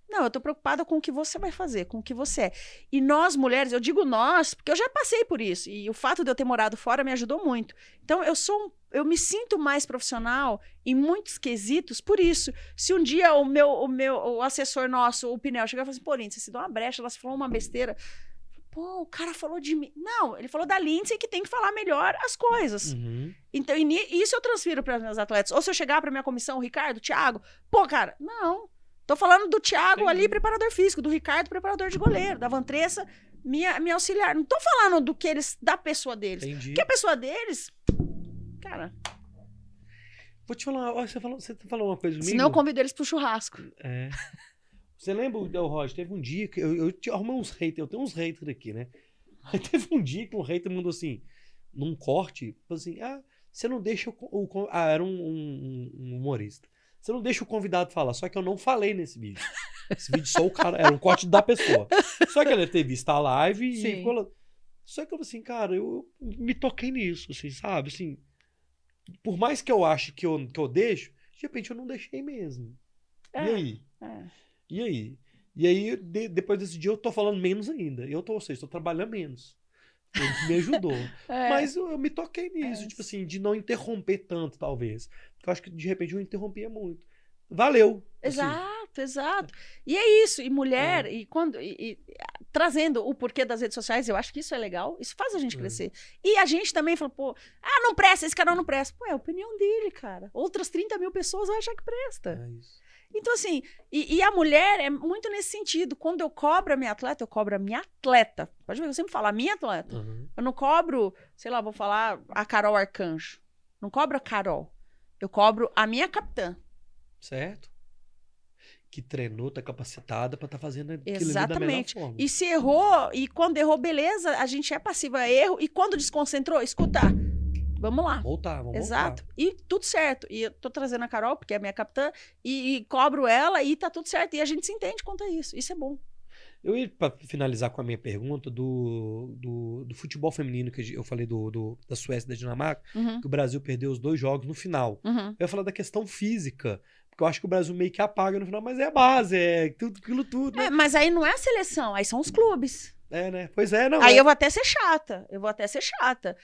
C: Não, eu tô preocupada com o que você vai fazer, com o que você é. E nós, mulheres, eu digo nós, porque eu já passei por isso. E o fato de eu ter morado fora me ajudou muito. Então, eu sou um- eu me sinto mais profissional em muitos quesitos por isso. Se um dia o meu, o meu o assessor nosso, o Pinel, chegar e falar assim, pô, Lindsay, você deu uma brecha, ela falou uma besteira. Pô, o cara falou de mim. Não, ele falou da Lindsay que tem que falar melhor as coisas.
A: Uhum.
C: Então, e isso eu transfiro para os meus atletas. Ou se eu chegar para minha comissão, o Ricardo, o Thiago, pô, cara, não. Tô falando do Thiago
A: Entendi.
C: ali, preparador físico, do Ricardo, preparador de goleiro, da Vantressa, minha, minha auxiliar. Não tô falando do que eles, da pessoa deles.
A: Entendi.
C: Porque a pessoa deles, cara,
A: Vou te falar, ó, você falou, você falou uma coisa comigo?
C: senão eu convido eles pro churrasco.
A: É. Você lembra, o Roger, teve um dia que eu, eu te arrumei uns haters, eu tenho uns haters aqui, né? Aí teve um dia que um hater mandou assim, num corte, assim, ah, você não deixa o, o ah, era um, um- um humorista. Você não deixa o convidado falar, só que eu não falei nesse vídeo. Esse vídeo só o cara, era um corte da pessoa. Só que ele ter visto a live e
C: Sim.
A: ficou lá. Só que eu assim, cara, eu me toquei nisso, assim, sabe? Assim, por mais que eu ache que eu, que eu deixo, de repente eu não deixei mesmo.
C: É,
A: E aí?
C: é.
A: E aí? E aí, de- depois desse dia, eu tô falando menos ainda. Eu tô, ou seja, tô trabalhando menos. Ele me ajudou. *laughs*
C: É.
A: Mas eu, eu me toquei nisso,
C: É.
A: tipo assim, de não interromper tanto, talvez. Porque eu acho que de repente eu interrompia muito. Valeu. assim.
C: Exato, exato. E é isso. E mulher,
A: É.
C: e quando. e- e trazendo o porquê das redes sociais, eu acho que isso é legal, isso faz a gente
A: Uhum.
C: crescer. E a gente também falou, pô, ah, não presta, esse canal não presta. Pô, é a opinião dele, cara. Outras 30 mil pessoas vão achar que presta.
A: É isso.
C: Então, assim, e, e a mulher é muito nesse sentido. Quando eu cobro a minha atleta, eu cobro a minha atleta. Pode ver, eu sempre falo, a minha atleta.
A: Uhum.
C: Eu não cobro, sei lá, vou falar a Carol Arcanjo. Não cobro a Carol. Eu cobro a minha capitã.
A: Certo? Que treinou, tá capacitada pra tá fazendo aquilo ali da
C: Exatamente.
A: melhor forma.
C: E se errou, e quando errou, beleza, a gente é passivo a erro. E quando desconcentrou, escuta, vamos lá.
A: Voltar, vamos
C: Exato.
A: voltar.
C: E tudo certo. E eu tô trazendo a Carol, porque é a minha capitã, e, e cobro ela e tá tudo certo. E a gente se entende quanto a isso. Isso é bom.
A: Eu ia pra finalizar com a minha pergunta do, do, do futebol feminino, que eu falei do, do- da Suécia e da Dinamarca,
C: Uhum,
A: que o Brasil perdeu os dois jogos no final.
C: uhum.
A: Eu ia falar da questão física, eu acho que o Brasil meio que apaga no final, mas é a base, é tudo aquilo tudo, né?
C: É, mas aí não é a seleção, aí são os clubes.
A: É, né? Pois é, não.
C: Aí
A: é.
C: eu vou até ser chata. Eu vou até ser chata.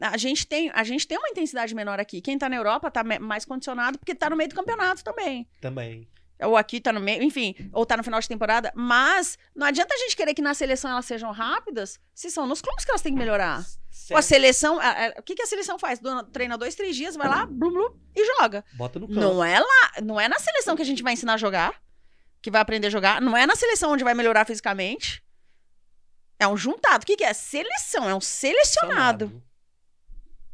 C: A gente tem, a gente tem uma intensidade menor aqui. Quem tá na Europa tá mais condicionado porque tá no meio do campeonato também.
A: Também.
C: Ou aqui tá no meio, enfim, ou tá no final de temporada. Mas não adianta a gente querer que na seleção elas sejam rápidas, se são nos clubes que elas têm que melhorar. Pô, a seleção, a- a- o que, que a seleção faz? Do- Treina dois, três dias, vai lá, blum, blum, e joga.
A: Bota no campo.
C: Não é lá, não é na seleção que a gente vai ensinar a jogar, que vai aprender a jogar. Não é na seleção onde vai melhorar fisicamente. É um juntado. O que, que é? Seleção, é um selecionado.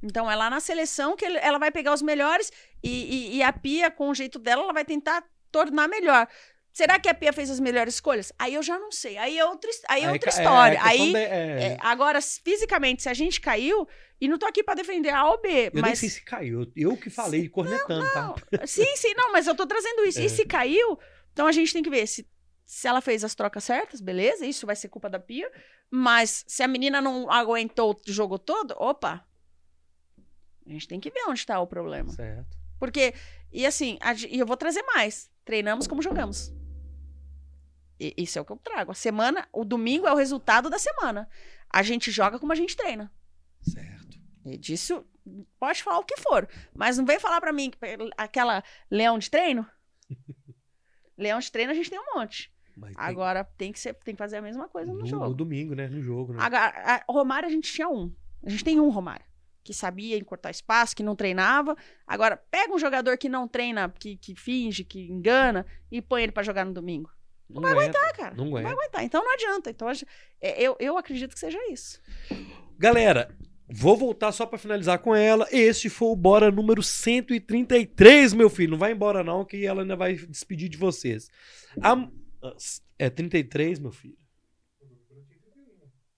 C: Então é lá na seleção que ela vai pegar os melhores e, e- e a Pia, com o jeito dela, ela vai tentar tornar melhor. Será que a Pia fez as melhores escolhas? Aí eu já não sei. Aí é outra, aí é outra
A: ca-
C: história.
A: questão
C: aí,
A: de- é,
C: é, agora, fisicamente, se a gente caiu, e não tô aqui pra defender A ou B,
A: eu nem
C: mas
A: sei se caiu. Eu que falei, cornetando, tá?
C: Sim, sim, não, mas eu tô trazendo isso.
A: É.
C: E se caiu, então a gente tem que ver se, se ela fez as trocas certas, beleza, isso vai ser culpa da Pia. Mas se a menina não aguentou o jogo todo, opa. A gente tem que ver onde tá o problema.
A: Certo.
C: Porque, e assim, e eu vou trazer mais. Treinamos como jogamos. E- isso é o que eu trago. A semana, o domingo é o resultado da semana. A gente joga como a gente treina.
A: Certo.
C: E disso, pode falar o que for. Mas não vem falar pra mim que aquela leão de treino. *laughs* leão de treino a gente tem um monte.
A: Mas tem-
C: Agora tem que, ser, tem que fazer a mesma coisa no,
A: no,
C: jogo.
A: no domingo, né? No jogo, né?
C: Agora, a- Romário a gente tinha um. A gente tem um Romário. Que sabia encurtar espaço, que não treinava. Agora, pega um jogador que não treina, que, que finge, que engana, e põe ele pra jogar no domingo.
A: não vai aguentar.
C: Ah, cara,
A: Não
C: não vai
A: aguenta.
C: aguentar. Então não adianta. Então, é, eu, eu acredito que seja isso.
A: Galera, vou voltar só pra finalizar com ela. Este foi o Bora número 133, meu filho. Não vai embora não, que ela ainda vai despedir de vocês. A- É 33, meu filho.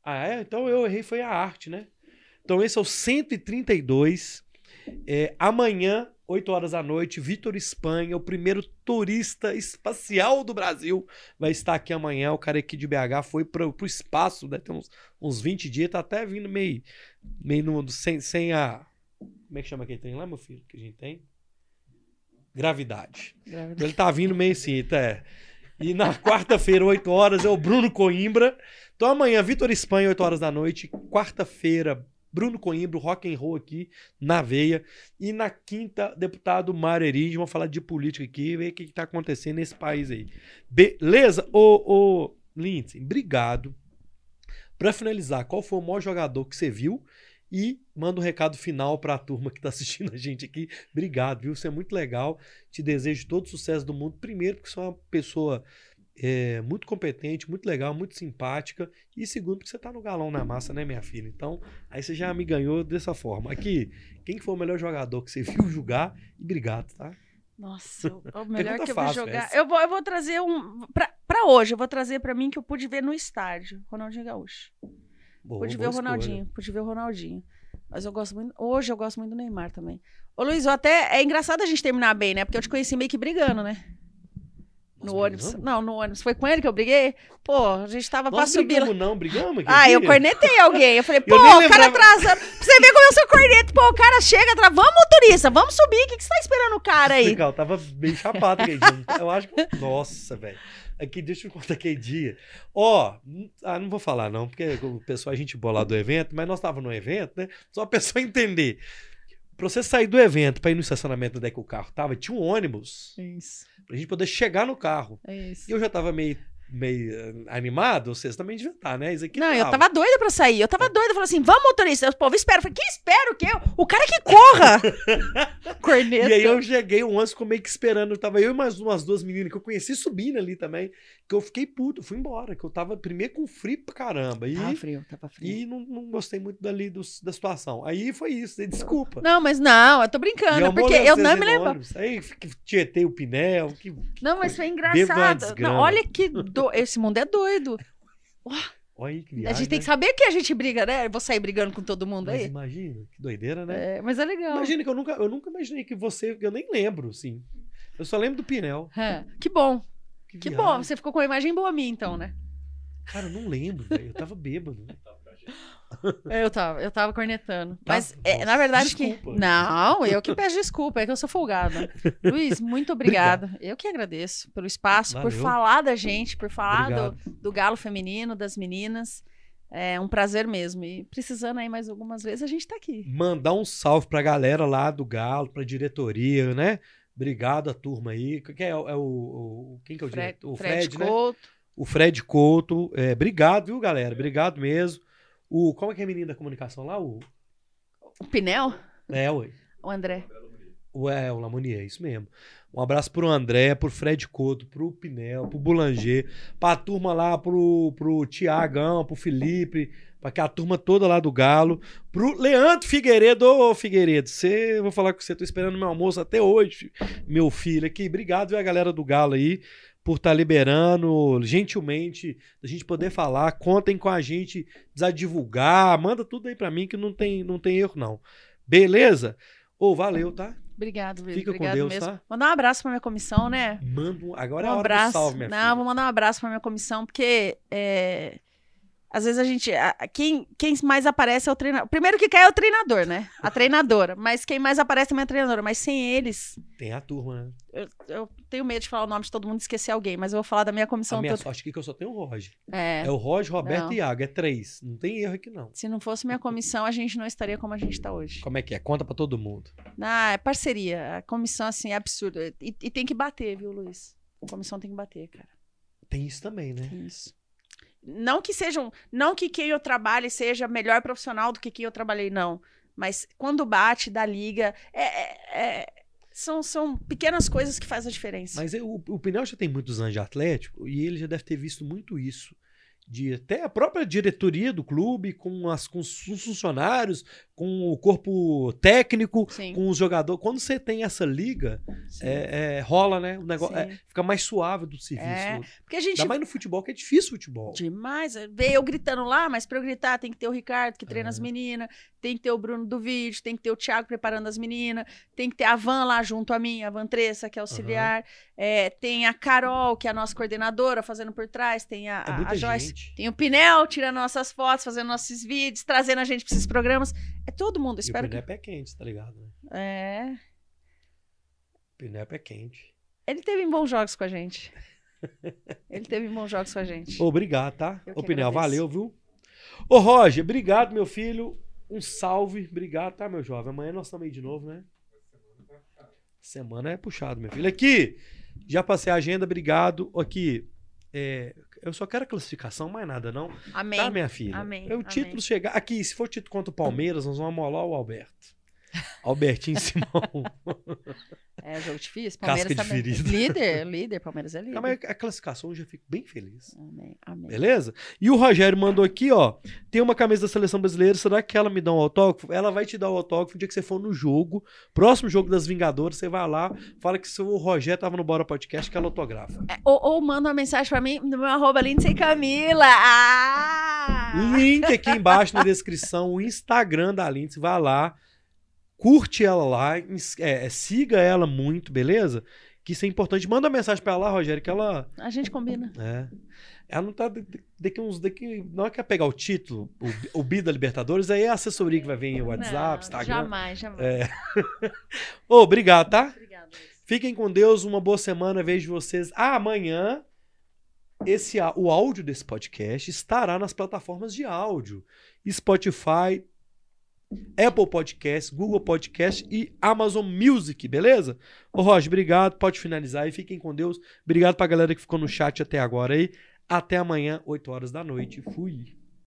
A: Ah, é? Então eu errei, foi a arte, né? Então esse é o 132. É, amanhã, 8 horas da noite, Vitor Espanha, o primeiro turista espacial do Brasil, vai estar aqui amanhã. O cara aqui de BH foi pro, pro espaço, deve ter uns, uns 20 dias, tá até vindo meio, meio no, sem, sem a. Como é que chama aquele trem lá, meu filho? Que a gente tem? Gravidade. Ele tá vindo meio assim, tá? é. E na quarta-feira, 8 horas, é o Bruno Coimbra. Então amanhã, Vitor Espanha, 8 horas da noite. Quarta-feira, Bruno Coimbra, rock and roll aqui na veia. E na quinta, deputado Mário. Vamos falar de política aqui, ver o que, que tá acontecendo nesse país aí. Beleza? Ô, ô Lindsay, obrigado. Pra finalizar, qual foi o maior jogador que você viu? E manda um recado final pra turma que tá *laughs* assistindo a gente aqui. Obrigado, viu? Você é muito legal. Te desejo todo o sucesso do mundo. Primeiro, porque você é uma pessoa é, muito competente, muito legal, muito simpática. E segundo, porque você tá no galão na massa, né, minha filha? Então, aí você já me ganhou dessa forma. Aqui, quem que foi o melhor jogador que você viu jogar? E obrigado, tá?
C: Nossa, o- *laughs* melhor que eu vou
A: fácil
C: jogar.
A: essa.
C: Eu vou, eu vou trazer um. Pra, pra hoje, eu vou trazer pra mim que eu pude ver no estádio. Ronaldinho Gaúcho.
A: Boa,
C: pude ver o
A: escolha.
C: Ronaldinho. Pude ver o Ronaldinho. Mas eu gosto muito. Hoje eu gosto muito do Neymar também. Ô, Luiz, eu até. É engraçado a gente terminar bem, né? Porque eu te conheci meio que brigando, né? No
A: Nós
C: ônibus.
A: brigamos?
C: Não, no ônibus. Foi com ele que eu briguei? Pô, a gente tava pra
A: Nós
C: subir lá.
A: brigamos, não, brigamos?
C: Ah, eu cornetei alguém. Eu falei, *laughs* pô,
A: Eu
C: o cara
A: lembrava.
C: atrasa. Pra você ver como eu sou corneto. Pô, o cara chega atrás. Vamos, motorista, vamos subir. O que, que você tá esperando o cara aí?
A: Legal, tava bem chapado aquele dia. *laughs* Eu acho que. Nossa, velho. Aqui, deixa eu contar aquele dia. Ó, n- ah, não vou falar não, porque o pessoal, a gente boa lá do evento, mas nós tava no evento, né? Só a pessoa *laughs* entender. Pra você sair do evento pra ir no estacionamento onde é que o carro tava, tinha um ônibus
C: Isso,
A: pra gente poder chegar no carro.
C: é isso.
A: E eu já tava meio meio eh, animado, vocês também deviam estar, né? Isso aqui
C: Não, eu tava doida pra sair. Eu tava doida. Falei assim, vamos, motorista. O povo espera. Eu falei, quem espera o quê? O cara que corra. *laughs* Corneta.
A: E aí eu cheguei um ficou meio que esperando. Tava eu e mais umas duas meninas que eu conheci subindo ali também. Que eu fiquei puto, fui embora. Que eu tava primeiro com frio pra caramba. E,
C: Tava frio, tava frio.
A: e não, não gostei muito dali do- da situação. Aí foi isso, aí desculpa.
C: Não, mas não, eu tô brincando,
A: eu
C: porque eu não me lembro.
A: Aí tietei o pneu. Que...
C: Não, mas foi engraçado. Não, olha que do... esse mundo é doido.
A: Olha aí que
C: a
A: viagem,
C: gente tem
A: né?
C: que saber que a gente briga, né? Eu vou sair brigando com todo mundo
A: Mas
C: aí.
A: imagina, que doideira, né?
C: É, mas é legal.
A: Imagina que eu nunca, eu nunca imaginei que você, eu nem lembro, assim. Eu só lembro do Pinel.
C: É, que bom, que
A: viagem.
C: bom. Você ficou com uma imagem boa minha, então, né?
A: Cara, eu não lembro, velho. Eu tava bêbado.
C: Eu tava, eu tava cornetando.
A: Tá,
C: Mas, é, na verdade, que.
A: desculpa.
C: Não, eu que peço desculpa, é que eu sou folgada. Luiz, muito obrigada. Eu que agradeço pelo espaço, por
A: Valeu.
C: falar da gente, por falar
A: Obrigado.
C: do, do galo feminino, das meninas. É um prazer mesmo. E precisando aí mais algumas vezes, a gente tá aqui.
A: Mandar um salve pra galera lá do Galo, pra diretoria, né? Obrigado a turma aí. Quem é, o- é o, o- Quem que é o
C: Fred,
A: diretor? O
C: Fred,
A: Fred, né?
C: Couto.
A: O Fred Couto. É, obrigado, viu, galera? Obrigado mesmo. O, como é que é a menina da comunicação lá? O,
C: O Pinel,
A: é, ué.
C: o André.
A: O, é, o Lamonier, isso mesmo. Um abraço pro André, pro Fred Couto, pro Pinel, pro Boulanger, pra turma lá, pro, pro Tiagão, pro Felipe, pra que a turma toda lá do Galo, pro Leandro Figueiredo. Ô, Figueiredo, você, vou falar com você, tô esperando meu almoço até hoje, meu filho aqui. Obrigado, viu, a galera do Galo aí, por estar liberando gentilmente, da gente poder falar. Contem com a gente, precisa divulgar, manda tudo aí pra mim que não tem, não tem erro, não. Beleza? Ô, valeu, tá?
C: Obrigado.
A: Fica com
C: Obrigado
A: Deus,
C: mesmo.
A: tá?
C: Mandar um abraço pra minha comissão, né?
A: Manda um, agora
C: um
A: é a hora
C: abraço.
A: do salve, minha
C: não,
A: filha.
C: vou mandar um abraço pra minha comissão, porque é, às vezes a gente. a- a- quem, quem mais aparece é o treinador. Primeiro que cai é o treinador, né? A treinadora. Mas quem mais aparece também é a treinadora. Mas sem eles,
A: Tem a turma, né?
C: eu, eu tenho medo de falar o nome de todo mundo e esquecer alguém, mas eu vou falar da minha
A: A
C: comissão
A: minha
C: toda.
A: sorte aqui é que eu só tenho o Roger.
C: É,
A: É o Roger, Roberto
C: Não.
A: e Iago. É três. Não tem erro aqui, não.
C: se não fosse minha comissão, a gente não estaria como a gente está hoje.
A: Como é que é? Conta pra todo mundo.
C: Ah, é parceria. A comissão, assim, é absurda. E, e tem que bater, viu, Luiz? A comissão tem que bater, cara.
A: Tem isso também, né?
C: Isso. Não que sejam, não que quem eu trabalhe seja melhor profissional do que quem eu trabalhei, não. Mas quando bate, dá liga, é- é- é- são, são pequenas coisas que fazem a diferença.
A: Mas o, o Pinel já tem muitos anos de Atlético e ele já deve ter visto muito isso. De até a própria diretoria do clube, com, as, com os funcionários, com o corpo técnico,
C: Sim.
A: com os jogadores. Quando você tem essa liga, é, é, rola, né? O negócio é, fica mais suave do serviço.
C: É, Porque a gente
A: Ainda mais no futebol, que é difícil futebol.
C: Demais. Vê eu gritando lá, mas pra eu gritar tem que ter o Ricardo que treina
A: É.
C: as meninas, tem que ter o Bruno do vídeo, tem que ter o Thiago preparando as meninas, tem que ter a Van lá junto a mim, a Van Tressa, que é auxiliar, é, tem a Carol, que é a nossa coordenadora, fazendo por trás, tem a,
A: É
C: a-
A: muita
C: a Joyce,
A: gente.
C: tem o Pinel tirando nossas fotos, fazendo nossos vídeos, trazendo a gente pra esses programas. É todo mundo,
A: E o
C: espero que.
A: Pinep é quente, tá ligado? Né?
C: É.
A: O Pinep é quente.
C: Ele teve em bons jogos com a gente. Ele teve em bons jogos com a gente.
A: Obrigado, tá?
C: Eu
A: Ô, Pinel, valeu, viu? Ô, Roger, obrigado, meu filho. Um salve. Obrigado, tá, meu jovem? Amanhã nós estamos aí de novo, né? Semana é puxado, meu filho. Aqui, já passei a agenda, obrigado. Aqui, é, eu só quero a classificação, mais nada, não.
C: Amém.
A: Tá, minha filha?
C: Amém,
A: É o
C: amém.
A: título chegar. Aqui, se for título contra o Palmeiras, nós vamos amolar o Alberto. Albertinho Simão.
C: É jogo difícil.
A: Casca
C: Palmeiras
A: de
C: também.
A: ferida.
C: Líder, líder. Palmeiras é líder.
A: Não, mas a classificação eu já fico bem feliz.
C: Amém, amém.
A: Beleza? E o Rogério mandou aqui, ó. Tem uma camisa da seleção brasileira. Será que ela me dá um autógrafo? Ela vai te dar o autógrafo no dia que você for no jogo. Próximo jogo das Vingadoras, você vai lá, fala que seu Rogério tava no Bora Podcast, que ela autografa.
C: É, ou, ou manda uma mensagem pra mim no meu arroba Lindsay Camila. Ah!
A: Link aqui embaixo na descrição, o Instagram da Lindsay. Vai lá, curte ela lá, é, é, siga ela muito, beleza? Que isso é importante. Manda uma mensagem pra ela lá, Rogério, que ela.
C: A gente combina.
A: É. Ela não tá. de- Daqui uns. Daqui, não é que é pegar o título, o, o B da Libertadores, aí é a assessoria que vai vir o WhatsApp,
C: Não,
A: Instagram.
C: Jamais, jamais.
A: É. *laughs* Ô, obrigado, tá?
C: Obrigada.
A: Fiquem com Deus, uma boa semana. Vejo vocês amanhã. Esse, o áudio desse podcast estará nas plataformas de áudio: Spotify, Apple Podcast, Google Podcast e Amazon Music, beleza? Ô, Roger, obrigado. Pode finalizar aí. Fiquem com Deus. Obrigado pra galera que ficou no chat até agora aí. Até amanhã, 8 horas da noite. Fui.